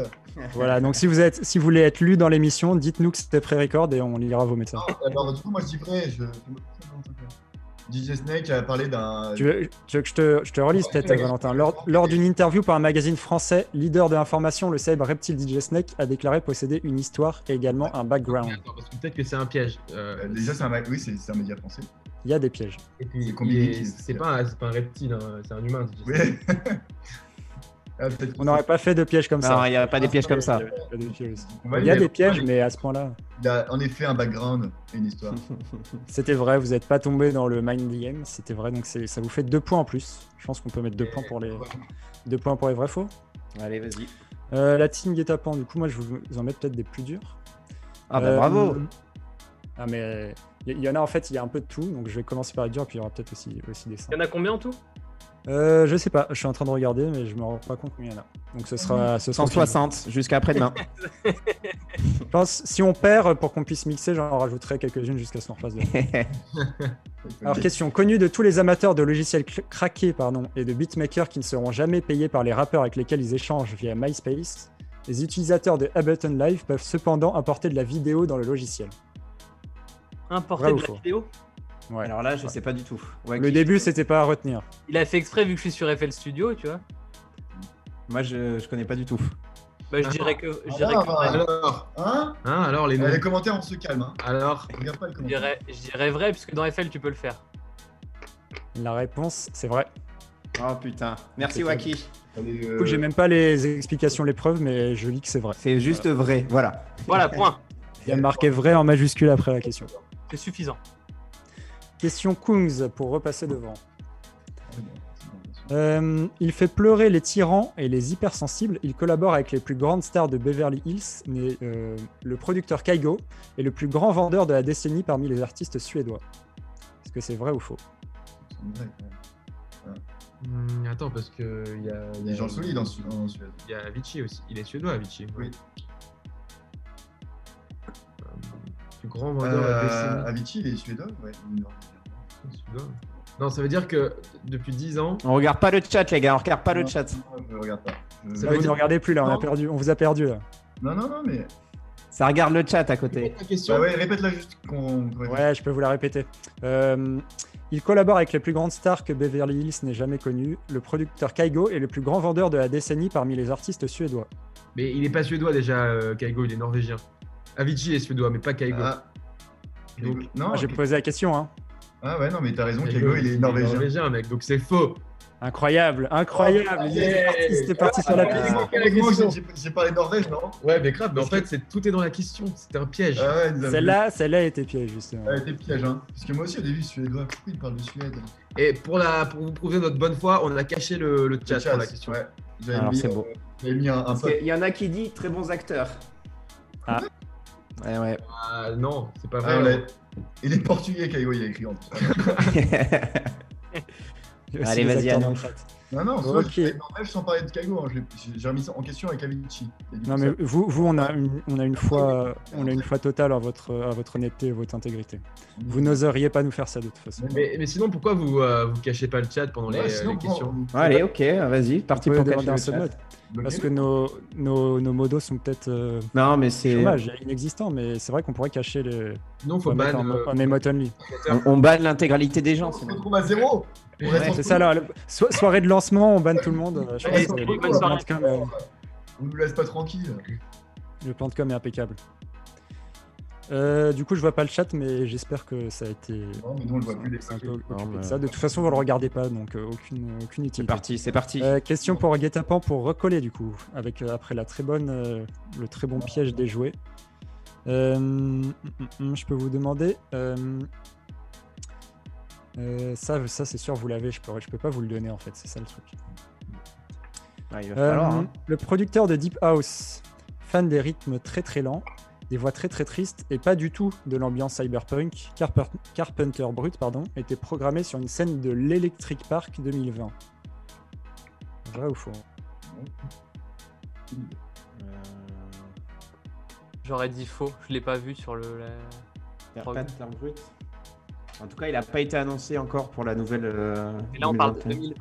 Speaker 1: Voilà, donc si vous, êtes, si vous voulez être lu dans l'émission, dites-nous que c'était pré-record et on lira vos messages.
Speaker 6: Alors, du coup, moi, je dis vrai. Je... DJ Snake a parlé d'un.
Speaker 1: Tu veux, tu veux que je te, je te relise
Speaker 6: Ouais,
Speaker 1: peut-être,
Speaker 6: ouais,
Speaker 1: Valentin. Lors, lors d'une interview par un magazine français, leader de l'information, le célèbre reptile DJ Snake a déclaré posséder une histoire et également un background.
Speaker 4: Attends, parce que peut-être que c'est un piège. Euh,
Speaker 6: Euh, Déjà, c'est un, oui, c'est c'est un média français.
Speaker 1: Il y a des pièges.
Speaker 4: Et puis, c'est pas, pas, un reptile, hein, c'est un humain.
Speaker 1: Ah, on n'aurait pas fait de pièges comme ça.
Speaker 3: Non, il n'y a pas des pièges comme ça.
Speaker 1: Il y a des pièges, mais à ce point-là.
Speaker 6: Il a en effet un background et une histoire.
Speaker 1: C'était vrai, vous n'êtes pas tombé dans le mind game, c'était vrai, donc ça vous fait deux points en plus. Je pense qu'on peut mettre deux points pour les deux points pour les vrais faux.
Speaker 3: Allez, vas-y.
Speaker 1: Euh, la team guet-apens, du coup, moi je vais vous en mettre peut-être des plus durs.
Speaker 3: Ah bah bravo euh,
Speaker 1: Ah mais il y, en a en fait, il y a un peu de tout, donc je vais commencer par les durs, puis il y aura peut-être aussi, aussi des
Speaker 2: Il y en a combien en tout?
Speaker 1: Euh, je sais pas, je suis en train de regarder, mais je me rends pas compte combien il y en a. Donc ce sera, ce
Speaker 3: 160 jusqu'à après-demain.
Speaker 1: je pense si on perd, pour qu'on puisse mixer, j'en rajouterai quelques-unes jusqu'à ce qu'on refasse. Alors question, connue de tous les amateurs de logiciels craqués pardon, et de beatmakers qui ne seront jamais payés par les rappeurs avec lesquels ils échangent via MySpace, les utilisateurs de Ableton Live peuvent cependant importer de la vidéo dans le logiciel.
Speaker 2: Importer de la vidéo?
Speaker 3: Ouais. Alors là, je sais pas du tout.
Speaker 1: le début, c'était pas à retenir.
Speaker 2: Il a fait exprès vu que je suis sur FL Studio, tu vois.
Speaker 3: Moi, je, je connais pas du tout.
Speaker 2: Bah, je dirais que. Je dirais que...
Speaker 6: Alors, hein, hein alors les, les, commentaires, on se calme. Hein.
Speaker 2: Alors, Regarde pas les je, dirais, je dirais vrai, puisque dans FL, tu peux le faire.
Speaker 1: La réponse, c'est vrai.
Speaker 3: Oh putain. Merci, Waki.
Speaker 1: Euh... J'ai même pas les explications, les preuves, mais je lis que c'est vrai.
Speaker 3: C'est juste vrai, voilà.
Speaker 2: Voilà, point.
Speaker 1: Il y a marqué vrai en majuscule après la question.
Speaker 2: C'est suffisant.
Speaker 1: Question Kungs pour repasser devant. Euh, il fait pleurer les tyrans et les hypersensibles. Il collabore avec les plus grandes stars de Beverly Hills, mais euh, le producteur Kaigo est le plus grand vendeur de la décennie parmi les artistes suédois. Est-ce que c'est vrai ou faux?
Speaker 4: Hmm, Attends, parce que il y a,
Speaker 6: des gens solides en, Suède.
Speaker 4: Il y a Avicii aussi. Il est suédois, Avicii.
Speaker 6: Oui.
Speaker 4: Grand vendeur
Speaker 6: euh, Avicii, il est suédois ouais.
Speaker 4: Non, ça veut dire que depuis 10 ans.
Speaker 3: On regarde pas le chat, les gars, on regarde pas le chat.
Speaker 6: je regarde pas.
Speaker 1: Ça vous ne regardez plus là, on, a perdu, on vous a perdu là.
Speaker 6: Non, non, non, mais.
Speaker 3: Ça regarde le chat à côté.
Speaker 6: Bah ouais, répète-la juste.
Speaker 1: ouais, je peux vous la répéter. Euh, il collabore avec les plus grandes stars que Beverly Hills n'ait jamais connues. Le producteur Kaigo est le plus grand vendeur de la décennie parmi les artistes suédois.
Speaker 4: Mais il n'est pas suédois déjà, euh, Kaigo, il est norvégien. Avicii est suédois, mais pas Kaigo. Ah.
Speaker 1: Donc, non, j'ai posé la question. Hein.
Speaker 6: Ah ouais, non, mais t'as raison, Kaigo, il est norvégien.
Speaker 4: norvégien, mec, donc c'est faux.
Speaker 1: Incroyable, incroyable. Oh, C'était parti, sur la
Speaker 6: piste. J'ai parlé de Norvège, non?
Speaker 4: Ouais, mais grave, mais en fait, c'est tout est dans la question. C'était un piège.
Speaker 1: Ah celle-là, celle-là était piège, justement.
Speaker 6: Elle était piège, hein. Parce que moi aussi, au début, suédois. Pourquoi il parle de Suède?
Speaker 4: Et pour, la, pour vous prouver notre bonne foi, on a caché le, le chat, sur la question. Ouais.
Speaker 3: Alors, c'est beau.
Speaker 6: J'avais mis un, un
Speaker 3: Il y en a qui dit très bons acteurs.
Speaker 1: Ah.
Speaker 3: Ouais, ouais.
Speaker 4: Ah, non, c'est pas ah, vrai.
Speaker 6: Il est portugais, Kaigo, il a écrit en
Speaker 3: Allez, vas-y, Anne.
Speaker 6: Non, non, okay. sans parler de Kaigo, hein, j'ai remis ça en question avec Avicii.
Speaker 1: Non, mais vous, vous, on a une, on a une fois, on a une fois totale à votre, à votre honnêteté et votre intégrité. Vous n'oseriez pas nous faire ça de toute façon.
Speaker 4: Mais, mais sinon, pourquoi vous, euh, vous cachez pas le chat pendant les, questions
Speaker 3: Allez, ok, vas-y, parti pour cacher le chat.
Speaker 1: Parce que nos, nos, nos modos sont peut-être. Euh,
Speaker 3: non, mais c'est.
Speaker 1: Chômage, inexistant, mais c'est vrai qu'on pourrait cacher les.
Speaker 4: Non, faut ban.
Speaker 1: Emote only.
Speaker 3: On, on banne l'intégralité des gens.
Speaker 6: On se retrouve à zéro.
Speaker 1: c'est ça, là. soirée de lancement, on banne tout le monde. Je pense que
Speaker 6: le, euh, On nous laisse pas tranquille.
Speaker 1: Le plan de com est impeccable. Euh, du coup, je vois pas le chat, mais j'espère que ça a été.
Speaker 6: Non, mais nous, on le voit plus les
Speaker 1: ça. De toute façon, vous le regardez pas, donc euh, aucune, aucune utilité.
Speaker 3: C'est parti, c'est parti.
Speaker 1: Euh, question pour Guetapan pour recoller, du coup, avec après la très bonne, le très bon piège déjoué. Hum, hum, hum, je peux vous demander. ça, ça c'est sûr, vous l'avez. Je peux, je peux pas vous le donner en fait. C'est ça le truc.
Speaker 3: Ah, il va falloir, hein.
Speaker 1: Le producteur de Deep House, fan des rythmes très très lents, des voix très très tristes et pas du tout de l'ambiance cyberpunk, Carpenter Brut pardon, était programmé sur une scène de l'Electric Park 2020. Vrai ou faux?
Speaker 2: Euh, J'aurais dit faux, je l'ai pas vu sur le.
Speaker 3: Carpenter Brut. En tout cas, il n'a pas été annoncé encore pour la nouvelle. Euh,
Speaker 2: et là, on parle de 2020.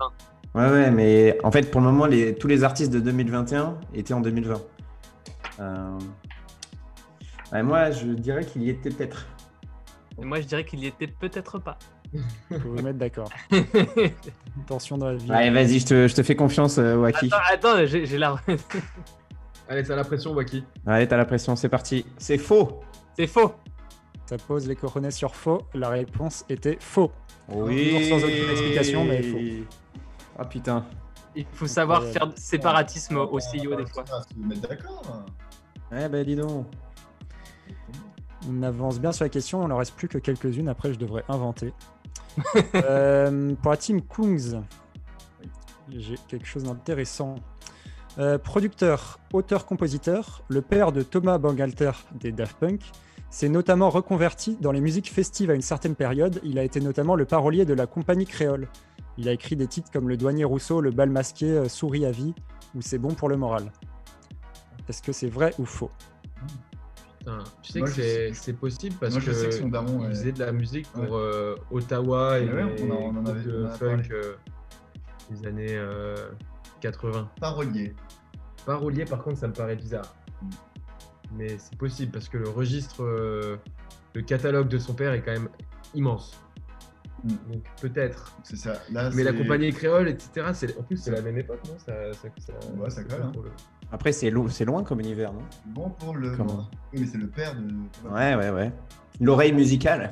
Speaker 3: Ouais, ouais, mais en fait, pour le moment, les... tous les artistes de 2021 étaient en 2020. Euh moi, je dirais qu'il y était peut-être.
Speaker 2: moi, je dirais qu'il y était peut-être pas.
Speaker 1: Faut vous mettre d'accord. Attention dans la vie.
Speaker 3: Allez, vas-y, je te, je te, fais confiance, euh, Waki.
Speaker 2: Attends, attends j'ai la.
Speaker 4: Allez, t'as la pression, Waki.
Speaker 3: Allez, t'as la pression, c'est parti. C'est faux.
Speaker 2: C'est faux.
Speaker 1: Ça pose les coronets sur faux. La réponse était faux.
Speaker 3: Oui.
Speaker 1: sans aucune explication, mais faux.
Speaker 3: Ah putain.
Speaker 2: Il faut savoir faire séparatisme au CEO des fois.
Speaker 6: Se mettre d'accord.
Speaker 3: Eh ben dis donc.
Speaker 1: On avance bien sur la question, on ne reste plus que quelques-unes, après je devrais inventer. Euh, pour la team Kungs, j'ai quelque chose d'intéressant. Euh, producteur, auteur-compositeur, le père de Thomas Bangalter des Daft Punk, s'est notamment reconverti dans les musiques festives à une certaine période. Il a été notamment le parolier de la compagnie créole. Il a écrit des titres comme Le Douanier Rousseau, Le Bal Masqué, euh, Souris à vie ou C'est bon pour le moral. Est-ce que c'est vrai ou faux?
Speaker 4: Putain, tu sais que c'est possible parce que, il faisait de la musique pour euh, Ottawa et,
Speaker 6: on en- on en avait-
Speaker 4: de
Speaker 6: on en a
Speaker 4: funk euh, des années euh, 80.
Speaker 6: Parolier.
Speaker 4: Parolier, par contre, ça me paraît bizarre.
Speaker 6: Mm.
Speaker 4: Mais c'est possible parce que le registre, euh, le catalogue de son père est quand même immense.
Speaker 6: Mm.
Speaker 4: Donc peut-être.
Speaker 6: C'est ça. Là,
Speaker 4: Mais la compagnie créole, etc., en plus c'est la même époque, non? Ça, ça, ça-
Speaker 6: Ouais, ça colle, hein.
Speaker 4: le-
Speaker 3: Après, c'est lo- c'est loin comme univers, non?
Speaker 6: Bon pour le.
Speaker 3: Comment
Speaker 6: Oui, mais c'est le père de.
Speaker 3: Ouais, ouais, ouais. L'oreille musicale.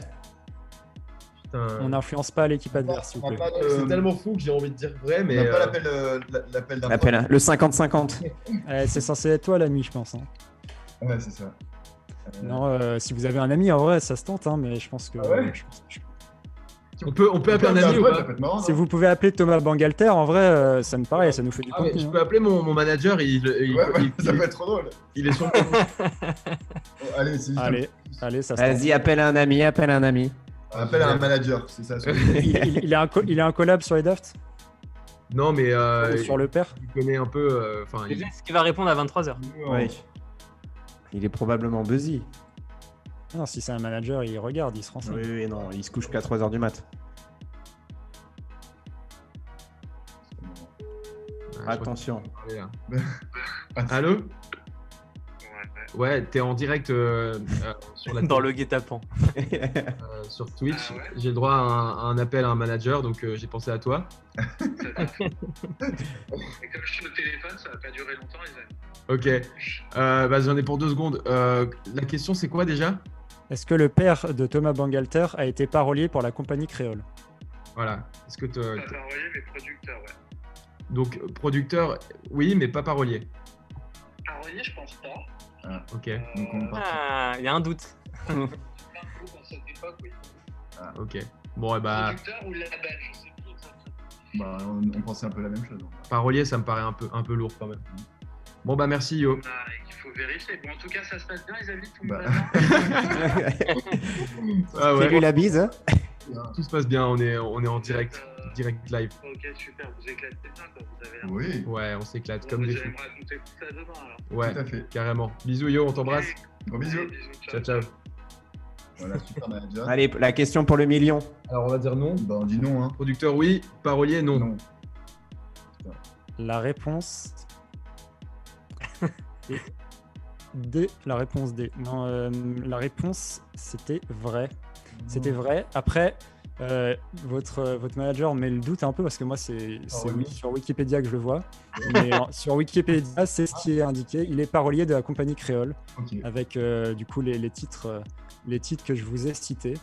Speaker 4: Putain.
Speaker 1: On n'influence pas l'équipe adverse, s'il vous
Speaker 6: On n'a
Speaker 1: plaît.
Speaker 6: pas de-
Speaker 4: C'est tellement fou que j'ai envie de dire vrai,
Speaker 6: On
Speaker 4: mais.
Speaker 6: n'a pas
Speaker 4: euh,
Speaker 6: l'appel euh, la- l'appel d'un
Speaker 3: L'appel, le 50-50.
Speaker 1: Eh, c'est censé être toi l'ami, je pense. hein.
Speaker 6: Ouais, c'est ça. Euh,
Speaker 1: Non, euh, si vous avez un ami, en vrai, ça se tente, hein, mais je pense que.
Speaker 6: Ah ouais?
Speaker 1: je pense- je-
Speaker 4: On peut, on peut appeler un ami pas
Speaker 6: être marrant,
Speaker 1: Si vous pouvez appeler Thomas Bangalter, en vrai, euh, ça me paraît, ça nous fait du
Speaker 4: Ah,
Speaker 1: contenu.
Speaker 4: Je
Speaker 1: hein.
Speaker 4: peux appeler mon, mon manager, il, il,
Speaker 6: Ouais, ouais,
Speaker 4: il-
Speaker 6: ça
Speaker 4: il-
Speaker 6: peut être trop drôle.
Speaker 4: il est sur le
Speaker 6: Oh, allez, c'est juste
Speaker 1: Allez, allez, ça.
Speaker 3: Vas-y, appelle un ami, appelle un ami.
Speaker 6: un appel à un manager, c'est ça.
Speaker 1: Il, il- il a un il a un collab sur les Daft
Speaker 4: Non, mais euh,
Speaker 1: Sur le père?
Speaker 4: il connaît un peu. euh, Enfin, il-
Speaker 2: qu'il va répondre à 23h
Speaker 3: Ouais. Il est probablement busy.
Speaker 1: Non, si c'est un manager, il regarde, il se renseigne.
Speaker 3: Oui, oui, non, il se couche qu'à 3h du mat.
Speaker 4: Ouais,
Speaker 3: Attention.
Speaker 4: là. Allô Ouais, t'es en direct euh, euh, sur la
Speaker 2: Dans le guet-apens.
Speaker 4: euh, sur Twitch. J'ai le droit à un, à un appel à un manager, donc euh, j'ai pensé à toi.
Speaker 7: Et comme je suis au téléphone, ça va pas durer longtemps, les amis.
Speaker 4: Ok. Euh, bah, J'en ai pour deux secondes. Euh, la question, c'est quoi déjà?
Speaker 1: Est-ce que le père de Thomas Bangalter a été parolier pour la compagnie créole?
Speaker 4: Voilà. Est-ce que te-
Speaker 7: Pas parolier, mais producteur, ouais.
Speaker 4: donc producteur, oui, mais pas parolier.
Speaker 7: Parolier, je pense pas.
Speaker 4: Ok.
Speaker 6: Donc on part.
Speaker 2: Ah, il y a un doute.
Speaker 7: À cette époque, oui.
Speaker 4: Ok. Bon, et bah
Speaker 7: Producteur ou label, je sais plus exactement.
Speaker 6: Bah, on, on pensait un peu la même chose.
Speaker 4: parolier, ça me paraît un peu un peu lourd quand même. Bon bah merci Yo.
Speaker 7: Ah, il faut vérifier. Bon, en tout cas, ça se passe bien, les amis. Tout le
Speaker 6: Bah.
Speaker 4: Ah ouais.
Speaker 3: Fais-lui la bise. hein.
Speaker 4: Tout se passe bien. On est on est en direct
Speaker 7: Euh,
Speaker 4: direct live.
Speaker 7: Ok, super. Vous éclatez bien, quoi. Vous avez l'air.
Speaker 6: Oui,
Speaker 4: Ouais, on s'éclate
Speaker 7: Bon,
Speaker 4: comme
Speaker 7: bah,
Speaker 4: des fous.
Speaker 7: raconter tout ça demain, alors.
Speaker 4: Ouais,
Speaker 6: tout à fait.
Speaker 4: carrément. Bisous Yo, on t'embrasse.
Speaker 6: Gros bisous.
Speaker 7: Allez, bisous,
Speaker 4: Ciao ciao.
Speaker 6: Voilà, super manager.
Speaker 3: Allez, la question pour le million.
Speaker 4: Alors on va dire non.
Speaker 6: Bah, on dit non, hein.
Speaker 4: Producteur oui, parolier non.
Speaker 6: Non.
Speaker 1: La réponse D. La réponse D. Non, euh, la réponse, c'était vrai. C'était vrai. Après, euh, votre, euh, votre manager met le doute un peu parce que moi, c'est
Speaker 6: oui.
Speaker 1: sur Wikipédia que je le vois. Mais sur Wikipédia, c'est ce qui est indiqué. Il est parolier de la compagnie créole avec euh, du coup les, les titres, les titres que je vous ai cités.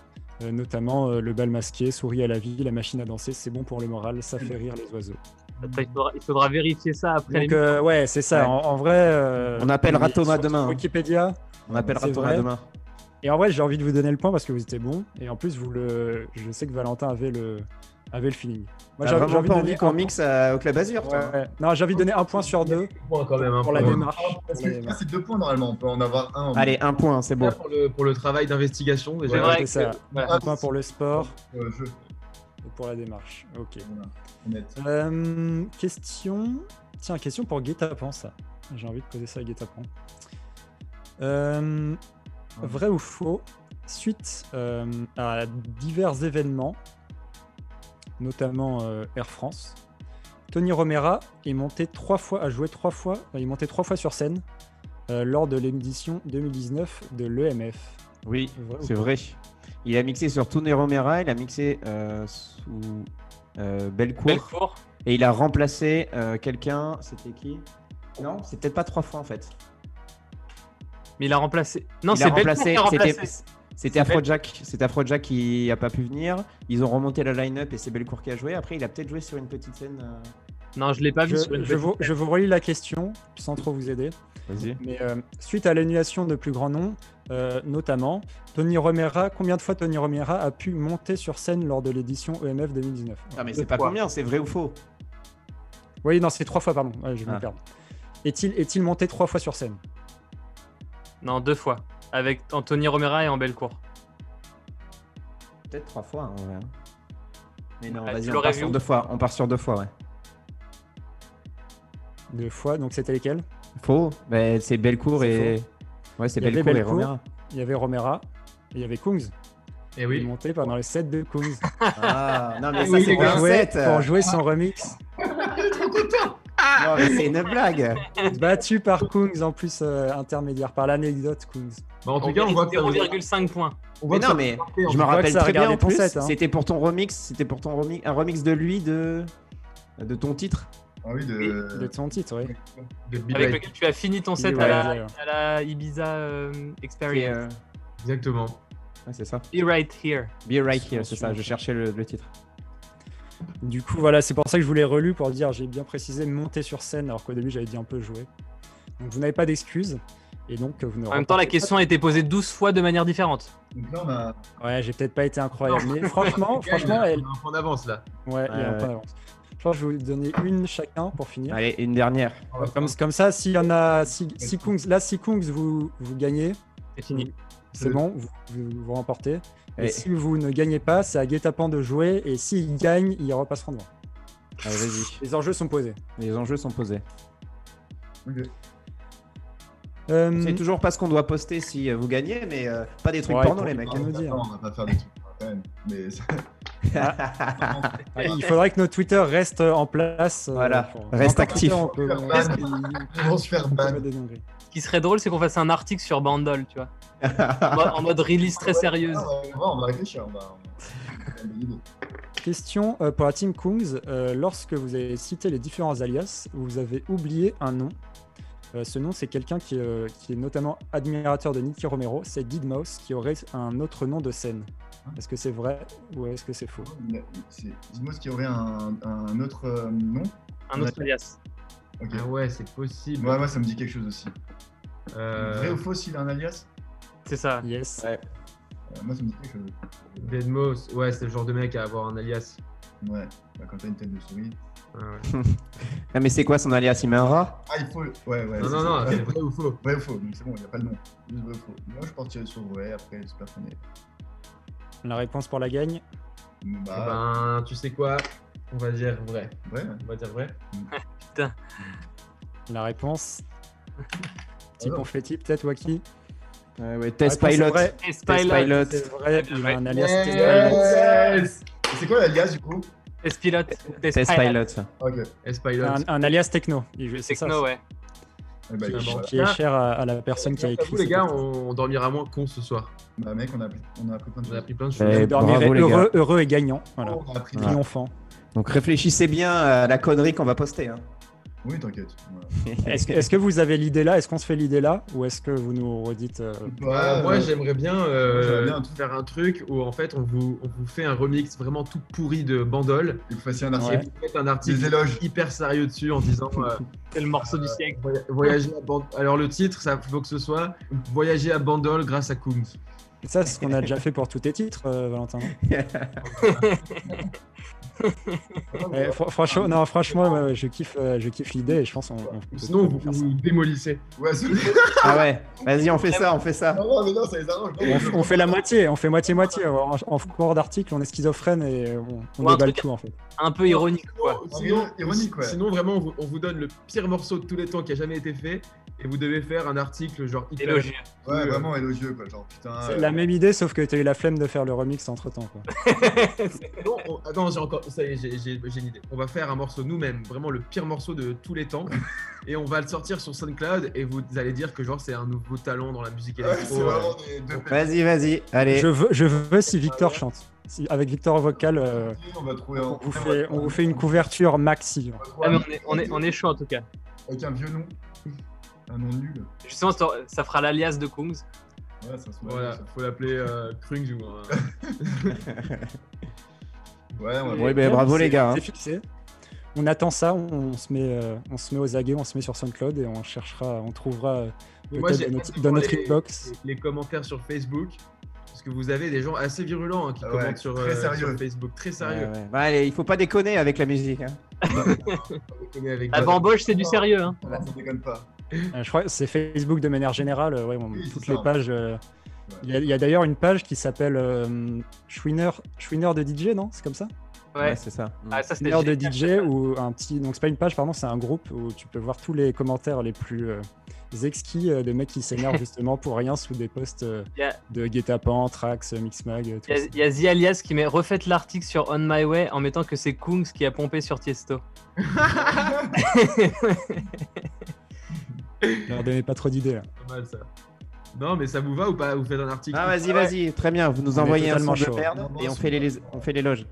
Speaker 1: notamment le bal masqué, souris à la vie, la machine à danser, c'est bon pour le moral, ça fait rire les oiseaux.
Speaker 2: Après, il, faudra, il faudra vérifier ça après.
Speaker 1: Donc euh, ouais, c'est ça.
Speaker 3: Ouais.
Speaker 1: En, en vrai, euh,
Speaker 3: On appellera Thomas
Speaker 1: sur-
Speaker 3: demain,
Speaker 1: sur
Speaker 3: hein.
Speaker 1: Wikipédia.
Speaker 3: On appellera Thomas
Speaker 1: vrai.
Speaker 3: demain.
Speaker 1: Et en vrai, j'ai envie de vous donner le point parce que vous étiez bon. Et en plus, vous le, je sais que Valentin avait le, avait le feeling. Moi,
Speaker 3: vraiment
Speaker 1: envie
Speaker 3: pas
Speaker 1: de
Speaker 3: envie
Speaker 1: donner
Speaker 3: qu'on
Speaker 1: un
Speaker 3: mixe à- au Club Azur,
Speaker 1: Ouais, ouais. Non, j'ai envie de donner un point sur deux
Speaker 4: Point quand même.
Speaker 1: pour la
Speaker 4: pour-
Speaker 1: démarche.
Speaker 6: C'est deux points normalement, on peut en avoir un. en-
Speaker 3: Allez, un point, c'est bon.
Speaker 4: Pour le, pour le travail d'investigation.
Speaker 2: C'est que-
Speaker 1: ça.
Speaker 2: ouais.
Speaker 1: Un point pour le sport
Speaker 6: Euh.
Speaker 1: Et pour la démarche. Ok.
Speaker 6: Voilà.
Speaker 1: Euh, question. Tiens, question pour Guet-Apens, ça. J'ai envie de poser ça à Guet-Apens. Euh, vrai ou faux Suite euh, à divers événements, notamment euh, Air France, Tony Romera est monté trois fois, a joué trois fois, il est monté trois fois sur scène euh, lors de l'édition 2019 de l'EMF.
Speaker 3: Oui,
Speaker 1: Vrai ou
Speaker 3: c'est vrai. Il a mixé sur Tony Romera, il a mixé euh, sous euh, Bellecour. et il a remplacé euh, quelqu'un. C'était qui? Non, c'est peut-être pas trois fois en fait.
Speaker 2: Mais il a remplacé. Non, c'est
Speaker 3: remplacé.
Speaker 2: qui a remplacé.
Speaker 3: c'était- Afrojack. C'était Afrojack qui a pas pu venir. Ils ont remonté la line-up et c'est Belcourt qui a joué. Après, il a peut-être joué sur une petite scène.
Speaker 2: Non, je l'ai pas vu
Speaker 1: Je,
Speaker 2: sur une
Speaker 1: je vous, je vous relis la question sans trop vous aider.
Speaker 3: Vas-y.
Speaker 1: Mais euh, suite à l'annulation de plus grands noms, euh, notamment Tony Romera, combien de fois Tony Romera a pu monter sur scène lors de l'édition EMF 2019
Speaker 3: Ah, mais c'est pas combien, c'est vrai ou faux?
Speaker 1: Oui, non, c'est trois fois, pardon. Ouais, je vais
Speaker 3: Ah.
Speaker 1: me perdre. Est-il est-il monté trois fois sur scène?
Speaker 2: Non, deux fois. Avec Anthony Romera et en Bellecour.
Speaker 3: Peut-être trois fois, hein, en vrai. Mais non,
Speaker 2: Ah,
Speaker 3: vas-y, on part
Speaker 2: vu
Speaker 3: sur deux fois. On part sur deux fois, ouais.
Speaker 1: Deux fois, donc c'était lesquels
Speaker 3: Faux Mais c'est Belcourt et. Ouais, c'est
Speaker 1: Il y avait
Speaker 3: Belcourt et. Romera.
Speaker 1: Il y avait Romera et il y avait Kungs.
Speaker 4: Et
Speaker 1: Il est
Speaker 4: oui.
Speaker 1: monté pendant les sets de Kungs
Speaker 3: Ah, non, mais ça,
Speaker 4: Oui,
Speaker 3: c'est
Speaker 1: pour jouer,
Speaker 3: set.
Speaker 1: pour jouer son remix.
Speaker 3: Non, mais c'est une blague.
Speaker 1: Battu par Kungs en plus euh, intermédiaire, par l'anecdote Kungs.
Speaker 4: Bah, en tout cas, on voit que ça-
Speaker 2: 0,5 points.
Speaker 4: on
Speaker 3: Mais non, mais
Speaker 4: en
Speaker 3: je me rappelle très bien en
Speaker 1: ton
Speaker 3: plus.
Speaker 1: set, hein.
Speaker 3: C'était pour ton remix. C'était pour ton remix, un remix de lui de de ton titre.
Speaker 6: Ah oui,
Speaker 1: De
Speaker 6: de.
Speaker 1: ton titre, oui.
Speaker 4: de
Speaker 2: Avec
Speaker 4: Right.
Speaker 2: lequel tu as fini ton set à, la,
Speaker 1: ouais.
Speaker 2: à la Ibiza euh, Experience.
Speaker 3: euh,
Speaker 4: Exactement.
Speaker 3: ouais, c'est ça.
Speaker 2: Be right here.
Speaker 3: Be right here, c'est ça. Je cherchais le, le titre.
Speaker 1: Du coup, voilà, c'est pour ça que je vous l'ai relu pour dire, j'ai bien précisé monter sur scène, alors qu'au début j'avais dit un peu jouer. Donc vous n'avez pas d'excuses. Et donc vous ne
Speaker 2: En même temps, la question a été posée 12 fois de manière différente.
Speaker 6: Donc là, on a.
Speaker 1: pas- Ouais, j'ai peut-être pas été incroyable. Mais franchement, franchement, elle.
Speaker 4: On a un point d'avance là.
Speaker 1: Ouais, il y a Je pense que je vais vous donner une chacun pour finir.
Speaker 3: Allez, une dernière.
Speaker 1: Comme, comme ça, s'il y en a. Si, si Kungs, là, si Kungs vous, vous gagnez,
Speaker 2: C'est fini.
Speaker 1: c'est bon, vous, vous, vous remportez. Et si vous ne gagnez pas, c'est à Guet-apens de jouer. Et s'ils gagnent, ils repasseront devant.
Speaker 3: Allez, vas-y.
Speaker 1: Les enjeux sont posés.
Speaker 3: Les enjeux sont posés.
Speaker 1: Euh,
Speaker 3: C'est toujours pas ce qu'on doit poster si euh, vous gagnez, mais euh, pas des trucs
Speaker 1: Ouais,
Speaker 3: porno, les mecs.
Speaker 6: on va pas faire des trucs quand même. Mais
Speaker 1: Ouais, il faudrait que notre Twitter reste en place. euh,
Speaker 3: Voilà,
Speaker 1: pour-
Speaker 3: reste actif.
Speaker 1: On peut- on
Speaker 6: Ils vont se faire ban.
Speaker 2: Ce qui serait drôle, c'est qu'on fasse un article sur Bandol, tu vois. En mode, en mode release très sérieuse.
Speaker 6: Ah, on va- réfléchir.
Speaker 1: Question euh, pour la team Kungs. Euh, lorsque vous avez cité les différents alias, vous avez oublié un nom. Euh, ce nom, c'est quelqu'un qui, euh, qui est notamment admirateur de Nicky Romero. C'est Didmos, qui aurait un autre nom de scène. Est-ce que c'est vrai ou est-ce que c'est faux?
Speaker 6: C'est Dimos qui aurait un, un autre euh, nom?
Speaker 2: Un autre alias.
Speaker 6: Ok.
Speaker 4: Ah ouais, c'est possible.
Speaker 6: Ouais, moi ça me dit quelque chose aussi.
Speaker 4: Euh,
Speaker 6: Vrai ou faux s'il a un alias?
Speaker 2: C'est ça.
Speaker 1: Yes.
Speaker 6: Euh, Moi ça me dit quelque chose.
Speaker 4: Deadmos, ouais, c'est le genre de mec à avoir un alias.
Speaker 6: Ouais, bah, quand t'as une tête de souris.
Speaker 4: Ouais, ouais.
Speaker 3: Ah, mais c'est quoi son alias? Il met un rat?
Speaker 6: Ah, il faut. Ouais, ouais.
Speaker 4: Non,
Speaker 6: c'est
Speaker 4: non, non,
Speaker 6: Ouais,
Speaker 4: c'est vrai ou faux?
Speaker 6: vrai ou faux, donc c'est bon, il n'y a pas le nom. Juste vrai ou faux. Moi je partirais sur vrai, après j'espère qu'on est.
Speaker 1: La réponse pour la gagne?
Speaker 6: Bah,
Speaker 4: Eh ben, tu sais quoi? On va dire vrai.
Speaker 6: ouais.
Speaker 4: On va dire vrai.
Speaker 1: La réponse? Petit
Speaker 6: Alors.
Speaker 1: confetti, peut-être, Waki?
Speaker 3: Ouais, ouais, Test
Speaker 1: Réponse, c'est
Speaker 3: Pilot. Test. Pilot.
Speaker 1: C'est vrai, il a un alias
Speaker 4: Yes
Speaker 1: Test Pilot.
Speaker 6: C'est quoi l'alias du coup?
Speaker 2: Test Pilot. Test
Speaker 3: Test
Speaker 2: Pilot.
Speaker 3: Pilot.
Speaker 6: Ok.
Speaker 4: S-Pilot.
Speaker 1: Un, un alias techno. Il ça,
Speaker 2: Techno, ouais.
Speaker 6: Eh bah,
Speaker 4: Ah
Speaker 6: il-
Speaker 4: bon.
Speaker 6: voilà.
Speaker 1: qui est cher à, à la personne qui a écrit.
Speaker 4: les gars, on, on dormira moins con ce soir.
Speaker 6: Bah, mec, on a, on a appris plein de
Speaker 4: On
Speaker 6: choses.
Speaker 4: a appris plein de
Speaker 3: Eh,
Speaker 4: choses.
Speaker 3: Bravo,
Speaker 1: heureux, heureux et gagnant. Voilà.
Speaker 6: On a appris
Speaker 3: Voilà.
Speaker 1: Triomphant.
Speaker 3: Donc réfléchissez bien à la connerie qu'on va poster. hein.
Speaker 6: Oui, t'inquiète. Voilà.
Speaker 1: Est-ce que, est-ce que vous avez l'idée là? Est-ce qu'on se fait l'idée là? Ou est-ce que vous nous redites euh,
Speaker 4: Euh, moi,
Speaker 6: ouais.
Speaker 4: j'aimerais bien, euh,
Speaker 6: J'aimerais bien
Speaker 4: faire un truc où en fait on vous, on vous fait un remix vraiment tout pourri de Bandol
Speaker 6: un
Speaker 4: et
Speaker 6: article.
Speaker 4: vous faites un
Speaker 6: Des
Speaker 4: article
Speaker 6: éloges.
Speaker 4: hyper sérieux dessus en disant euh,
Speaker 2: C'est le morceau du siècle.
Speaker 4: voy- voyager à Bandol. Alors le titre, ça faut que ce soit voyager à Bandol grâce à Kungs.
Speaker 1: Ça, c'est ce qu'on a déjà fait pour tous tes titres, euh, Valentin. Eh, fr- franchement, non, franchement, ouais, je kiffe, euh, je kiffe l'idée et je pense qu'on. on
Speaker 4: Sinon,
Speaker 1: on
Speaker 4: vous, vous démolissez.
Speaker 6: Ouais.
Speaker 3: Ah ouais, vas-y, on fait ça, on fait ça.
Speaker 6: Non, non, mais non, ça les arrange.
Speaker 1: On, fait la moitié, on fait moitié-moitié. En, en cours d'article, on est schizophrène et on, on
Speaker 2: Ouais, un
Speaker 1: déballe tout en fait.
Speaker 2: Un peu ironique, quoi.
Speaker 4: Sinon,
Speaker 6: ironique, ouais.
Speaker 4: sinon, vraiment, on vous, on vous donne le pire morceau de tous les temps qui a jamais été fait et vous devez faire un article genre hyper
Speaker 2: Élogieux.
Speaker 6: Ouais, vraiment élogieux, quoi. Genre, putain.
Speaker 1: C'est
Speaker 6: euh,
Speaker 1: la même idée, sauf que tu as eu la flemme de faire le remix entre temps. Quoi.
Speaker 4: Non, on- Attends, j'ai encore. Ça y est, j'ai- j'ai j'ai une idée. On va faire un morceau nous-mêmes, vraiment le pire morceau de tous les temps. et on va le sortir sur SoundCloud et vous allez dire que genre c'est un nouveau talent dans la musique
Speaker 6: Ouais,
Speaker 4: électro.
Speaker 6: c'est
Speaker 4: euh.
Speaker 6: des
Speaker 3: Vas-y, vas-y, allez.
Speaker 1: Je veux, je veux si Victor chante. Si, avec Victor vocal, euh,
Speaker 6: On va trouver un.
Speaker 1: on, vous fait, on vous fait une couverture maxi.
Speaker 6: on
Speaker 2: Ah, mais on, est, on, est, on est chaud en tout cas.
Speaker 6: Avec un vieux nom. Un nom nul.
Speaker 2: Justement, ça ça fera l'alias de Kungs.
Speaker 4: Ouais, ça se voilà, faut l'appeler euh, ou
Speaker 3: Ouais, ouais, ben, bravo les gars. Hein. C'est
Speaker 1: fixé. On attend ça, on, se met, euh, on se met aux aguets, on se met sur SoundCloud et on cherchera, on trouvera peut-être dans notre, inbox.
Speaker 4: Les, commentaires sur Facebook, parce que vous avez des gens assez virulents hein, qui commentent sur, euh, sur, Facebook, très sérieux. Ouais,
Speaker 3: bah, allez, il faut pas déconner avec la musique. Hein.
Speaker 2: La bamboche, c'est du sérieux. Hein.
Speaker 6: ça déconne pas.
Speaker 1: je crois que c'est Facebook de manière générale. Ouais, toutes les pages. Il y a, d'ailleurs une page qui s'appelle euh, Schwiner, de DJ, non? C'est comme ça?
Speaker 2: Ouais,
Speaker 3: c'est ça.
Speaker 1: Ah, ça Schwiner de DJ ou un petit. Donc c'est pas une page, pardon, c'est un groupe où tu peux voir tous les commentaires les plus euh, exquis euh, de mecs qui s'énervent justement pour rien sous des posts de Guetapan, Trax, Mixmag.
Speaker 2: Il y, a The Alias qui met refaites l'article sur On My Way en mettant que c'est Kungs qui a pompé sur Tiesto.
Speaker 1: Leur donnez pas trop d'idées.
Speaker 4: Pas mal ça. Non, mais ça vous va ou pas Vous faites un article
Speaker 3: Ah, vas-y, vas-y, très bien. Vous nous envoyez un son de perdre et on fait, les, on fait l'éloge.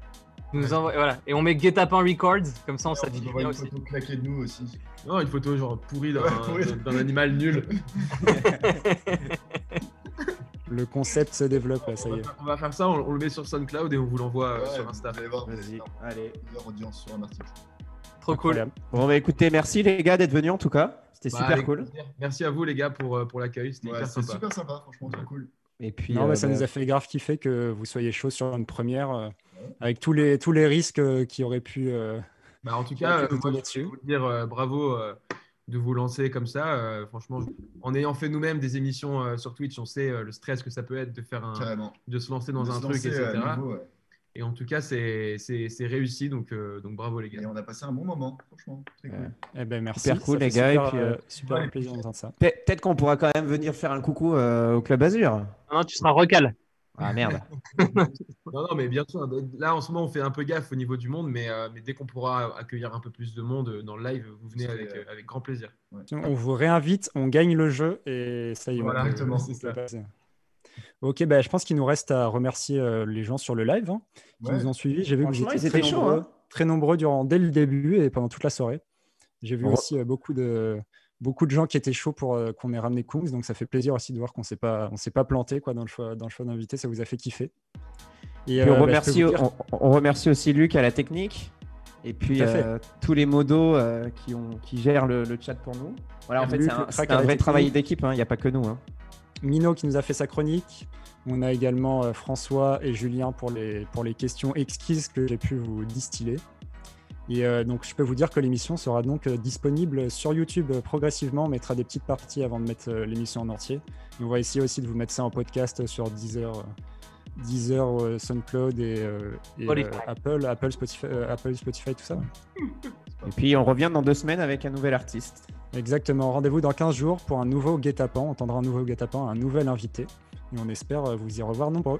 Speaker 2: Nous envoie, voilà. Et on met Get Up Records, comme ça on
Speaker 6: s'affiche bien aussi. Une photo claquée de nous aussi.
Speaker 4: Non, une photo genre pourrie d'un animal nul.
Speaker 1: le concept se développe là, ça y est.
Speaker 4: On va faire ça, on, le met sur SoundCloud et on vous l'envoie euh, sur Insta.
Speaker 6: Vas-y, allez. audience sur un article.
Speaker 2: Trop cool.
Speaker 3: Bon, bah écoutez, merci les gars d'être venus en tout cas. C'était bah, super cool.
Speaker 4: Merci à vous les gars pour, euh, pour l'accueil. C'était
Speaker 6: sympa. super sympa, franchement, très cool.
Speaker 1: Et puis, non, euh, ça bah, nous a fait grave kiffer que vous soyez chaud sur une première, euh, avec tous les, tous les risques qui auraient pu.
Speaker 4: Bah, en tout cas, moi, je vous dire bravo de vous lancer comme ça. franchement, en ayant fait nous-mêmes des émissions sur Twitch, on sait le stress que ça peut être de faire un, de se lancer dans un truc, etc. Et en tout cas, c'est réussi, donc, euh, donc bravo les gars.
Speaker 6: Et on a passé un bon moment, franchement. Très cool.
Speaker 1: Eh ben, merci.
Speaker 3: Super cool les gars.
Speaker 1: Super, et puis, euh, super plaisir d'entendre ça.
Speaker 3: Peut-être qu'on pourra quand même venir faire un coucou euh, au Club Azur.
Speaker 2: Non, tu seras recal.
Speaker 3: Ah merde.
Speaker 4: non, non, mais bien sûr. Là, en ce moment, on fait un peu gaffe au niveau du monde, mais, mais dès qu'on pourra accueillir un peu plus de monde dans le live, vous venez avec, avec grand plaisir.
Speaker 1: On vous réinvite, on gagne le jeu et ça y est.
Speaker 6: Voilà, exactement, c'est ça.
Speaker 1: Ok, bah, je pense qu'il nous reste à remercier euh, les gens sur le live hein, qui nous ont suivis. J'ai vu que vous étiez très, nombreux, hein. très nombreux durant, dès le début et pendant toute la soirée. J'ai vu aussi euh, beaucoup, de, beaucoup de gens qui étaient chauds pour euh, qu'on ait ramené Kungs, donc ça fait plaisir aussi de voir qu'on ne s'est pas planté quoi, dans le choix, dans le choix d'invité, ça vous a fait kiffer.
Speaker 3: Et, on, bah, remercie, on, remercie aussi Luc à la technique. Et puis tous les modos qui, ont, qui gèrent le, chat pour nous. Voilà, en fait, c'est un, vrai travail d'équipe, hein, il n'y a pas que nous.
Speaker 1: Mino qui nous a fait sa chronique. On a également euh, François et Julien pour les, pour les questions exquises que j'ai pu vous distiller. Et euh, donc, je peux vous dire que l'émission sera donc euh, disponible sur YouTube progressivement. On mettra des petites parties avant de mettre l'émission en entier. Et on va essayer aussi de vous mettre ça en podcast sur Deezer, Deezer SoundCloud et, Apple, Apple Spotify, Apple, Spotify, tout ça.
Speaker 3: Et puis, on revient dans deux semaines avec un nouvel artiste.
Speaker 1: Exactement. Rendez-vous dans 15 jours pour un nouveau guet-apens. On entendra un nouveau guet-apens, un nouvel invité. Et on espère vous y revoir nombreux.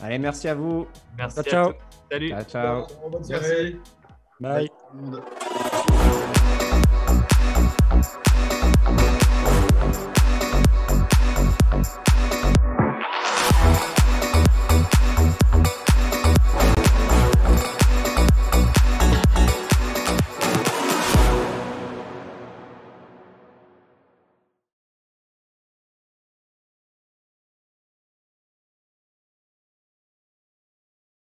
Speaker 3: Allez, merci à vous.
Speaker 2: Merci.
Speaker 1: Ciao, ciao.
Speaker 2: Salut.
Speaker 3: Ciao, ciao.
Speaker 4: Merci.
Speaker 1: Bye. Bye.